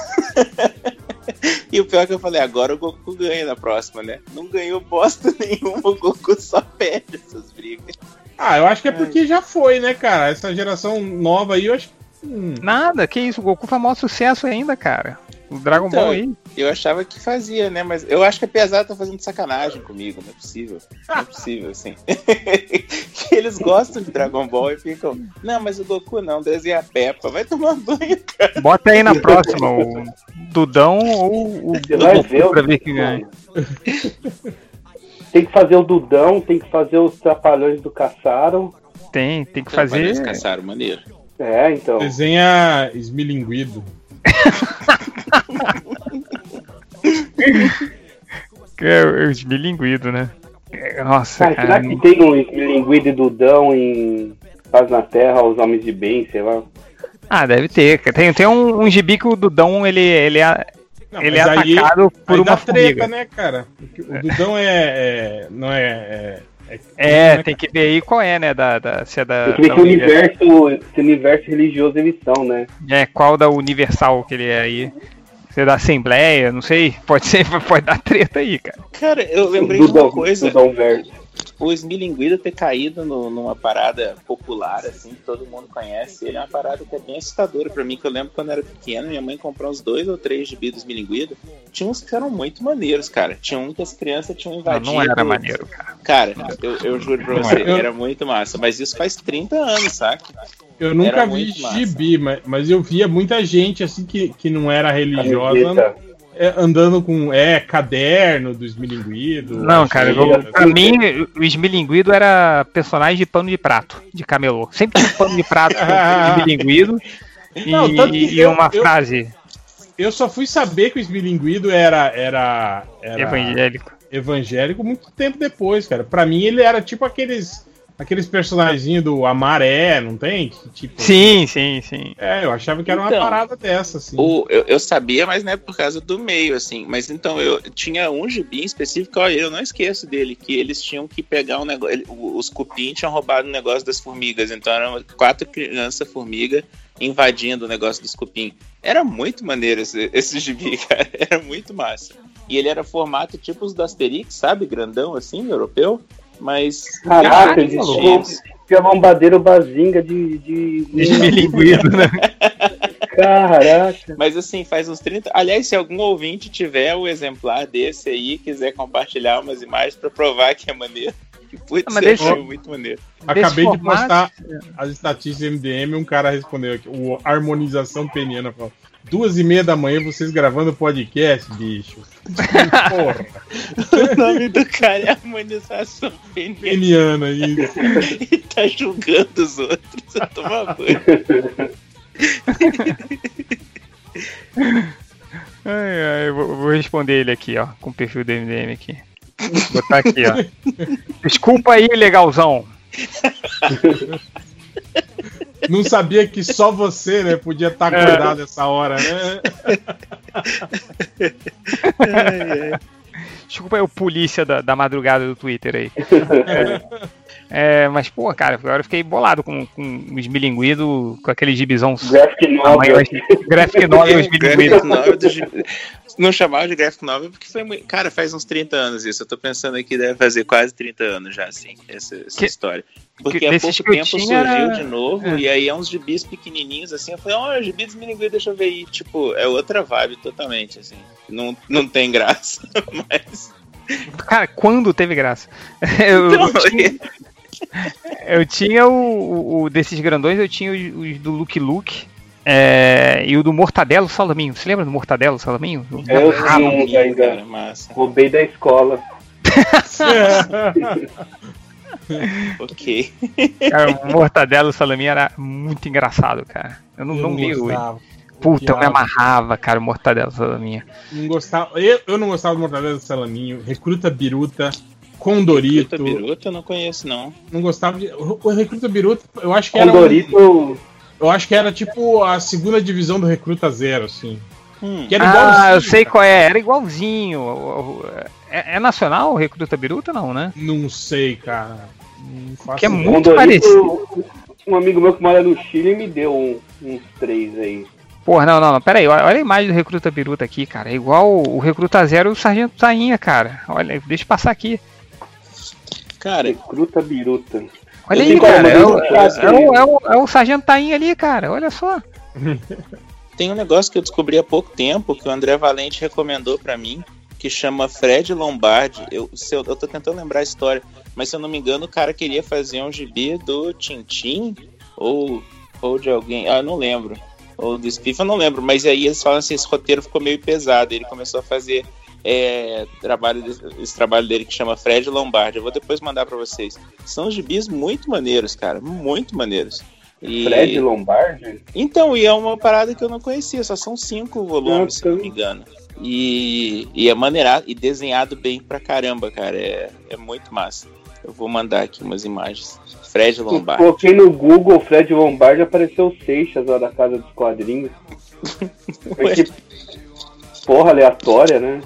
e o pior é que eu falei, agora o Goku ganha na próxima, né? Não ganhou bosta nenhuma, o Goku só perde essas brigas. Ah, eu acho que é porque já foi, né, cara? Essa geração nova aí, eu acho que. hum, Nada, que isso, o Goku faz maior sucesso ainda, cara. O Dragon Então, Ball aí. Eu achava que fazia, né? Mas eu acho que a pesada tá fazendo sacanagem comigo, não é possível. Não é possível, assim. que eles gostam de Dragon Ball e ficam. Não, mas o Goku não, desenha a Peppa. Vai tomar banho, cara. Bota aí na próxima, o Dudão ou o Você vai Goku ver pra ver quem ganha. Tem que fazer o Dudão, tem que fazer os Trapalhões do Caçaro. Tem, tem que fazer. eles caçaram maneiro. É, então. Desenha esmilinguido. É, o esmilinguido, né? Nossa, Cara, será que tem um Linguido e Dudão em Paz na Terra, Os Homens de Bem, sei lá? Ah, deve ter. Tem, tem um, um gibi que o Dudão ele, ele é, Não, ele é mas aí- atacado por aí uma dá treta, né, cara? O Dudão é, é- Não é. É, é, É, né, tem que ver aí qual é, né? Da, da, se é da. Tem que ver da que Univer- universo, que universo religioso eles são, né? É, qual da Universal que ele é aí. Se é da Assembleia, não sei. Pode ser, pode dar treta aí, cara. Cara, eu lembrei de Dudão, uma coisa. Dudão Verso. O Smilinguido ter caído no- numa parada popular, assim, que todo mundo conhece, ele é uma parada que é bem assustadora pra mim, que eu lembro quando eu era pequeno, minha mãe comprou uns dois ou três gibi do Smilinguido. Tinha uns que eram muito maneiros, cara. Tinha um que as crianças tinham Não, invadido. não era maneiro, cara. Cara, eu, eu juro pra Não você, era. muito massa. Mas isso faz 30 anos, saca? Eu nunca Era vi gibi, mas, mas eu via muita gente assim que, que não era religiosa. É, andando com é, caderno do esmilinguido. Não, cara, eu, pra mim, o esmilinguido era personagem de pano de prato, de camelô. Sempre tinha um pano de prato com esmilinguido e, Não, e eu- uma eu- frase Eu só fui saber que o esmilinguido era, era, era evangélica. evangélico muito tempo depois, cara. Pra mim ele era tipo aqueles aqueles personagens do Amaré, não tem? Que, Tipo, Sim, sim, sim. É, eu achava que era uma Então, parada dessa, assim. O, eu, eu sabia, mas não é por causa do meio, assim. Mas então, eu tinha um gibi em específico, ó, eu não esqueço dele, que eles tinham que pegar um negócio. ele- Os cupim tinham roubado um negócio das formigas. Então eram quatro crianças formiga invadindo o negócio dos cupim. Era muito maneiro esse, esse gibi, cara. Era muito massa. E ele era formato tipo os do Asterix, sabe? Grandão assim, europeu. Mas. Caraca, maluco. tinha lombadeiro bazinga de. de... Esmilinguido, né? Caraca. Mas assim, faz uns 30. Aliás, se algum ouvinte tiver o exemplar desse aí, quiser compartilhar umas imagens pra provar que é maneiro. Que putz, Ah, eu deixa- achei muito maneiro. Acabei de postar as estatísticas MDM, um cara respondeu aqui, o harmonização peniana falou. Duas e meia da manhã vocês gravando podcast, bicho. Porra, o nome do cara é harmonização peniana peniana isso. e tá julgando os outros. Eu tomar banho. Ai, ai, eu vou, vou responder ele aqui, ó, com o perfil do MDM aqui. Vou botar aqui, ó. Desculpa aí, legalzão. Não sabia que só você, né, podia estar acordado essa hora, né? Desculpa aí o polícia da, da madrugada do Twitter aí. É, mas, pô, cara, agora eu fiquei bolado com, com o esmilinguido, com aquele gibizão. Graphic novel. Graphic novel É, do Gi- Não chamava de graphic novel porque foi muito. Cara, faz uns 30 anos isso. Eu tô pensando aqui, deve fazer quase 30 anos já, assim, essa, essa Que- história. Porque que há pouco tempo tinha surgiu era- de novo, é. e aí é uns gibis pequenininhos, assim. Eu falei, ó, gibi dos Milinguim, deixa eu ver aí. Tipo, é outra vibe totalmente, assim. Não, não tem graça, mas. Cara, quando teve graça? Eu, Então, tinha, eu tinha o, o- o desses grandões, eu tinha os, os do Luke Luke. é, e o do Mortadelo Salaminho. Você lembra do Mortadelo Salaminho? É, eu rabo. tinha um ainda. cara, massa. Roubei da escola. Ok. Cara, o Mortadelo Salaminho era muito engraçado, cara. Eu não, Eu não não vi hoje. Puta, eu me amarrava, cara, o Mortadelo Salaminho. Não gostava. Eu, eu não gostava do Mortadela do Salaminho. Recruta Biruta. Condorito. Recruta Biruta eu não conheço, não. Não gostava de. O Recruta Biruta, eu acho que era. um- Condorito. eu acho que era tipo a segunda divisão do Recruta Zero, assim. Hum. Que era Ah, igualzinho, eu sei cara. qual é, era igualzinho. É, é nacional o Recruta Biruta, não, né? Não sei, cara. Não faço Que é muito Condorito. Um amigo meu que mora no Chile me deu um- uns três aí. Porra, não, não, não, pera aí, olha olha a imagem do Recruta Biruta aqui, cara. É igual o Recruta Zero e o Sargento Tainha, cara. Olha, deixa eu passar aqui. Cara, Recruta biruta. Olha aí, tenho cara. É eu é, o, é, é o Sargento Tainha ali, cara. Olha só. tem um negócio que eu descobri há pouco tempo que o André Valente recomendou pra mim, que chama Fred Lombardi. Eu, se eu, eu tô tentando lembrar a história, mas se eu não me engano, o cara queria fazer um gibi do Tintim ou, ou de alguém. Ah, eu não lembro. Ou do Spiff, eu não lembro. Mas aí eles falam assim: esse roteiro ficou meio pesado. Ele começou a fazer é, trabalho, esse trabalho dele que chama Fred Lombardi. Eu vou depois mandar pra vocês. São gibis muito maneiros, cara. Muito maneiros. E- Fred Lombardi? então, e é uma parada que eu não conhecia, só são cinco volumes, se Nossa. não me engano. E, e é maneirado e desenhado bem pra caramba, cara. É, é muito massa. Eu vou mandar aqui umas imagens. Fred Eu Lombardi. Coloquei no Google Fred Lombardi apareceu o Seixas lá da Casa dos Quadrinhos. porra aleatória, né?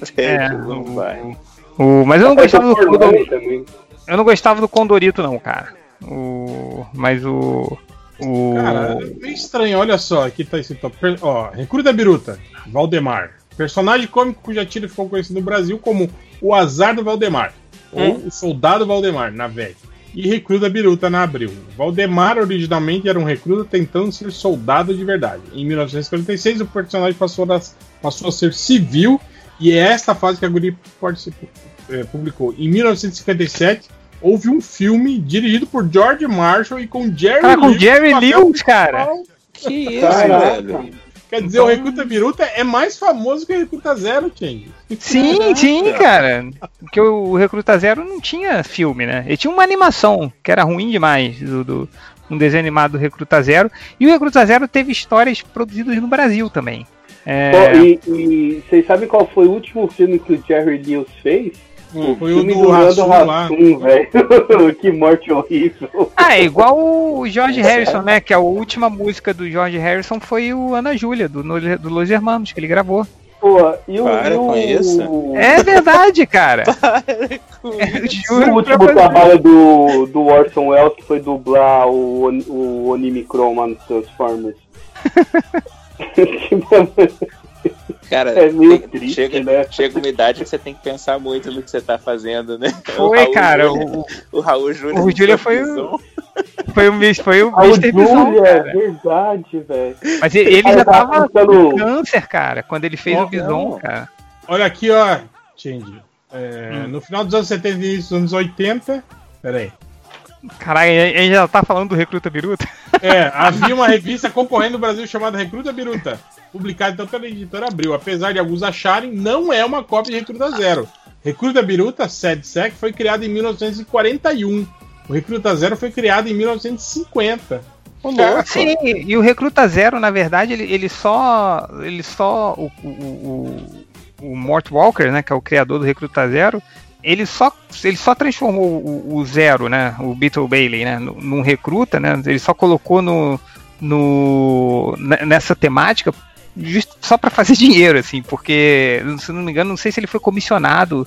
Fred É, Lombardi. O, mas eu não gostava do, do- também. eu não gostava do Condorito, não, cara. O, mas o. O. Cara, é meio estranho, olha só, aqui tá esse top. Ó, Recruta Biruta, Valdemar. Personagem cômico cuja tira ficou conhecido no Brasil como o Azar do Valdemar. Ou o Soldado Valdemar, na VEG. E Recruta Biruta na Abril. Valdemar originalmente era um recruta tentando ser soldado de verdade. Em 1946, o personagem passou a, passou a ser civil. E é esta fase que a Guri participou- eh, publicou. Em 1957, houve um filme dirigido por George Marshall e com Jerry Cara, com Lewis Jerry Lewis, cara. Que isso, Caraca. velho? Quer dizer, o Recruta Biruta é mais famoso que o Recruta Zero, Chang. Sim, sim, cara. Porque o Recruta Zero não tinha filme, né? Ele tinha uma animação que era ruim demais do, do- um desenho animado do Recruta Zero. E o Recruta Zero teve histórias produzidas no Brasil também. É, Pô, E, e vocês sabem qual foi o último filme que o Jerry Lewis fez? Foi o do Rassum lá. Velho. que morte horrível. Ah, é igual o George Harrison, né? Que a última música do George Harrison foi o Ana Júlia, do, do Los Hermanos, que ele gravou. Pô, e o. Para o- com isso. É verdade, cara. E o último trabalho do, do Orson Welles que foi dublar o, o Onimicron lá nos Transformers. Cara, É meio tem- triste, chega, né? chega uma idade que você tem que pensar muito no que você tá fazendo, né? Foi, Raul cara. O, O Raul Júlia. o Júlia foi o- foi o, Mis- foi o o Mr. Bison, Júlia, cara. verdade, velho. Mas ele, ele já eu tava com câncer, cara, quando ele fez Ó, o Bison, não. cara. Olha aqui, ó, Change. É, Hum. No final dos anos 70 e dos anos 80. Pera aí. Caralho, a gente já tá falando do Recruta Biruta? É, havia uma revista concorrendo no Brasil chamada Recruta Biruta, publicada então pela editora Abril. Apesar de alguns acharem, não é uma cópia de Recruta Zero. Recruta Biruta, SEDSEC, foi criado em 1941. O Recruta Zero foi criado em 1950. Ô, louco. Sim, e o Recruta Zero, na verdade, ele, ele só. Ele só. O, o, o, o Mort Walker, né? Que é o criador do Recruta Zero, ele só, ele só transformou o, o Zero, né? O Beetle Bailey, né? Num recruta, né? Ele só colocou no. no ne- nessa temática just- só para fazer dinheiro, assim, porque, se não me engano, não sei se ele foi comissionado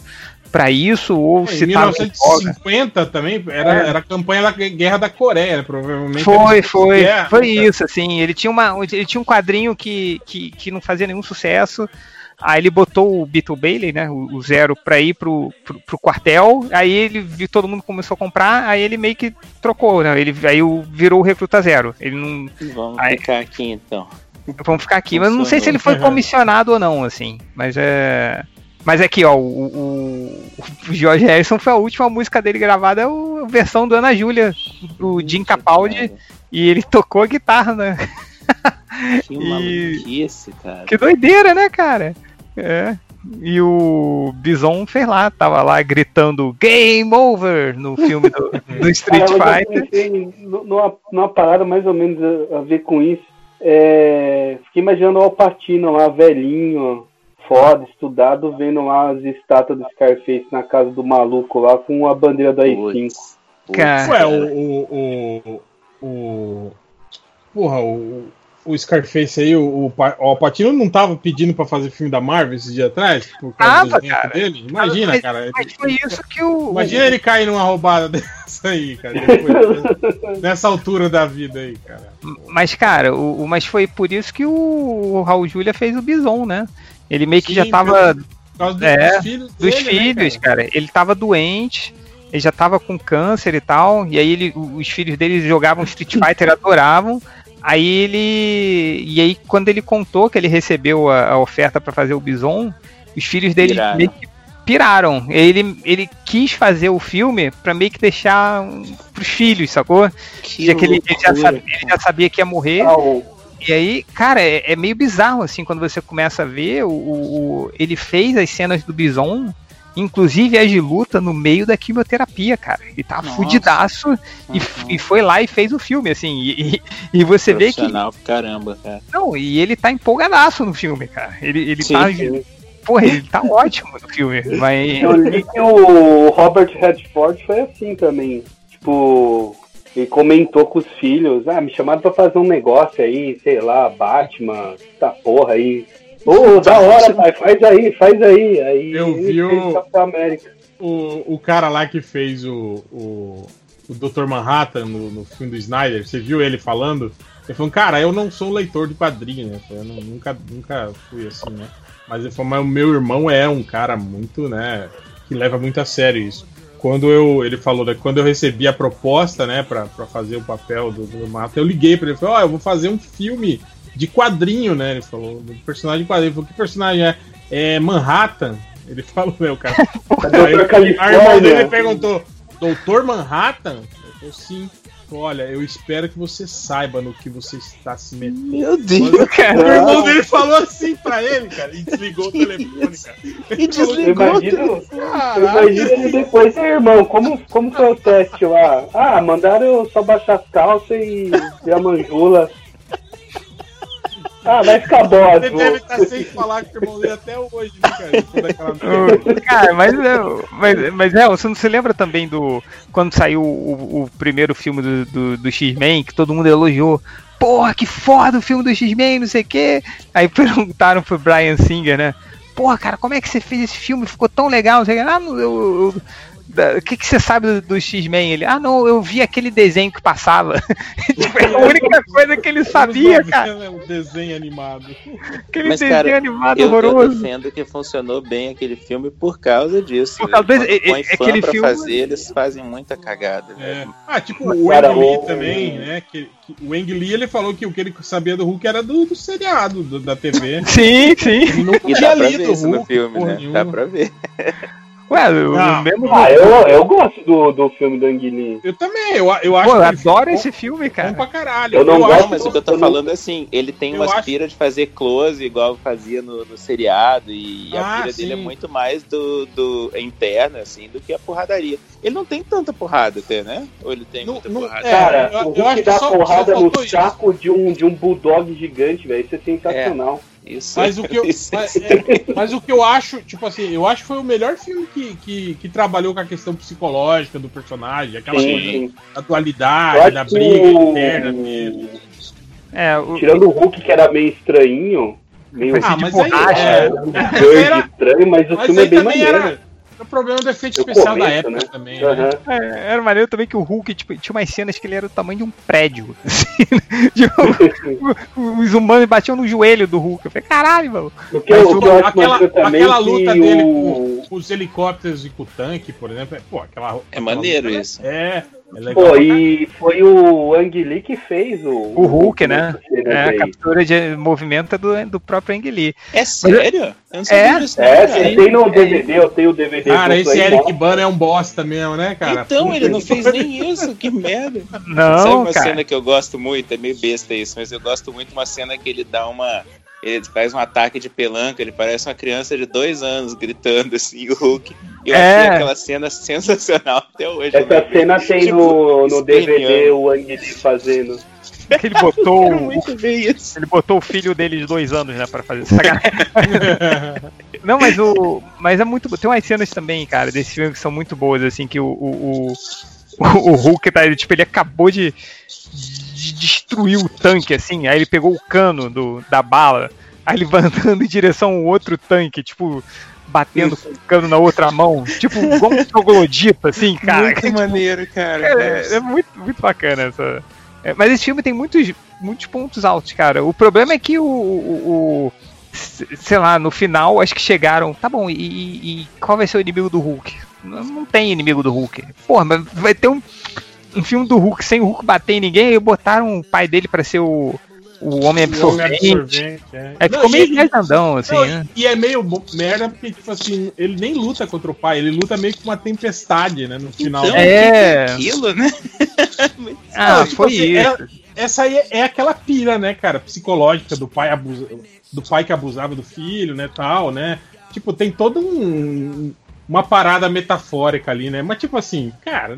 para isso ou É, se em tava em voga. 1950 também era, É. era a campanha da Guerra da Coreia, né? provavelmente. Foi, foi, guerra, foi né, cara? isso, assim, ele tinha, uma, ele tinha um quadrinho que, que, que não fazia nenhum sucesso, aí ele botou o Beetle Bailey, né, o, o Zero, pra ir pro, pro, pro quartel, aí ele viu, todo mundo começou a comprar, aí ele meio que trocou, né, ele, aí o- virou o Recruta Zero, ele não, Vamos Aí- ficar aqui então. Vamos ficar aqui, mas não sei se ele foi comissionado ou não, assim, mas é... Mas aqui, ó, o, o, George Harrison foi a última música dele gravada, é a versão do Ana Júlia, do Jim Capaldi, e ele tocou a guitarra, né? Que maluquice, cara. Que doideira, né, cara? É. E o Bison fez lá, tava lá gritando Game Over no filme do, do Street eu Fighter. numa, numa parada mais ou menos a, a ver com isso. É, fiquei imaginando o Alpatino lá, velhinho, foda, estudado, vendo lá as estátuas do Scarface na casa do maluco lá com a bandeira da I5. Putz, putz, Cara. Ué, o. o, o, o porra, o, o Scarface aí, o, o, Pa- o Alpatino não tava pedindo pra fazer filme da Marvel esses dias atrás? Por causa Tava, do evento cara. dele? Imagina, Mas- cara. Mas foi isso que o. Imagina ele cair numa roubada dessa aí, cara. depois- nessa altura da vida aí, cara. Mas, cara, o, o- mas foi por isso que o, o Raul Júlia fez o Bison, né? Ele meio que Sim, já tava Por causa dos, É, dos filhos dos dele, né, filhos, cara? cara. Ele tava doente, ele já tava com câncer e tal, e aí ele, os filhos dele jogavam Street Fighter, adoravam. Aí ele. E aí, quando ele contou que ele recebeu a, a oferta pra fazer o Bison, os filhos dele Piraram. meio que piraram. Ele, ele quis fazer o filme pra meio que deixar um, pros filhos, sacou? Que Já que ele, ele já sabia, ele já sabia que ia morrer. Ah, o- E aí, cara, é, é meio bizarro, assim, quando você começa a ver, o- o- ele fez as cenas do Bison, inclusive as de luta, no meio da quimioterapia, cara. Ele tá Nossa. fudidaço e, Uhum. e foi lá e fez o filme, assim. E, e- e você vê que. Caramba, cara. Não, e ele tá empolgadaço no filme, cara. Ele, ele Sim, tá. sim. Porra, ele tá ótimo no filme. Mas. Eu li que o Robert Redford foi assim também. Tipo, ele comentou com os filhos, ah, me chamaram pra fazer um negócio aí, sei lá, Batman, essa porra aí. Ô, da hora, pai, faz aí, faz aí. Aí Eu vi o- fez Capitão América. O, o cara lá que fez o, o, o Dr. Manhattan no, no filme do Snyder, você viu ele falando? Ele falou, cara, eu não sou leitor de quadrinho, né? Eu não- nunca, nunca fui assim, né? Mas ele falou, mas o meu irmão é um cara muito, né? Que leva muito a sério isso. Quando eu, ele falou, né, quando eu recebi a proposta, né, pra, pra fazer o papel do, do Manhattan, eu liguei pra ele, falei, ó, eu vou fazer um filme de quadrinho, né? Ele falou, do personagem de quadrinho. Ele falou, que personagem é? É Manhattan. Ele falou, o cara. Aí, a irmã dele perguntou: Doutor Manhattan? Eu falei, sim. Olha, eu espero que você saiba no que você está se metendo. Meu Deus, cara. O irmão dele falou assim pra ele, cara, e desligou o telefone, cara. E Eu desligou. imagino, eu Caralho. imagino ele depois, "Ei, irmão, como, como foi o teste lá? Ah, mandaram eu só baixar as calças e, e a manjula. Ah, vai ficar bom, Ele deve estar sem falar com o irmão dele até hoje, né, cara? Ô, Cara, mas, é, mas, mas é, você não se lembra também do. Quando saiu o, o primeiro filme do, do, do X-Men, que todo mundo elogiou. Porra, que foda o filme do X-Men, não sei o quê. Aí perguntaram pro Brian Singer, né? Porra, cara, como é que você fez esse filme? Ficou tão legal, não sei o quê. Ah, não, eu. eu- O que, que você sabe do, do X-Men? Ele, ah, não, eu vi aquele desenho que passava. tipo, é a única coisa que ele sabia, cara. O um desenho animado. Aquele Mas, desenho cara, animado Eu, eu horroroso. defendo que funcionou bem aquele filme por causa disso. Por causa desse- põe é- é fã aquele pra filme- fazer, eles fazem muita cagada. É. Ah, tipo, o Cara, Ang Lee o- também, né? Que, que- o Ang Lee, ele falou que o que ele sabia do Hulk era do, do seriado, do- da TV. Sim, sim. Ele E tinha lido o isso no Hulk, filme, né? nenhuma. Dá pra ver. Ué, eu, Não. mesmo. Ah, eu, eu gosto do, do filme do Anguilin. Eu também, eu, eu acho Pô, eu adoro esse filme, bom cara. pra caralho. Eu não acho gosto, mas o que eu tô eu não- falando é assim, ele tem uma acho- aspira de fazer close igual fazia no, no seriado, e a Ah, pira dele é muito mais do, do interna, assim, do que a porradaria. Ele não tem tanta porrada até, né? Ou ele tem Não- muita não- porrada? É, Cara, eu- o eu Hulk acho que dá só- porrada só no isso. saco de um, de um bulldog gigante, velho. Isso é sensacional. Isso, Mas o que eu, mas, é, mas o que eu acho, tipo assim, eu acho que foi o melhor filme que, que, que trabalhou com a questão psicológica do personagem, aquela Sim, coisa sim. da dualidade, da briga o- interna dele. É, o, Tirando o Hulk, que era meio estranhinho, meio Ah, de mas aí, é, um verde era- estranho, mas o mas filme é bem maneiro. era o problema do efeito especial da começo, época né? também, né? Aham. é, era maneiro também que o Hulk tipo, tinha umas cenas que ele era do tamanho de um prédio. assim, né? Tipo, os humanos batiam no joelho do Hulk. Eu falei, caralho, mano. O que Mas o o- aquela, aquela é que luta o... dele com, com os helicópteros e com o tanque, por exemplo, é, pô, aquela, É maneiro aquela- isso. É, é legal. Pô, pra e foi o Ang Lee que fez o... O Hulk, né? cenas É, a captura de movimento é do, do próprio Ang Lee. É sério? Eu não sabia É? não, É, cara. você tem no DVD, eu tenho o DVD. Cara, esse aí, Eric ó. Bana é um bosta mesmo, né, cara? Então, ele não fez nem isso, que merda. Sabe Não, uma cara. cena que eu gosto muito? É meio besta isso, mas eu gosto muito de uma cena que ele dá uma. Ele faz um ataque de pelanca, ele parece uma criança de dois anos gritando assim, o Hulk. Eu É. achei aquela cena sensacional até hoje. Essa né? cena tem Tipo, no, no. DVD o Ang Lee fazendo. Que ele botou. Ele botou o filho dele de dois anos, né, pra fazer sacanagem. Não, mas o. Mas é muito. Tem umas cenas também, cara, desse filme que são muito boas, assim, que o. O, o, o Hulk tá. Ele, tipo, ele acabou de, de destruir o tanque, assim. Aí ele pegou o cano do, da bala. Aí ele vai andando em direção ao outro tanque, tipo. Batendo com o cano na outra mão. Tipo, igual um troglodita, assim, cara. muito maneiro, cara. É, é muito, muito bacana essa. é, mas esse filme tem muitos, muitos pontos altos, cara. O problema é que o, o- o- sei lá, no final acho que chegaram. Tá bom, e, e- e qual vai ser o inimigo do Hulk? Não, não tem inimigo do Hulk. Porra, mas vai ter um, um filme do Hulk sem o Hulk bater em ninguém e botaram o pai dele pra ser o, o homem O homem absorvente. é. Aí ficou Não, meio e- viajandão, assim, Não, né? e é meio merda porque, tipo assim, ele nem luta contra o pai, ele luta meio que com uma tempestade, né, no final. Então, É. é aquilo, né? Ah, Não, tipo foi assim, isso. é- essa aí é, é aquela pira, né, cara, psicológica do pai abusa, do pai que abusava do filho, né, tal, né? Tipo, tem todo um uma parada metafórica ali, né? Mas tipo assim, cara,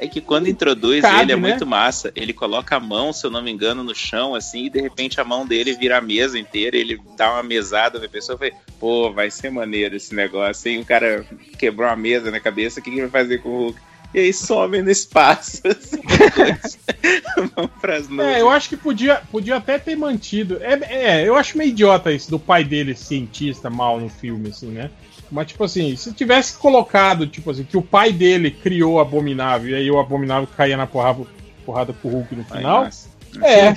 É que quando introduz Cabe, ele é né? muito massa. Ele coloca a mão, se eu não me engano, no chão, assim, e de repente a mão dele vira a mesa inteira. Ele dá uma mesada na pessoa e fala, pô, vai ser maneiro esse negócio. Aí o cara quebrou a mesa na cabeça, o que, que ele vai fazer com o Hulk? E aí some no espaço. Assim. Vamos pras nuvens. É, eu acho que podia, podia até ter mantido. É, é, eu acho meio idiota isso do pai dele cientista mal no filme, assim, né? Mas, tipo assim, se tivesse colocado, tipo assim, que o pai dele criou o Abominável e aí o Abominável caía na porrada, porrada pro Hulk no final. É.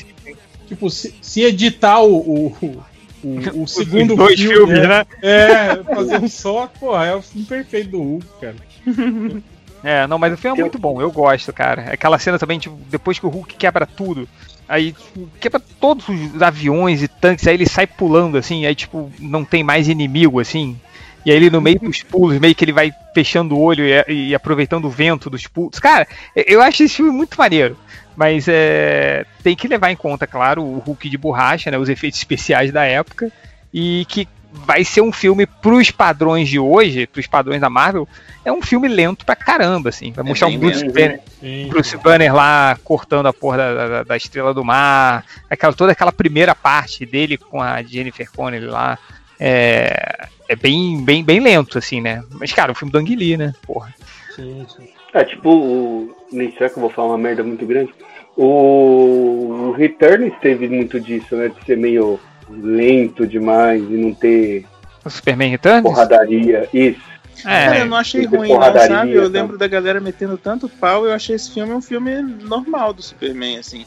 Tipo, se, se editar o, o, o, o segundo Os dois filme, filmes, né? né? É, fazer um só, porra, é o filme perfeito do Hulk, cara. É, não, mas o filme é muito bom, eu gosto, cara. Aquela cena também, tipo, depois que o Hulk quebra tudo, aí tipo, quebra todos os aviões e tanques, aí ele sai pulando, assim, aí, tipo, não tem mais inimigo, assim. E aí ele no meio dos pulos, meio que ele vai fechando o olho e, e aproveitando o vento dos pulos. Cara, eu acho esse filme muito maneiro. Mas é, tem que levar em conta, claro, o Hulk de borracha, né, os efeitos especiais da época, e que vai ser um filme pros padrões de hoje, pros padrões da Marvel, é um filme lento pra caramba, assim. Vai É mostrar bem o Bruce lento. Banner, Sim. Bruce Banner lá cortando a porra da, da, da estrela do mar, aquela, toda aquela primeira parte dele com a Jennifer Connelly lá. É, é bem, bem, bem lento, assim, né? Mas, cara, o filme do Ang Lee, né? Porra. Sim, sim. É tipo, o... nem será que eu vou falar uma merda muito grande? O, o Returns teve muito disso, né? De ser meio lento demais e não ter O Superman Returns? porradaria. Isso. Cara, É, eu não achei ruim, não, sabe? Eu tá? lembro da galera metendo tanto pau, eu achei esse filme um filme normal do Superman, assim.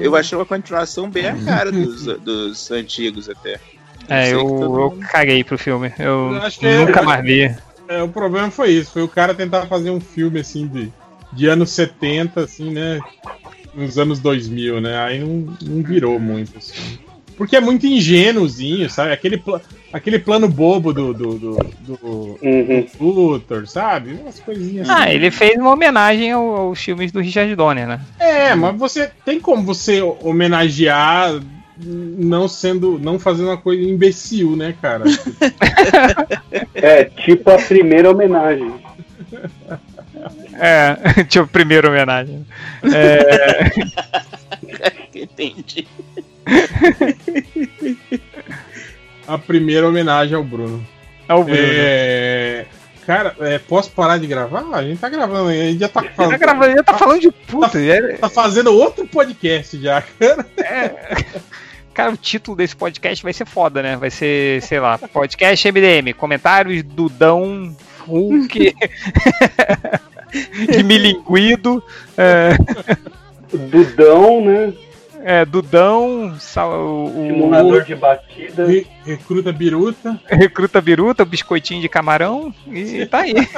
Eu achei uma continuação bem a cara dos, dos antigos até. É, eu, todo eu caguei pro filme. Eu, Eu acho que é- nunca mais vi. É, o problema foi isso, foi o cara tentar fazer um filme assim de, de anos 70, assim, né? Nos anos 2000, né? Aí não, não virou muito, assim. Porque é muito ingênuozinho, sabe? Aquele, pla- aquele plano bobo do, do, do, do Uhum. Luthor, sabe? Umas coisinhas assim. Ah, ele fez uma homenagem ao- aos filmes do Richard Donner, né? É, mas você tem como você homenagear não sendo. não fazendo uma coisa imbecil, né, cara? É, tipo a primeira homenagem. É, tipo, primeira homenagem. É, Entendi. A primeira homenagem ao Bruno. é o Bruno. É, Cara, é, posso parar de gravar? A gente tá gravando, a gente já tá Tá falando. gravando, ele tá falando de puta. é- Tá fazendo outro podcast já, cara. Cara, o título desse podcast vai ser foda, né? Vai ser, sei lá, podcast MDM, comentários Dudão, Hulk, de Milinguido, é, Dudão, né? é, Dudão, sal- o, Simulador de batida. Re- recruta biruta. Recruta Biruta, biscoitinho de camarão, e tá aí.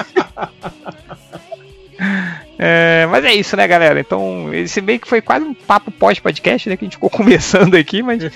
É, mas é isso, né, galera? Então, esse meio que foi quase um papo pós-podcast, né? Que a gente ficou conversando aqui, mas.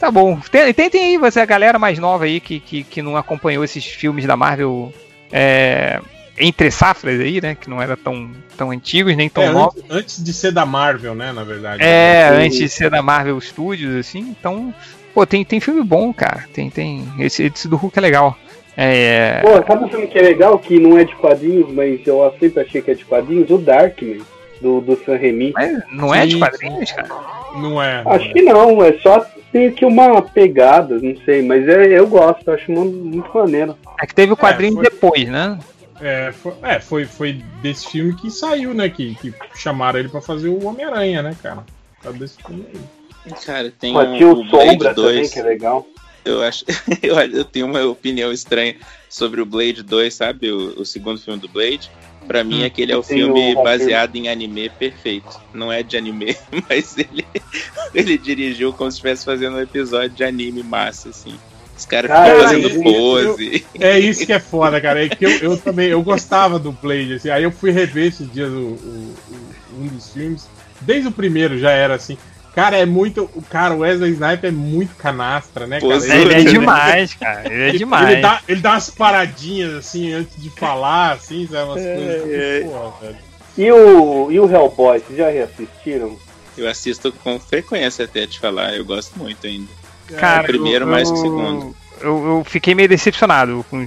Tá bom. Te- Tentem aí, você, a galera mais nova aí que, que, que não acompanhou esses filmes da Marvel é, entre safras aí, né? Que não eram tão, tão antigos, nem tão É, novos. antes, de ser da Marvel, né, na verdade. É, antes de ser da Marvel Studios, assim. Então, pô, tem, tem filme bom, cara. Tem, tem. Esse, esse do Hulk é legal. É. Pô, sabe um filme que é legal, que não é de quadrinhos, mas eu sempre achei que é de quadrinhos? O Darkman. do, do San Remi. Mas não é de quadrinhos, cara? Não é. não Acho é. que não, é só tem aqui uma pegada, não sei, mas é, eu gosto, acho mu- muito maneiro. É que teve o quadrinho foi- depois, né? É, foi, é, foi, foi desse filme que saiu, né? Que, que chamaram ele pra fazer o Homem-Aranha, né, cara? Tá desse filme aí. Cara, tem Mas um, tinha o Sombra Blade também, 2. que é legal. Eu acho. Eu, eu tenho uma opinião estranha sobre o Blade 2, sabe? O, o segundo filme do Blade. Pra mim, Hum. aquele é o filme o- baseado em anime perfeito. Não é de anime, mas ele, ele dirigiu como se estivesse fazendo um episódio de anime massa, assim. Os caras Cara, ficam fazendo eu- pose. É isso que é foda, cara. É que eu, eu também eu gostava do Blade, assim. Aí eu fui rever esses dias o, o- o- um dos filmes. Desde o primeiro já era assim. Cara, é muito. O cara, o Wesley Sniper é muito canastra, né, cara? Pose- Ele é Ele- demais, cara. Ele é Ele, demais. ele dá, ele dá umas paradinhas assim antes de falar, assim, sabe? Umas É, coisas. é. Porra, velho. E o, e o Hellboy, vocês já reassistiram? Eu assisto com frequência até te falar, eu gosto muito ainda. Cara, o primeiro eu- mais que o segundo. Eu, eu fiquei meio decepcionado com.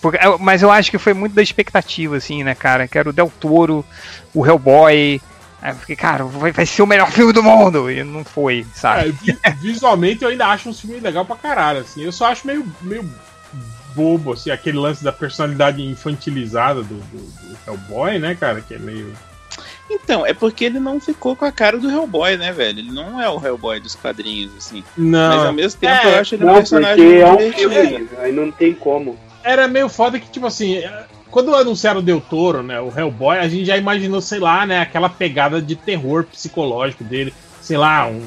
Porque- Mas eu acho que foi muito da expectativa, assim, né, cara? Que era o Del Toro, o Hellboy. Aí eu fiquei, cara, vai, vai ser o melhor filme do mundo! E não foi, É, sabe? vi- visualmente eu ainda acho um filme legal pra caralho, assim. Eu só acho meio, meio bobo, assim, aquele lance da personalidade infantilizada do, do, do Hellboy, né, cara? Que é meio. Então, é porque ele não ficou com a cara do Hellboy, né, velho? Ele não é o Hellboy dos quadrinhos, assim. Mas ao Não. mesmo tempo É, eu acho ele um Não, personagem porque é um filme, aí não tem como. Era meio foda que, tipo assim, é, quando anunciaram o Del Toro, né, o Hellboy, a gente já imaginou, sei lá, né, aquela pegada de terror psicológico dele. Sei lá, um.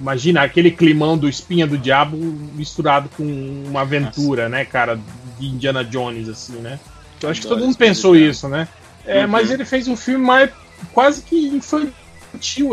Imagina aquele climão do Espinha do Diabo misturado com uma aventura, né, cara, de Indiana Jones, assim, né? Eu acho que todo mundo pensou isso, né? É, mas ele fez um filme mais quase que infantil,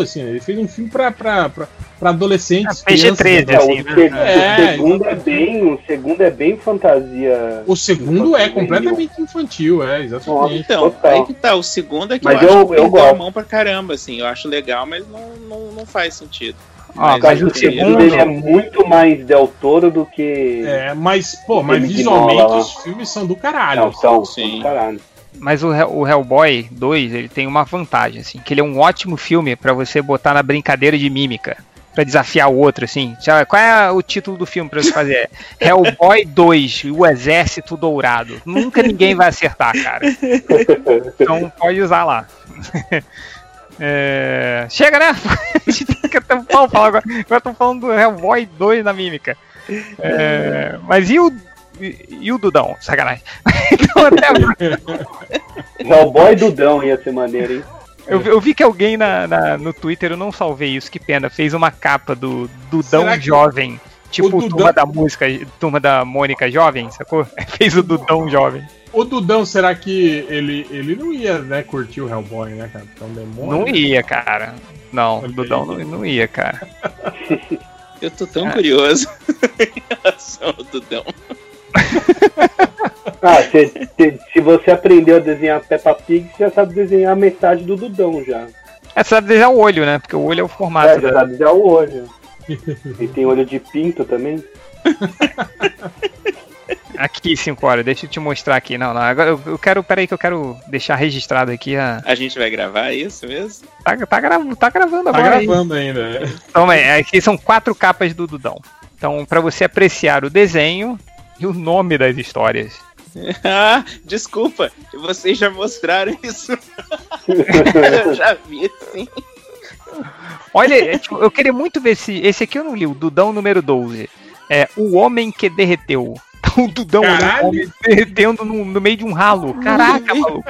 assim, né? Ele fez um filme pra, pra, pra, pra adolescentes. É, PG-13, crianças, É, assim, o, né? É, o segundo é bem, o segundo é bem fantasia. O segundo é Infantil. completamente infantil, é, exatamente. Então, Total. aí que tá. O segundo é que Mas eu, eu- acho que eu perdeu a mão pra caramba, assim. Eu acho legal, mas não, não, não faz sentido. Ó, Mas o segundo é muito mais Del Toro do que. É, mas, pô, mas visualmente os filmes são do caralho. Não, são, Sim. são do caralho. Mas o, o Hellboy 2, ele tem uma vantagem, assim, que ele é um ótimo filme pra você botar na brincadeira de mímica. Pra desafiar o outro, assim. Já- Qual é o título do filme pra você fazer? Hellboy 2, o Exército Dourado. Nunca ninguém vai acertar, cara. Então pode usar lá. É, Chega, né? Agora estamos falando do Hellboy 2 na mímica. É, Mas e o. E, e o Dudão? Sacanagem. Então, até Hellboy Dudão ia ser maneiro, hein? eu, vi- eu vi que alguém na, na- no Twitter, eu não salvei isso, que pena, fez uma capa do Dudão que jovem. Tipo, Dudão- turma da música, turma da Mônica jovem, sacou? Fez o Dudão jovem. O Dudão, será que ele, ele não ia, né, curtir o Hellboy, né, cara? Então, demônio. Não ia, cara. Não, Olha Dudão não, não ia, cara. Eu tô tão É. curioso em relação ao Dudão. Ah, se, se, se você aprendeu a desenhar Peppa Pig, você já sabe desenhar metade do Dudão já. É, você sabe desenhar o olho, né? Porque o olho é o formato. É, já da- sabe desenhar o olho. E tem olho de pinto também. Aqui, 5 horas, deixa eu te mostrar aqui. Não, não, agora eu, eu quero, peraí que eu quero deixar registrado aqui a. A gente vai gravar isso mesmo? Tá, tá, tá gravando Tá agora. aí. gravando ainda. né? Então, é, aqui são quatro capas do Dudão. Então, pra você apreciar o desenho e o nome das histórias. Ah, desculpa, vocês já mostraram isso. eu já vi, sim. Olha, é, tipo, eu queria muito ver se. Esse aqui eu não li, o Dudão número 12. É O Homem que Derreteu. O Dudão é um homem derretendo no, no meio de um ralo. Caraca, maluco.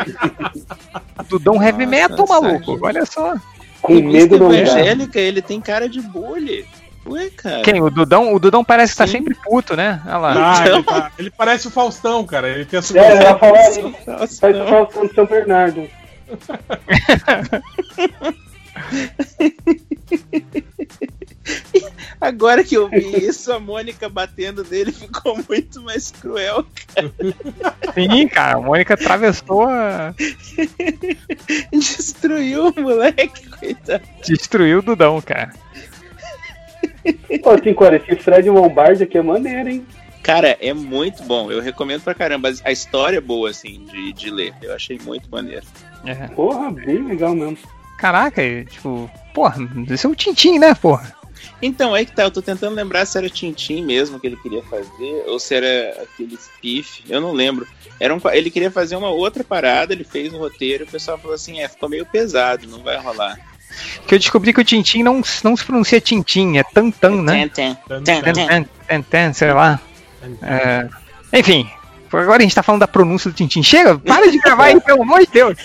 Dudão heavy Nossa, metal, maluco. Olha só. Com medo não dá. evangélica, ele tem cara de bully. Ué, cara. Quem? O Dudão? O Dudão parece que tá Sim. sempre puto, né? Olha lá. Ah, Então- ele, tá- ele parece o Faustão, cara. Ele tem a É, eu sobrancelha. ia falar. Nossa, Faz o. Faustão de São Bernardo. Agora que eu vi isso, a Mônica batendo nele ficou muito mais cruel. Sim, cara. A Mônica atravessou, a- Destruiu o moleque, coitado. destruiu o Dudão, cara. Pô, assim, cara, esse Fred Lombardi aqui é maneiro, hein? Cara, é muito bom. Eu recomendo pra caramba. A história é boa, assim, de, de ler. Eu achei muito maneiro. É. Porra, bem legal mesmo. Caraca, tipo, porra, esse é o Tintim, né, porra? Então, aí que tá, eu tô tentando lembrar se era Tintim mesmo que ele queria fazer, ou se era aquele Spiff, eu não lembro. Era um, ele queria fazer uma outra parada, ele fez um roteiro e o pessoal falou assim, é, ficou meio pesado, não vai rolar. Que eu descobri que o Tintim não, não se pronuncia Tintim, é Tantan, né? Tan, tan. Tan, Tan, tan. Tan, tan, tan, sei lá. É, enfim, agora a gente tá falando da pronúncia do Tintim. Chega, para de gravar aí, pelo amor de Deus.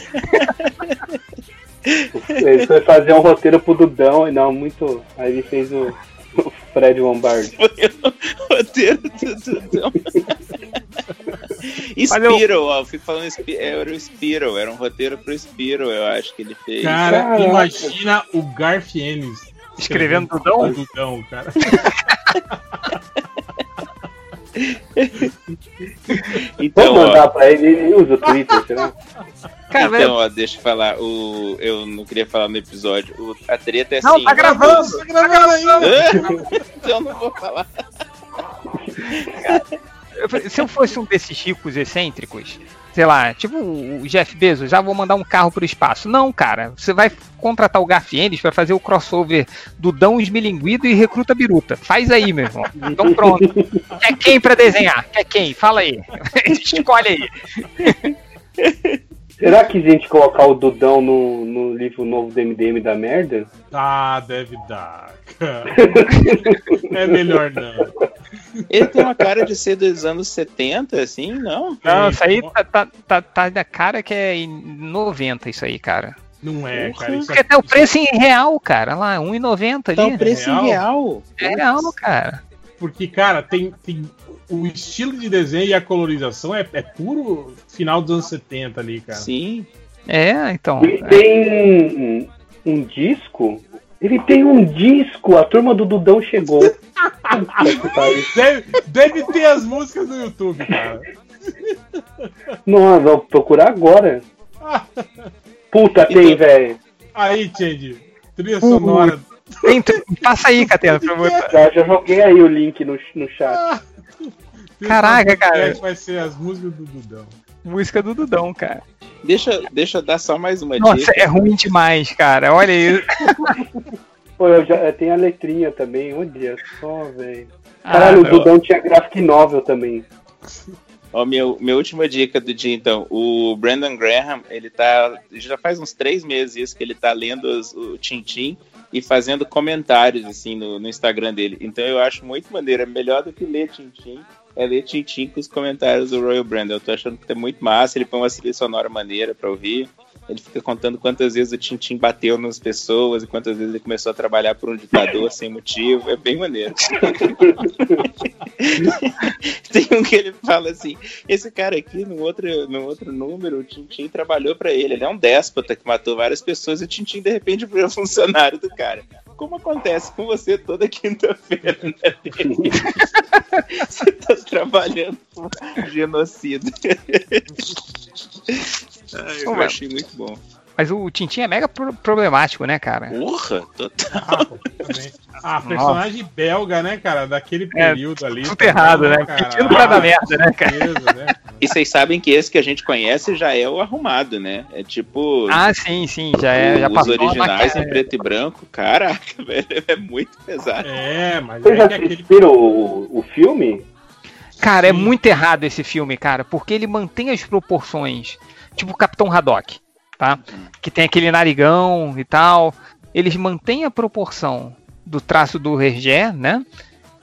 Ele foi fazer um roteiro pro Dudão e não, muito. Aí ele fez o, o Fred Lombardi. Foi o roteiro do Dudão. Spiro, ó, eu fui falando, Spi- era o Spiro, era um roteiro pro Spiro, eu acho que ele fez. Cara, Caraca. imagina o Garth Ennis Escrevendo Dudão? Dudão, cara. Então, ó, mandar pra ele, ele usa o Twitter, será? Cara, então, ó, deixa eu falar, o, eu não queria falar no episódio, o, a treta é Não, assim... tá gravando. Tá gravando ainda. Então eu não vou falar. eu se eu fosse um desses ricos excêntricos, sei lá, tipo o Jeff Bezos, já vou mandar um carro pro espaço. Não, cara, você vai contratar o Garfienes para fazer o crossover Dudão Esmilinguido e Recruta Biruta. Faz aí, meu irmão. Então pronto. Quer quem pra desenhar? Quer quem? Fala aí. Escolhe aí. Será que a gente colocar o Dudão no, no livro novo do MDM da merda? Ah, deve dar, cara. É melhor não. Ele tem uma cara de ser dos anos 70, assim, não? Não, isso aí tá, tá, tá, tá da cara que é em 90 isso aí, cara. Não é, cara. Isso Porque até o preço em real, cara. Lá, 1,90 Tá ali. o preço real? em real. É real, cara. Porque, cara, tem, tem o estilo de desenho e a colorização é, é puro final dos anos 70 ali, cara. Sim. É, então. Ele tem um, um disco? Ele tem um disco, a turma do Dudão chegou. Deve, deve ter as músicas no YouTube, cara. Nossa, vou procurar agora. Puta, tem, velho. Aí, Change, trilha sonora. Tem- passa aí, Catena, pra eu botar. Já, já joguei aí o link no, no chat. Caraca, cara. Vai ser as músicas do Dudão. Música do Dudão, cara. Deixa, deixa eu dar só mais uma Nossa, dica. é ruim demais, cara. Olha isso. Pô, eu já, eu tenho a letrinha também, olha só, velho. Ah, Caralho, o meu. Dudão tinha graphic novel também. Ó, meu, minha última dica do dia, então. O Brandon Graham, ele tá. Já faz uns três meses isso que ele tá lendo os- o Tintim e fazendo comentários, assim, no, no Instagram dele. Então eu acho muito maneiro. É melhor do que ler Tintim. É ler Tintim com os comentários do Royal Brandon. Eu tô achando que tá muito massa. Ele põe uma trilha sonora maneira pra ouvir. Ele fica contando quantas vezes o Tintim bateu nas pessoas e quantas vezes ele começou a trabalhar por um ditador sem motivo. É bem maneiro. Tem um que ele fala assim: esse cara aqui, no outro, no outro número, o Tintim trabalhou pra ele. Ele é um déspota que matou várias pessoas e o Tintim, de repente, virou funcionário do cara. Como acontece com você toda quinta-feira, né? Você tá trabalhando com genocida. Ai, eu achei muito bom. Mas o Tintin é mega pro- problemático, né, cara? Porra, total. Ah. Ah, personagem belga, né, cara? Daquele período ali. É, Tudo também, errado, né? Pedindo pra dar merda, né, cara? né? E vocês sabem que esse que a gente conhece já é o arrumado, né? É tipo. Ah, sim, sim. Já, é, já os originais em preto e branco, caraca, velho, é muito pesado. É, mas Vocês é já que aquele. o, o filme? Cara, é Sim. muito errado esse filme, cara, porque ele mantém as proporções, tipo o Capitão Haddock, tá? Que tem aquele narigão e tal. Eles mantêm a proporção do traço do Hergé, né?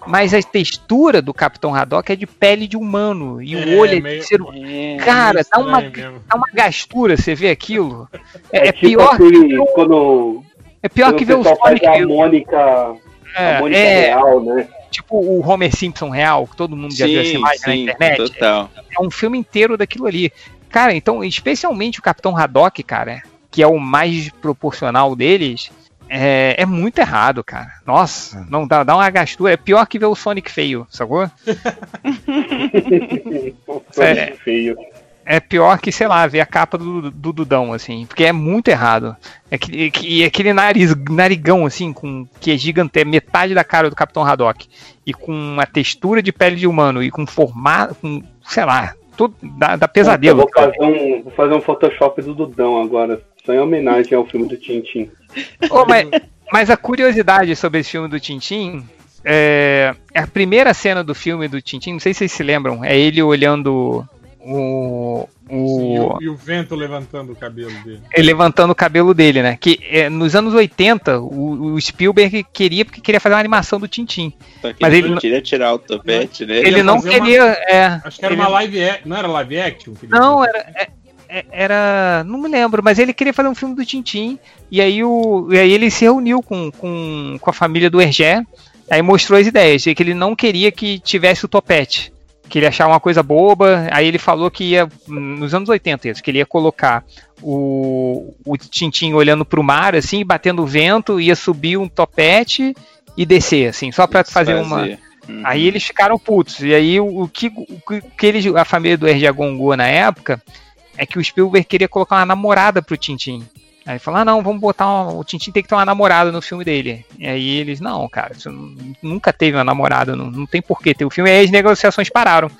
Mas a textura do Capitão Haddock é de pele de humano e o olho é meio- de ser É, Cara, dá uma, estranho mesmo. dá uma gastura, você vê aquilo. É, é tipo pior, aquele, quando, é pior quando que ver o Sonic. a Mônica, a É, Mônica é, real, né? tipo o Homer Simpson real, que todo mundo já viu essa sim, imagem na sim, internet. total. é um filme inteiro daquilo ali. Cara, então, especialmente o Capitão Haddock, cara, que é o mais proporcional deles, é, é muito errado, cara. Nossa, não dá, dá uma gastura. É pior que ver o Sonic feio, sacou? É. feio. É pior que, sei lá, ver a capa do, do Dudão, assim, porque é muito errado. É que, que- aquele nariz, narigão, assim, com, que é gigante, é metade da cara do Capitão Haddock, e com uma textura de pele de humano, e com formato, com, sei lá, tudo, dá, dá pesadelo. Vou fazer, um, vou fazer um Photoshop do Dudão agora. Só em homenagem ao filme do Tintin. Ô, mas, mas a curiosidade sobre esse filme do Tintim é a primeira cena do filme do Tintim, não sei se vocês se lembram, é ele olhando o, Sim, e, o o, e o vento levantando o cabelo dele. ele levantando o cabelo dele, né? Que é, nos anos 80 o, o Spielberg queria porque queria fazer uma animação do Tintim. Só que Mas ele ele não queria tirar o topete, né? Ele não fazer uma- queria, é, Acho que era ele- uma live action. Não era live action? Não, era, é- é- era. Não me lembro, mas ele queria fazer um filme do Tintim. E aí, o, e aí ele se reuniu com, com, com a família do Hergé. Aí mostrou as ideias. Que ele não queria que tivesse o topete. Que ele achava uma coisa boba. Aí ele falou que ia. Nos anos 80, isso, que ele ia colocar o, o Tintim olhando pro mar, assim, batendo vento, ia subir um topete e descer, assim, só pra fazer uma. Uhum. Aí eles ficaram putos. E aí o, o que, o que- eles, a família do RG Gongo na época é que o Spielberg queria colocar uma namorada pro Tintin. Aí falou, ah não, vamos botar uma, o Tintin tem que ter uma namorada no filme dele. E aí eles, não, cara, isso nu- nunca teve uma namorada, não, não tem por que ter o filme. E aí as negociações pararam.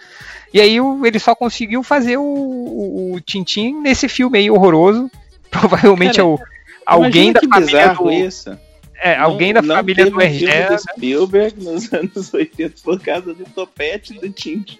E aí ele só conseguiu fazer o, o, o Tintin nesse filme aí horroroso. Provavelmente Cara, é o, alguém da família do, isso. é, alguém Não- da não família do um filme RG do Spielberg nos anos 80 por causa do topete do Tintin.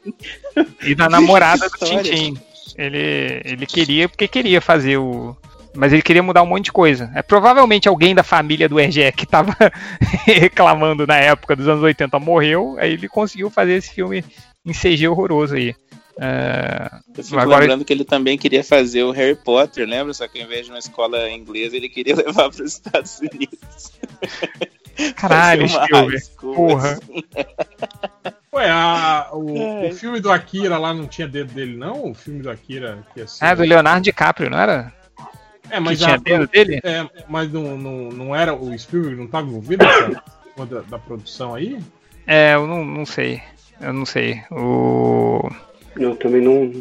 E da namorada do. Tintin. Ele, ele queria porque queria fazer o. Mas ele queria mudar um monte de coisa. É provavelmente alguém da família do RG que tava reclamando na época dos anos 80 morreu. Aí ele conseguiu fazer esse filme em CG horroroso aí. É, Eu fico Agora- lembrando que ele também queria fazer o Harry Potter, lembra? Só que ao invés de uma escola inglesa, ele queria levar para os Estados Unidos. caralho, school, Porra. assim. Ué, a- o, É. o filme do Akira lá não tinha dedo dele, não? O filme do Akira que ia ser- Ah, do Leonardo DiCaprio, não era? É, mas que tinha a- dedo dele? É, mas não, não, não era o Spielberg não estava envolvido nessa da, da produção aí? É, eu não, não sei. Eu não sei. O... Eu também não.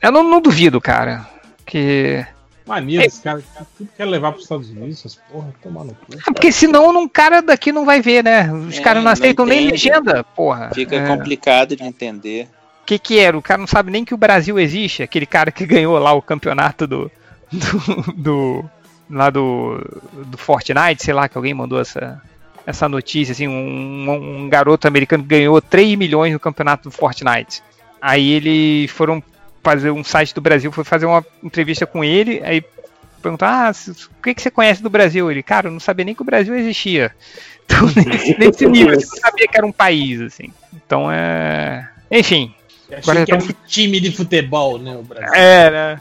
Eu não, não duvido, cara. Que. Mania desse cara tudo quer levar para os Estados Unidos, essas porra, tomar no cu. Ah, Porque senão um cara daqui não vai ver, né? Os É, caras não não aceitam nem entende. legenda, porra. Fica É. complicado de entender. O que que era? O cara não sabe nem que o Brasil existe. Aquele cara que ganhou lá o campeonato do. do, do- lá do, do Fortnite, sei lá, que alguém mandou essa, essa notícia, assim, um, um garoto americano ganhou 3 milhões no campeonato do Fortnite. Aí eles foram fazer um site do Brasil, foi fazer uma entrevista com ele, aí perguntou, ah, o que, que você conhece do Brasil? Ele, cara, eu não sabia nem que o Brasil existia. Então, nesse, nesse nível, eu não sabia que era um país, assim. Então é. Enfim, Eu Achei que era então- um time de futebol, né, o Brasil. É, né?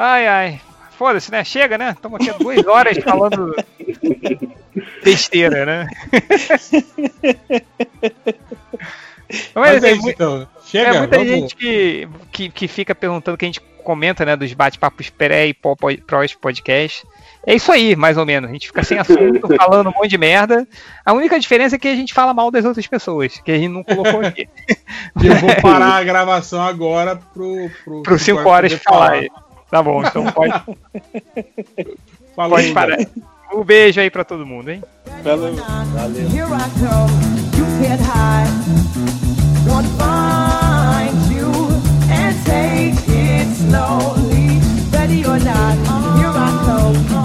Ai, ai. Foda-se, né? Chega, né? Estamos aqui há duas horas falando besteira, né? Mas, Mas é é, isso, então. é Chega, muita vamos... gente que, que, que fica perguntando que a gente comenta, né? Dos bate-papos pré e pó- pó- prós podcast. É isso aí, mais ou menos. A gente fica sem assunto, falando um monte de merda. A única diferença é que a gente fala mal das outras pessoas, que a gente não colocou aqui. Eu vou parar a gravação agora pro... Pro, Pro 5 horas poder falar aí. Tá bom, então pode. Falou, pode parar. Um beijo aí pra todo mundo, hein? Valeu. Valeu. Valeu.